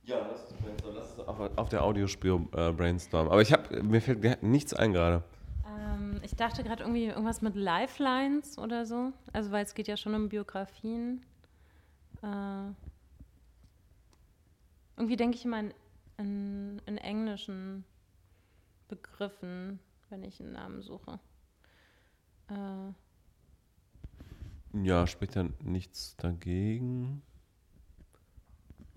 Ja, lass uns brainstormen. Lass uns auf, auf der Audiospur äh, brainstormen. Aber ich habe, mir fällt nichts ein gerade. Ähm, ich dachte gerade irgendwie irgendwas mit Lifelines oder so. Also, weil es geht ja schon um Biografien. Äh, irgendwie denke ich immer in, in, in, englischen Begriffen, wenn ich einen Namen suche. Äh, ja, spricht ja nichts dagegen.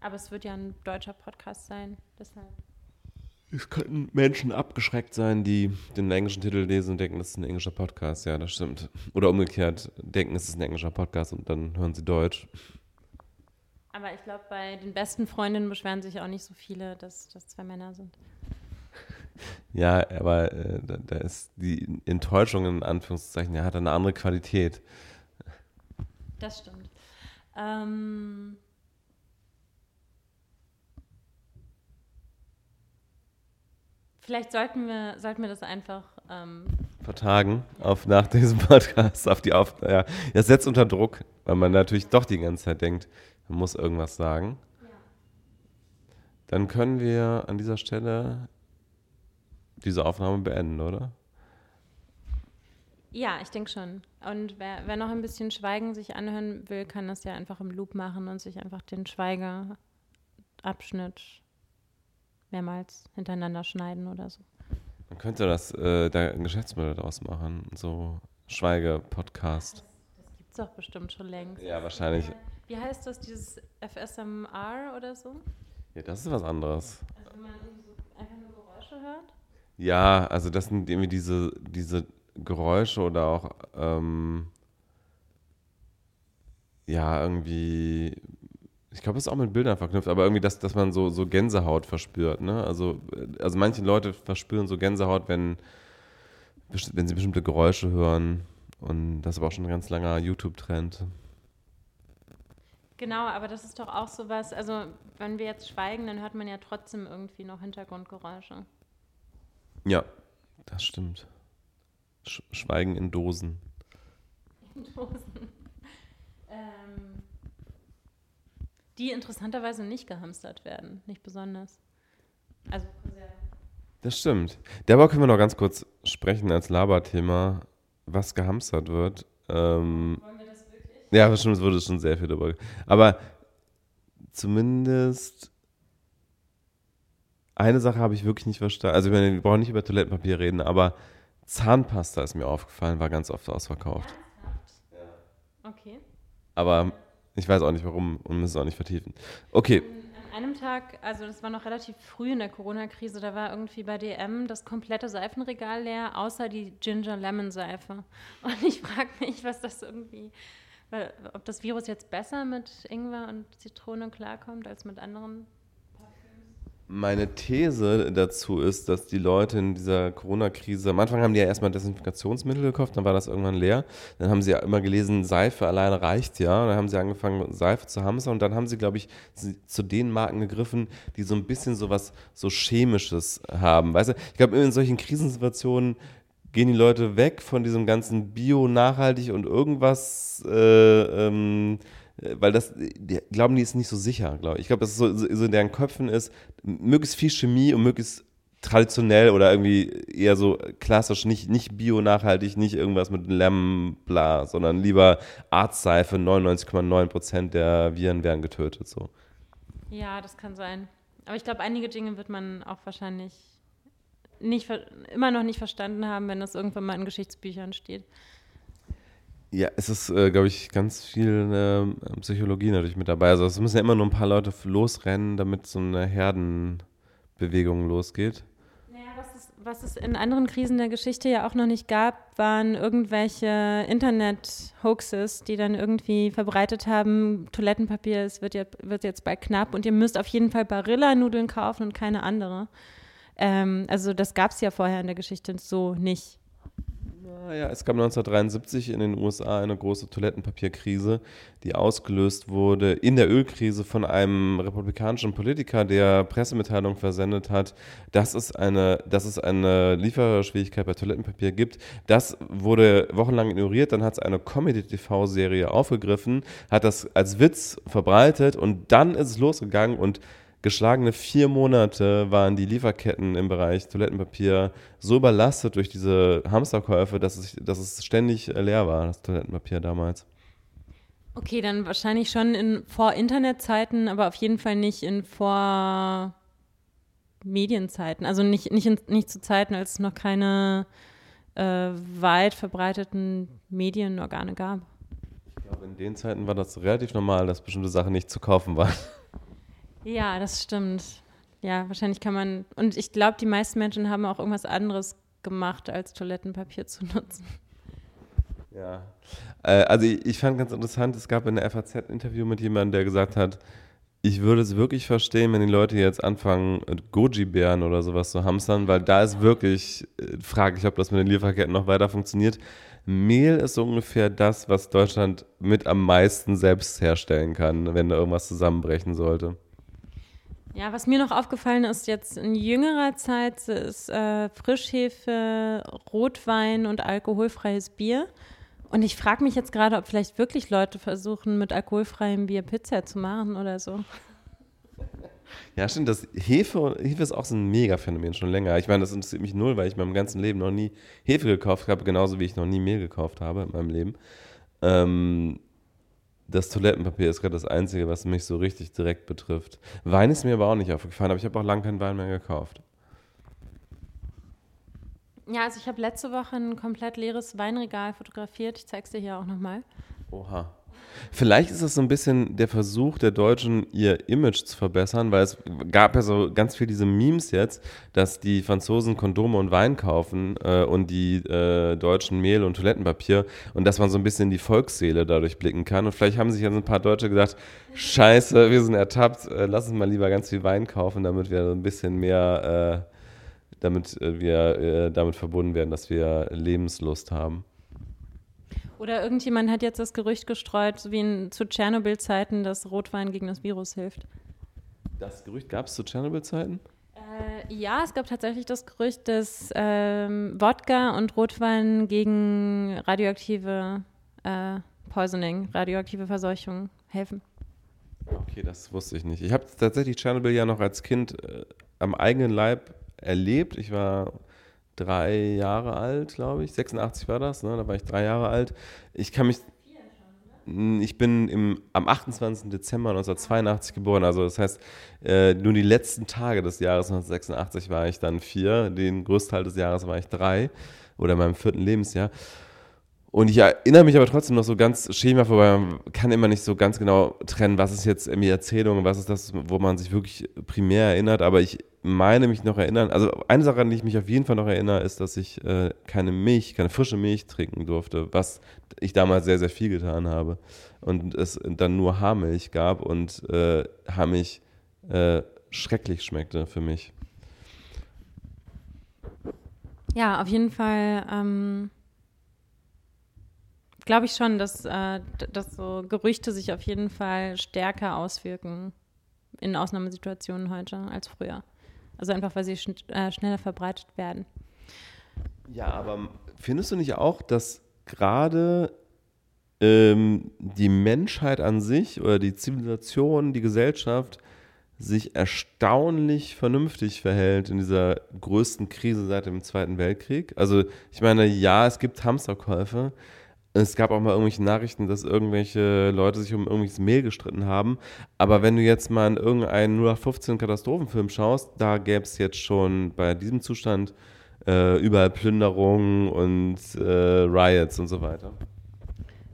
Aber es wird ja ein deutscher Podcast sein, deshalb. Es könnten Menschen abgeschreckt sein, die den englischen Titel lesen und denken, das ist ein englischer Podcast. Ja, das stimmt. Oder umgekehrt, denken, es ist ein englischer Podcast und dann hören sie Deutsch. Aber ich glaube, bei den besten Freundinnen beschweren sich auch nicht so viele, dass das zwei Männer sind. Ja, aber äh, da, da, ist die Enttäuschung in Anführungszeichen, ja, hat eine andere Qualität. Das stimmt. Ähm Vielleicht sollten wir, sollten wir das einfach ähm vertagen auf nach diesem Podcast auf die auf ja, ja setzt unter Druck, weil man natürlich doch die ganze Zeit denkt, man muss irgendwas sagen. Ja. Dann können wir an dieser Stelle diese Aufnahme beenden, oder? Ja, ich denke schon. Und wer, wer, noch ein bisschen Schweigen sich anhören will, kann das ja einfach im Loop machen und sich einfach den Schweigeabschnitt mehrmals hintereinander schneiden oder so. Man könnte das äh, da ein Geschäftsmodell daraus machen, so Schweige-Podcast. Das, das gibt es doch bestimmt schon längst. Ja, wahrscheinlich. Wie heißt das, dieses FSMR oder so? Ja, das ist was anderes. Also wenn man so einfach nur Geräusche hört? Ja, also das sind irgendwie diese, diese Geräusche oder auch ähm, ja, irgendwie ich glaube, es ist auch mit Bildern verknüpft, aber irgendwie, dass, dass man so, so Gänsehaut verspürt. Ne? Also, also manche Leute verspüren so Gänsehaut, wenn, wenn sie bestimmte Geräusche hören. Und das ist aber auch schon ein ganz langer YouTube-Trend. Genau, aber das ist doch auch so was, also wenn wir jetzt schweigen, dann hört man ja trotzdem irgendwie noch Hintergrundgeräusche. Ja, das stimmt. Sch Schweigen in Dosen. In Dosen. ähm, die interessanterweise nicht gehamstert werden, nicht besonders. Also sehr. Das stimmt. Darüber können wir noch ganz kurz sprechen als Laberthema, was gehamstert wird. Ähm, Wollen wir das wirklich? Ja, bestimmt wurde schon sehr viel darüber. Aber zumindest eine Sache habe ich wirklich nicht verstanden. Also, meine, wir brauchen nicht über Toilettenpapier reden, aber Zahnpasta ist mir aufgefallen, war ganz oft ausverkauft. Ja. Okay. Aber ich weiß auch nicht warum und müssen es auch nicht vertiefen. Okay. An einem Tag, also das war noch relativ früh in der Corona-Krise, da war irgendwie bei DM das komplette Seifenregal leer, außer die Ginger Lemon Seife. Und ich frage mich, was das irgendwie, ob das Virus jetzt besser mit Ingwer und Zitrone klarkommt als mit anderen meine These dazu ist, dass die Leute in dieser Corona-Krise, am Anfang haben die ja erstmal Desinfektionsmittel gekauft, dann war das irgendwann leer. Dann haben sie ja immer gelesen, Seife alleine reicht ja. Dann haben sie angefangen, Seife zu hamstern und dann haben sie, glaube ich, zu den Marken gegriffen, die so ein bisschen so was so Chemisches haben. Weißt du, ich glaube, in solchen Krisensituationen gehen die Leute weg von diesem ganzen Bio, nachhaltig und irgendwas. Äh, ähm, weil das, die, glauben die ist nicht so sicher, glaube ich. Ich glaube, dass es so, so in deren Köpfen ist, möglichst viel Chemie und möglichst traditionell oder irgendwie eher so klassisch, nicht, nicht bio-nachhaltig, nicht irgendwas mit Lemon, bla, sondern lieber Arztseife, 99,9% der Viren werden getötet, so. Ja, das kann sein. Aber ich glaube, einige Dinge wird man auch wahrscheinlich nicht, immer noch nicht verstanden haben, wenn das irgendwann mal in Geschichtsbüchern steht. Ja, es ist, äh, glaube ich, ganz viel äh, Psychologie natürlich mit dabei. Also es müssen ja immer nur ein paar Leute losrennen, damit so eine Herdenbewegung losgeht. Naja, was es, was es in anderen Krisen der Geschichte ja auch noch nicht gab, waren irgendwelche Internet-Hoaxes, die dann irgendwie verbreitet haben, Toilettenpapier es wird, jetzt, wird jetzt bald knapp und ihr müsst auf jeden Fall Barilla-Nudeln kaufen und keine andere. Ähm, also das gab es ja vorher in der Geschichte so nicht. Naja, es gab 1973 in den USA eine große Toilettenpapierkrise, die ausgelöst wurde in der Ölkrise von einem republikanischen Politiker, der Pressemitteilung versendet hat, dass es eine, dass es eine Lieferschwierigkeit bei Toilettenpapier gibt. Das wurde wochenlang ignoriert, dann hat es eine Comedy-TV-Serie aufgegriffen, hat das als Witz verbreitet und dann ist es losgegangen und geschlagene vier Monate waren die Lieferketten im Bereich Toilettenpapier so überlastet durch diese Hamsterkäufe, dass es, dass es ständig leer war, das Toilettenpapier damals. Okay, dann wahrscheinlich schon in Vor-Internet-Zeiten, aber auf jeden Fall nicht in Vor-Medienzeiten. Also nicht, nicht, in, nicht zu Zeiten, als es noch keine äh, weit verbreiteten Medienorgane gab. Ich glaube, in den Zeiten war das relativ normal, dass bestimmte Sachen nicht zu kaufen waren. Ja, das stimmt. Ja, wahrscheinlich kann man. Und ich glaube, die meisten Menschen haben auch irgendwas anderes gemacht, als Toilettenpapier zu nutzen. Ja. Äh, also ich, ich, fand ganz interessant, es gab in der FAZ ein Interview mit jemandem, der gesagt hat, ich würde es wirklich verstehen, wenn die Leute jetzt anfangen, Goji-Bären oder sowas zu hamstern, weil da ist wirklich äh, fraglich, ob das mit den Lieferketten noch weiter funktioniert. Mehl ist so ungefähr das, was Deutschland mit am meisten selbst herstellen kann, wenn da irgendwas zusammenbrechen sollte. Ja, was mir noch aufgefallen ist jetzt in jüngerer Zeit, ist äh, Frischhefe, Rotwein und alkoholfreies Bier. Und ich frage mich jetzt gerade, ob vielleicht wirklich Leute versuchen, mit alkoholfreiem Bier Pizza zu machen oder so. Ja, stimmt. Das Hefe, Hefe ist auch so ein Mega-Phänomen schon länger. Ich meine, das interessiert mich null, weil ich in meinem ganzen Leben noch nie Hefe gekauft habe, genauso wie ich noch nie Mehl gekauft habe in meinem Leben. Ähm, das Toilettenpapier ist gerade das Einzige, was mich so richtig direkt betrifft. Wein ist mir aber auch nicht aufgefallen, aber ich habe auch lange keinen Wein mehr gekauft. Ja, also ich habe letzte Woche ein komplett leeres Weinregal fotografiert. Ich zeige es dir hier auch nochmal. Oha. Vielleicht ist das so ein bisschen der Versuch der Deutschen, ihr Image zu verbessern, weil es gab ja so ganz viel diese Memes jetzt, dass die Franzosen Kondome und Wein kaufen äh, und die äh, Deutschen Mehl und Toilettenpapier und dass man so ein bisschen in die Volksseele dadurch blicken kann. Und vielleicht haben sich jetzt ein paar Deutsche gedacht, scheiße, wir sind ertappt, äh, lass uns mal lieber ganz viel Wein kaufen, damit wir so ein bisschen mehr äh, damit äh, wir äh, damit verbunden werden, dass wir Lebenslust haben. Oder irgendjemand hat jetzt das Gerücht gestreut, so wie in, zu Tschernobyl-Zeiten, dass Rotwein gegen das Virus hilft. Das Gerücht gab es zu Tschernobyl-Zeiten? Äh, ja, es gab tatsächlich das Gerücht, dass ähm, Wodka und Rotwein gegen radioaktive äh, Poisoning, radioaktive Verseuchung helfen. Okay, das wusste ich nicht. Ich habe tatsächlich Tschernobyl ja noch als Kind äh, am eigenen Leib erlebt. Ich war drei Jahre alt, glaube ich. 86 war das, ne? da war ich drei Jahre alt. Ich kann mich. Ich bin im, am 28. Dezember 1982 geboren, also das heißt, äh, nur die letzten Tage des Jahres 1986 war ich dann vier, den größten Teil des Jahres war ich drei oder in meinem vierten Lebensjahr. Und ich erinnere mich aber trotzdem noch so ganz schema vorbei. Man kann immer nicht so ganz genau trennen, was ist jetzt irgendwie Erzählung und was ist das, wo man sich wirklich primär erinnert. Aber ich meine mich noch erinnern. Also eine Sache, an die ich mich auf jeden Fall noch erinnere, ist, dass ich äh, keine Milch, keine frische Milch trinken durfte, was ich damals sehr, sehr viel getan habe. Und es dann nur Haarmilch gab und äh, Haarmilch äh, schrecklich schmeckte für mich. Ja, auf jeden Fall. Ähm glaube ich schon, dass, äh, dass so Gerüchte sich auf jeden Fall stärker auswirken in Ausnahmesituationen heute als früher. Also einfach, weil sie schn äh, schneller verbreitet werden. Ja, aber findest du nicht auch, dass gerade ähm, die Menschheit an sich oder die Zivilisation, die Gesellschaft sich erstaunlich vernünftig verhält in dieser größten Krise seit dem Zweiten Weltkrieg? Also ich meine, ja, es gibt Hamsterkäufe, es gab auch mal irgendwelche Nachrichten, dass irgendwelche Leute sich um irgendwelches Mehl gestritten haben. Aber wenn du jetzt mal in irgendeinen 0815 Katastrophenfilm schaust, da gäbe es jetzt schon bei diesem Zustand äh, überall Plünderungen und äh, Riots und so weiter.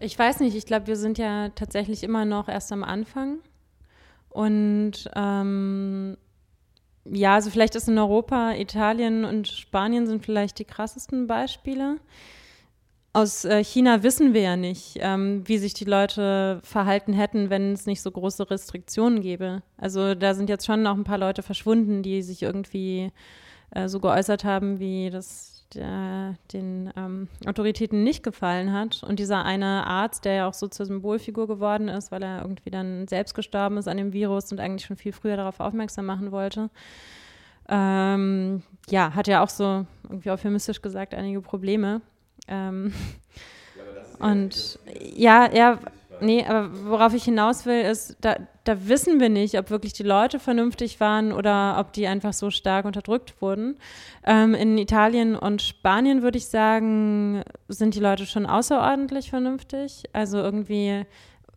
Ich weiß nicht, ich glaube, wir sind ja tatsächlich immer noch erst am Anfang. Und ähm, ja, also vielleicht ist in Europa, Italien und Spanien sind vielleicht die krassesten Beispiele aus äh, China wissen wir ja nicht, ähm, wie sich die Leute verhalten hätten, wenn es nicht so große Restriktionen gäbe. Also da sind jetzt schon noch ein paar Leute verschwunden, die sich irgendwie äh, so geäußert haben, wie das der, den ähm, Autoritäten nicht gefallen hat. Und dieser eine Arzt, der ja auch so zur Symbolfigur geworden ist, weil er irgendwie dann selbst gestorben ist an dem Virus und eigentlich schon viel früher darauf aufmerksam machen wollte, ähm, ja, hat ja auch so irgendwie euphemistisch gesagt einige Probleme. Ähm, ja, und ja, ja, nee, aber worauf ich hinaus will, ist, da, da wissen wir nicht, ob wirklich die Leute vernünftig waren oder ob die einfach so stark unterdrückt wurden. Ähm, in Italien und Spanien würde ich sagen, sind die Leute schon außerordentlich vernünftig. Also irgendwie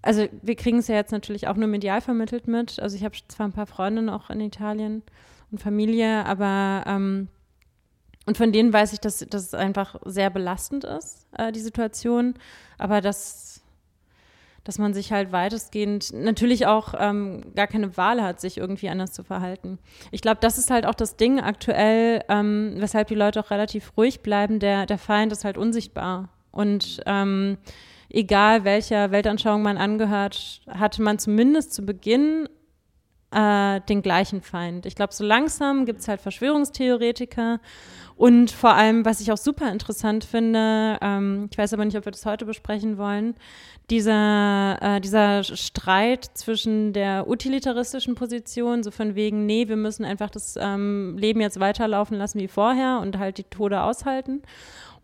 also wir kriegen es ja jetzt natürlich auch nur medial vermittelt mit. Also ich habe zwar ein paar Freunde noch in Italien und Familie, aber ähm, und von denen weiß ich, dass, es einfach sehr belastend ist, äh, die Situation. Aber dass, dass man sich halt weitestgehend natürlich auch ähm, gar keine Wahl hat, sich irgendwie anders zu verhalten. Ich glaube, das ist halt auch das Ding aktuell, ähm, weshalb die Leute auch relativ ruhig bleiben. Der, der Feind ist halt unsichtbar. Und ähm, egal welcher Weltanschauung man angehört, hatte man zumindest zu Beginn äh, den gleichen Feind. Ich glaube, so langsam gibt es halt Verschwörungstheoretiker und vor allem, was ich auch super interessant finde, ähm, ich weiß aber nicht, ob wir das heute besprechen wollen, dieser, äh, dieser Streit zwischen der utilitaristischen Position, so von wegen, nee, wir müssen einfach das ähm, Leben jetzt weiterlaufen lassen wie vorher und halt die Tode aushalten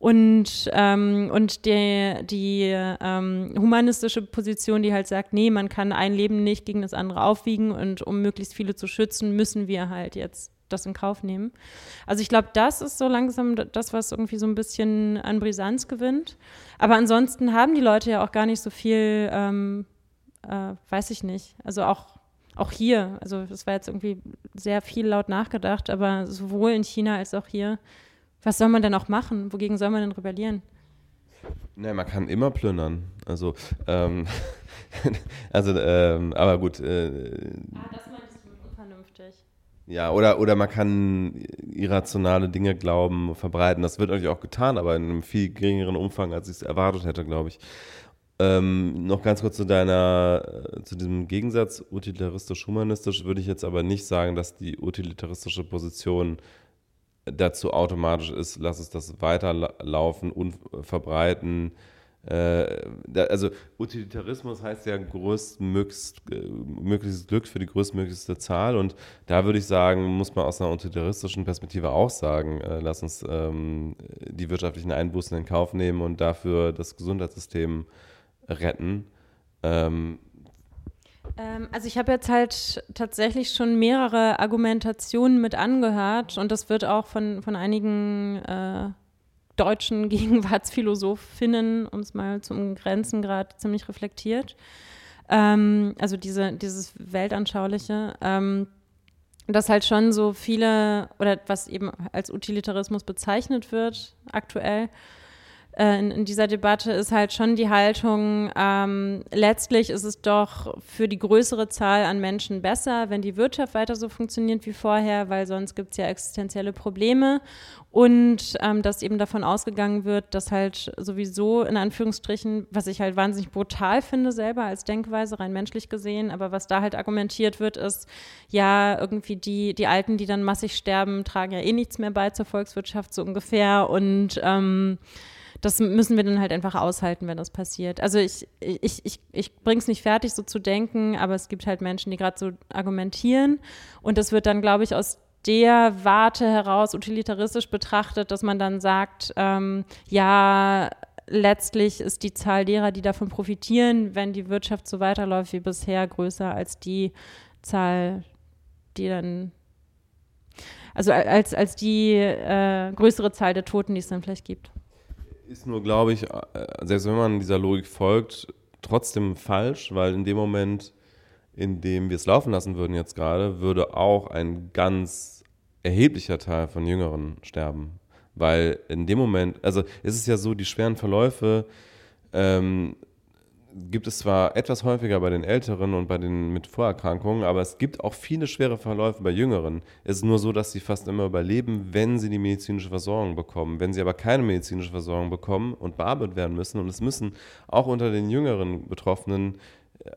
und, ähm, und die, die ähm, humanistische Position, die halt sagt, nee, man kann ein Leben nicht gegen das andere aufwiegen und um möglichst viele zu schützen, müssen wir halt jetzt das in Kauf nehmen. Also ich glaube, das ist so langsam das, was irgendwie so ein bisschen an Brisanz gewinnt. Aber ansonsten haben die Leute ja auch gar nicht so viel, ähm, äh, weiß ich nicht. Also auch, auch hier, also es war jetzt irgendwie sehr viel laut nachgedacht, aber sowohl in China als auch hier was soll man denn auch machen? Wogegen soll man denn rebellieren? Nein, man kann immer plündern. Also, ähm, also, ähm, aber gut. Äh, ah, das meinst du unvernünftig. Ja, oder, oder man kann irrationale Dinge glauben, verbreiten. Das wird natürlich auch getan, aber in einem viel geringeren Umfang, als ich es erwartet hätte, glaube ich. Ähm, noch ganz kurz zu deiner, äh, zu diesem Gegensatz utilitaristisch-humanistisch würde ich jetzt aber nicht sagen, dass die utilitaristische Position dazu automatisch ist, lass es das weiterlaufen und verbreiten. Äh, also Utilitarismus heißt ja größtmöglichst, äh, Glück für die größtmöglichste Zahl und da würde ich sagen, muss man aus einer utilitaristischen Perspektive auch sagen, äh, lass uns ähm, die wirtschaftlichen Einbußen in Kauf nehmen und dafür das Gesundheitssystem retten. Ähm, also ich habe jetzt halt tatsächlich schon mehrere Argumentationen mit angehört und das wird auch von, von einigen äh, deutschen Gegenwartsphilosophinnen, um es mal zu umgrenzen, gerade ziemlich reflektiert. Ähm, also diese, dieses Weltanschauliche. Ähm, dass halt schon so viele, oder was eben als Utilitarismus bezeichnet wird aktuell, äh, in, in, dieser Debatte ist halt schon die Haltung, ähm, letztlich ist es doch für die größere Zahl an Menschen besser, wenn die Wirtschaft weiter so funktioniert wie vorher, weil sonst gibt es ja existenzielle Probleme. Und ähm, dass eben davon ausgegangen wird, dass halt sowieso in Anführungsstrichen, was ich halt wahnsinnig brutal finde selber als Denkweise, rein menschlich gesehen, aber was da halt argumentiert wird, ist, ja, irgendwie die, die Alten, die dann massig sterben, tragen ja eh nichts mehr bei zur Volkswirtschaft so ungefähr. Und ähm, das müssen wir dann halt einfach aushalten, wenn das passiert. Also ich, ich, ich, ich bringe es nicht fertig, so zu denken, aber es gibt halt Menschen, die gerade so argumentieren. Und das wird dann, glaube ich, aus der Warte heraus utilitaristisch betrachtet, dass man dann sagt, ähm, ja, letztlich ist die Zahl derer, die davon profitieren, wenn die Wirtschaft so weiterläuft wie bisher, größer als die Zahl, die dann, also als, als die äh, größere Zahl der Toten, die es dann vielleicht gibt ist nur, glaube ich, äh, selbst wenn man dieser Logik folgt, trotzdem falsch, weil in dem Moment, in dem wir es laufen lassen würden jetzt gerade, würde auch ein ganz erheblicher Teil von Jüngeren sterben. Weil in dem Moment, also es ist ja so, die schweren Verläufe ähm, gibt es zwar etwas häufiger bei den Älteren und bei den mit Vorerkrankungen, aber es gibt auch viele schwere Verläufe bei Jüngeren. Es ist nur so, dass sie fast immer überleben, wenn sie die medizinische Versorgung bekommen. Wenn sie aber keine medizinische Versorgung bekommen und bearbeitet werden müssen, und es müssen auch unter den jüngeren Betroffenen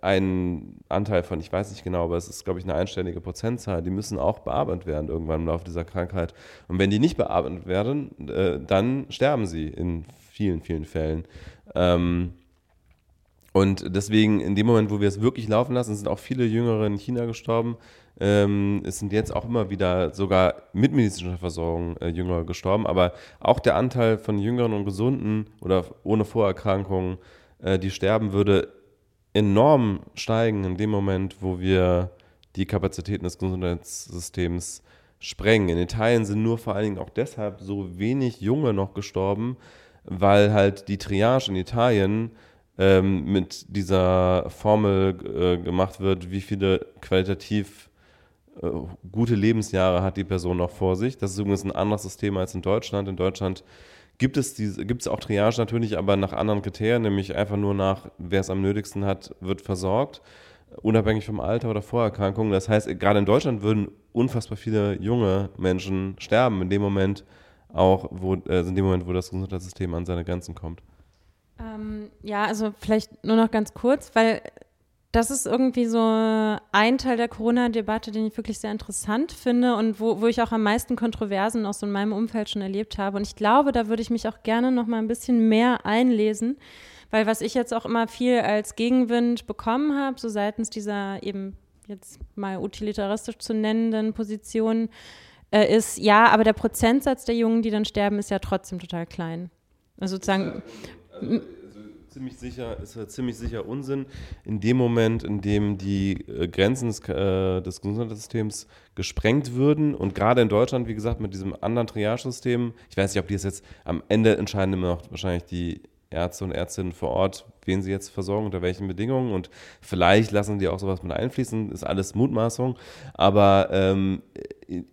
ein Anteil von, ich weiß nicht genau, aber es ist, glaube ich, eine einstellige Prozentzahl, die müssen auch bearbeitet werden irgendwann im Laufe dieser Krankheit. Und wenn die nicht bearbeitet werden, äh, dann sterben sie in vielen, vielen Fällen. Ähm, und deswegen, in dem Moment, wo wir es wirklich laufen lassen, sind auch viele Jüngere in China gestorben. Ähm, es sind jetzt auch immer wieder sogar mit medizinischer Versorgung äh, Jüngere gestorben. Aber auch der Anteil von Jüngeren und Gesunden oder ohne Vorerkrankungen, äh, die sterben, würde enorm steigen in dem Moment, wo wir die Kapazitäten des Gesundheitssystems sprengen. In Italien sind nur vor allen Dingen auch deshalb so wenig Junge noch gestorben, weil halt die Triage in Italien ähm, mit dieser Formel äh, gemacht wird, wie viele qualitativ äh, gute Lebensjahre hat die Person noch vor sich. Das ist übrigens ein anderes System als in Deutschland. In Deutschland gibt es, diese, gibt es auch Triage natürlich, aber nach anderen Kriterien, nämlich einfach nur nach, wer es am nötigsten hat, wird versorgt, unabhängig vom Alter oder Vorerkrankungen. Das heißt, gerade in Deutschland würden unfassbar viele junge Menschen sterben, in dem Moment auch, wo, äh, in dem Moment, wo das Gesundheitssystem an seine Grenzen kommt. Ähm, ja, also vielleicht nur noch ganz kurz, weil das ist irgendwie so ein Teil der Corona-Debatte, den ich wirklich sehr interessant finde und wo, wo ich auch am meisten Kontroversen aus so in meinem Umfeld schon erlebt habe. Und ich glaube, da würde ich mich auch gerne noch mal ein bisschen mehr einlesen, weil was ich jetzt auch immer viel als Gegenwind bekommen habe, so seitens dieser eben jetzt mal utilitaristisch zu nennenden Position, äh, ist, ja, aber der Prozentsatz der Jungen, die dann sterben, ist ja trotzdem total klein. Also sozusagen. Also, ziemlich sicher, ist ziemlich sicher Unsinn. In dem Moment, in dem die äh, Grenzen des, äh, des Gesundheitssystems gesprengt würden und gerade in Deutschland, wie gesagt, mit diesem anderen Triage-System, ich weiß nicht, ob die es jetzt am Ende entscheiden immer noch wahrscheinlich die Ärzte und Ärztinnen vor Ort, wen sie jetzt versorgen, unter welchen Bedingungen und vielleicht lassen die auch sowas mit einfließen, ist alles Mutmaßung. Aber ähm,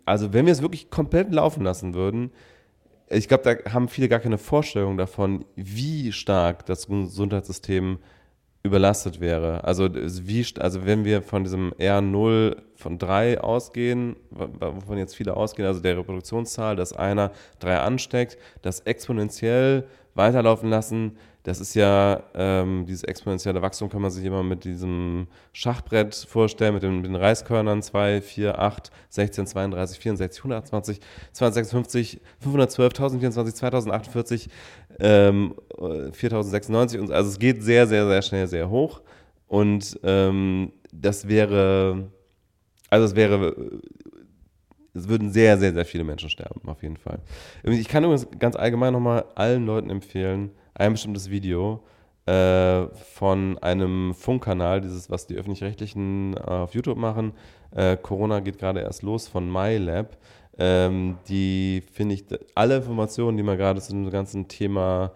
also wenn wir es wirklich komplett laufen lassen würden, ich glaube, da haben viele gar keine Vorstellung davon, wie stark das Gesundheitssystem überlastet wäre. Also, wie, also wenn wir von diesem R0 von 3 ausgehen, wovon jetzt viele ausgehen, also der Reproduktionszahl, dass einer drei ansteckt, das exponentiell weiterlaufen lassen, das ist ja, ähm, dieses exponentielle Wachstum kann man sich immer mit diesem Schachbrett vorstellen, mit den, mit den Reiskörnern 2, 4, 8, 16, 32, 64, 120, 256, 512, 1024, 2048, ähm, 4096. Und, also es geht sehr, sehr, sehr schnell, sehr hoch. Und ähm, das wäre, also es wäre es würden sehr, sehr, sehr viele Menschen sterben, auf jeden Fall. Ich kann übrigens ganz allgemein nochmal allen Leuten empfehlen, ein bestimmtes Video äh, von einem Funkkanal, dieses, was die Öffentlich-Rechtlichen äh, auf YouTube machen. Äh, Corona geht gerade erst los von MyLab. Ähm, die finde ich, alle Informationen, die man gerade zu dem ganzen Thema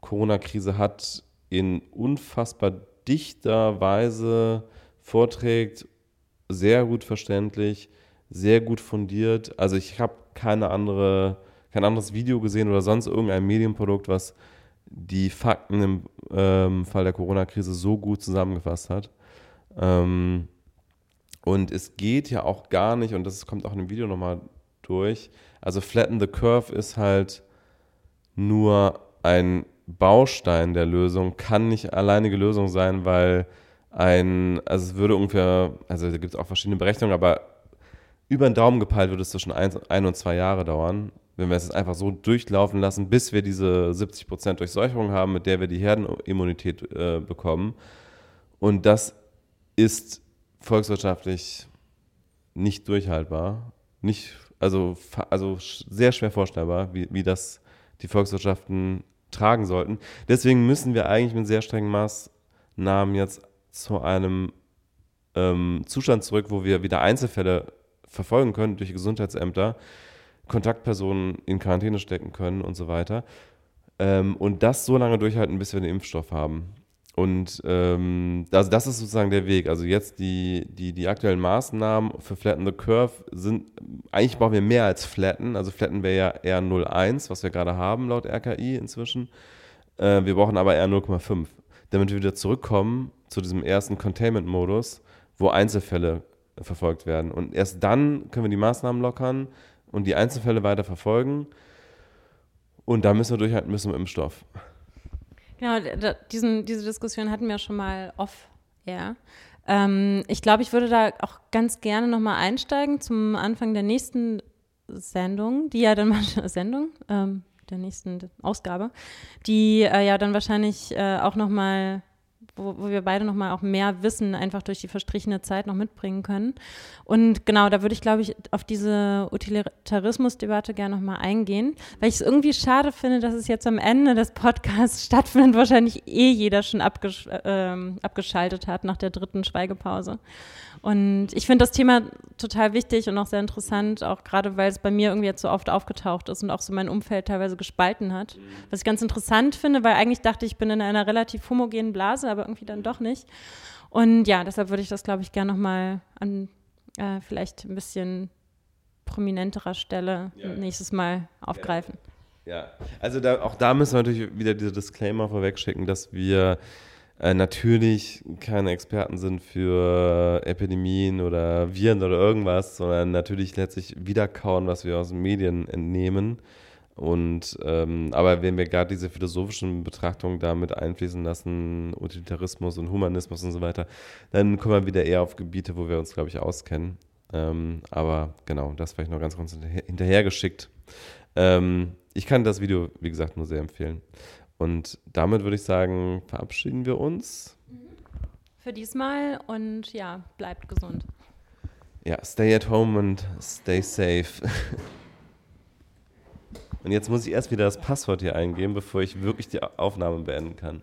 Corona-Krise hat, in unfassbar dichter Weise vorträgt, sehr gut verständlich, sehr gut fundiert. Also ich habe keine andere, kein anderes Video gesehen oder sonst irgendein Medienprodukt, was die Fakten im ähm, Fall der Corona-Krise so gut zusammengefasst hat. Ähm, und es geht ja auch gar nicht, und das kommt auch in dem Video nochmal durch, also Flatten the Curve ist halt nur ein Baustein der Lösung, kann nicht alleinige Lösung sein, weil ein, also es würde ungefähr, also da gibt es auch verschiedene Berechnungen, aber über den Daumen gepeilt würde es zwischen ein, ein und zwei Jahre dauern wenn wir es jetzt einfach so durchlaufen lassen, bis wir diese 70% Durchseuchung haben, mit der wir die Herdenimmunität äh, bekommen. Und das ist volkswirtschaftlich nicht durchhaltbar, nicht, also, also sehr schwer vorstellbar, wie, wie das die Volkswirtschaften tragen sollten. Deswegen müssen wir eigentlich mit sehr strengen Maßnahmen jetzt zu einem ähm, Zustand zurück, wo wir wieder Einzelfälle verfolgen können durch Gesundheitsämter, Kontaktpersonen in Quarantäne stecken können und so weiter. Ähm, und das so lange durchhalten, bis wir einen Impfstoff haben. Und ähm, das, das ist sozusagen der Weg. Also jetzt die, die, die aktuellen Maßnahmen für Flatten the Curve sind, eigentlich brauchen wir mehr als Flatten. Also Flatten wäre ja eher 0,1, was wir gerade haben laut RKI inzwischen. Äh, wir brauchen aber eher 0,5, damit wir wieder zurückkommen zu diesem ersten Containment-Modus, wo Einzelfälle verfolgt werden. Und erst dann können wir die Maßnahmen lockern, und die Einzelfälle weiter verfolgen. Und da müssen wir durchhalten müssen mit Impfstoff. Genau, diesen, diese Diskussion hatten wir schon mal off air. Ähm, ich glaube, ich würde da auch ganz gerne nochmal einsteigen zum Anfang der nächsten Sendung, die ja dann Sendung, ähm, der nächsten Ausgabe, die äh, ja dann wahrscheinlich äh, auch nochmal wo, wo wir beide nochmal auch mehr Wissen einfach durch die verstrichene Zeit noch mitbringen können. Und genau, da würde ich, glaube ich, auf diese Utilitarismus-Debatte gerne nochmal eingehen, weil ich es irgendwie schade finde, dass es jetzt am Ende des Podcasts stattfindet, wahrscheinlich eh jeder schon abgesch äh, abgeschaltet hat nach der dritten Schweigepause. Und ich finde das Thema total wichtig und auch sehr interessant, auch gerade weil es bei mir irgendwie jetzt so oft aufgetaucht ist und auch so mein Umfeld teilweise gespalten hat. Was ich ganz interessant finde, weil eigentlich dachte ich, ich bin in einer relativ homogenen Blase, aber irgendwie dann doch nicht. Und ja, deshalb würde ich das, glaube ich, gerne nochmal an äh, vielleicht ein bisschen prominenterer Stelle ja. nächstes Mal aufgreifen. Ja, ja. also da, auch da müssen wir natürlich wieder diese Disclaimer vorwegschicken, dass wir äh, natürlich keine Experten sind für Epidemien oder Viren oder irgendwas, sondern natürlich letztlich wiederkauen, was wir aus den Medien entnehmen Und ähm, aber wenn wir gerade diese philosophischen Betrachtungen damit einfließen lassen, Utilitarismus und Humanismus und so weiter, dann kommen wir wieder eher auf Gebiete, wo wir uns, glaube ich, auskennen. Ähm, aber genau, das vielleicht noch ganz kurz hinterhergeschickt. Ähm, ich kann das Video, wie gesagt, nur sehr empfehlen. Und damit würde ich sagen, verabschieden wir uns. Für diesmal und ja, bleibt gesund. Ja, stay at home und stay safe. Und jetzt muss ich erst wieder das Passwort hier eingeben, bevor ich wirklich die Aufnahme beenden kann.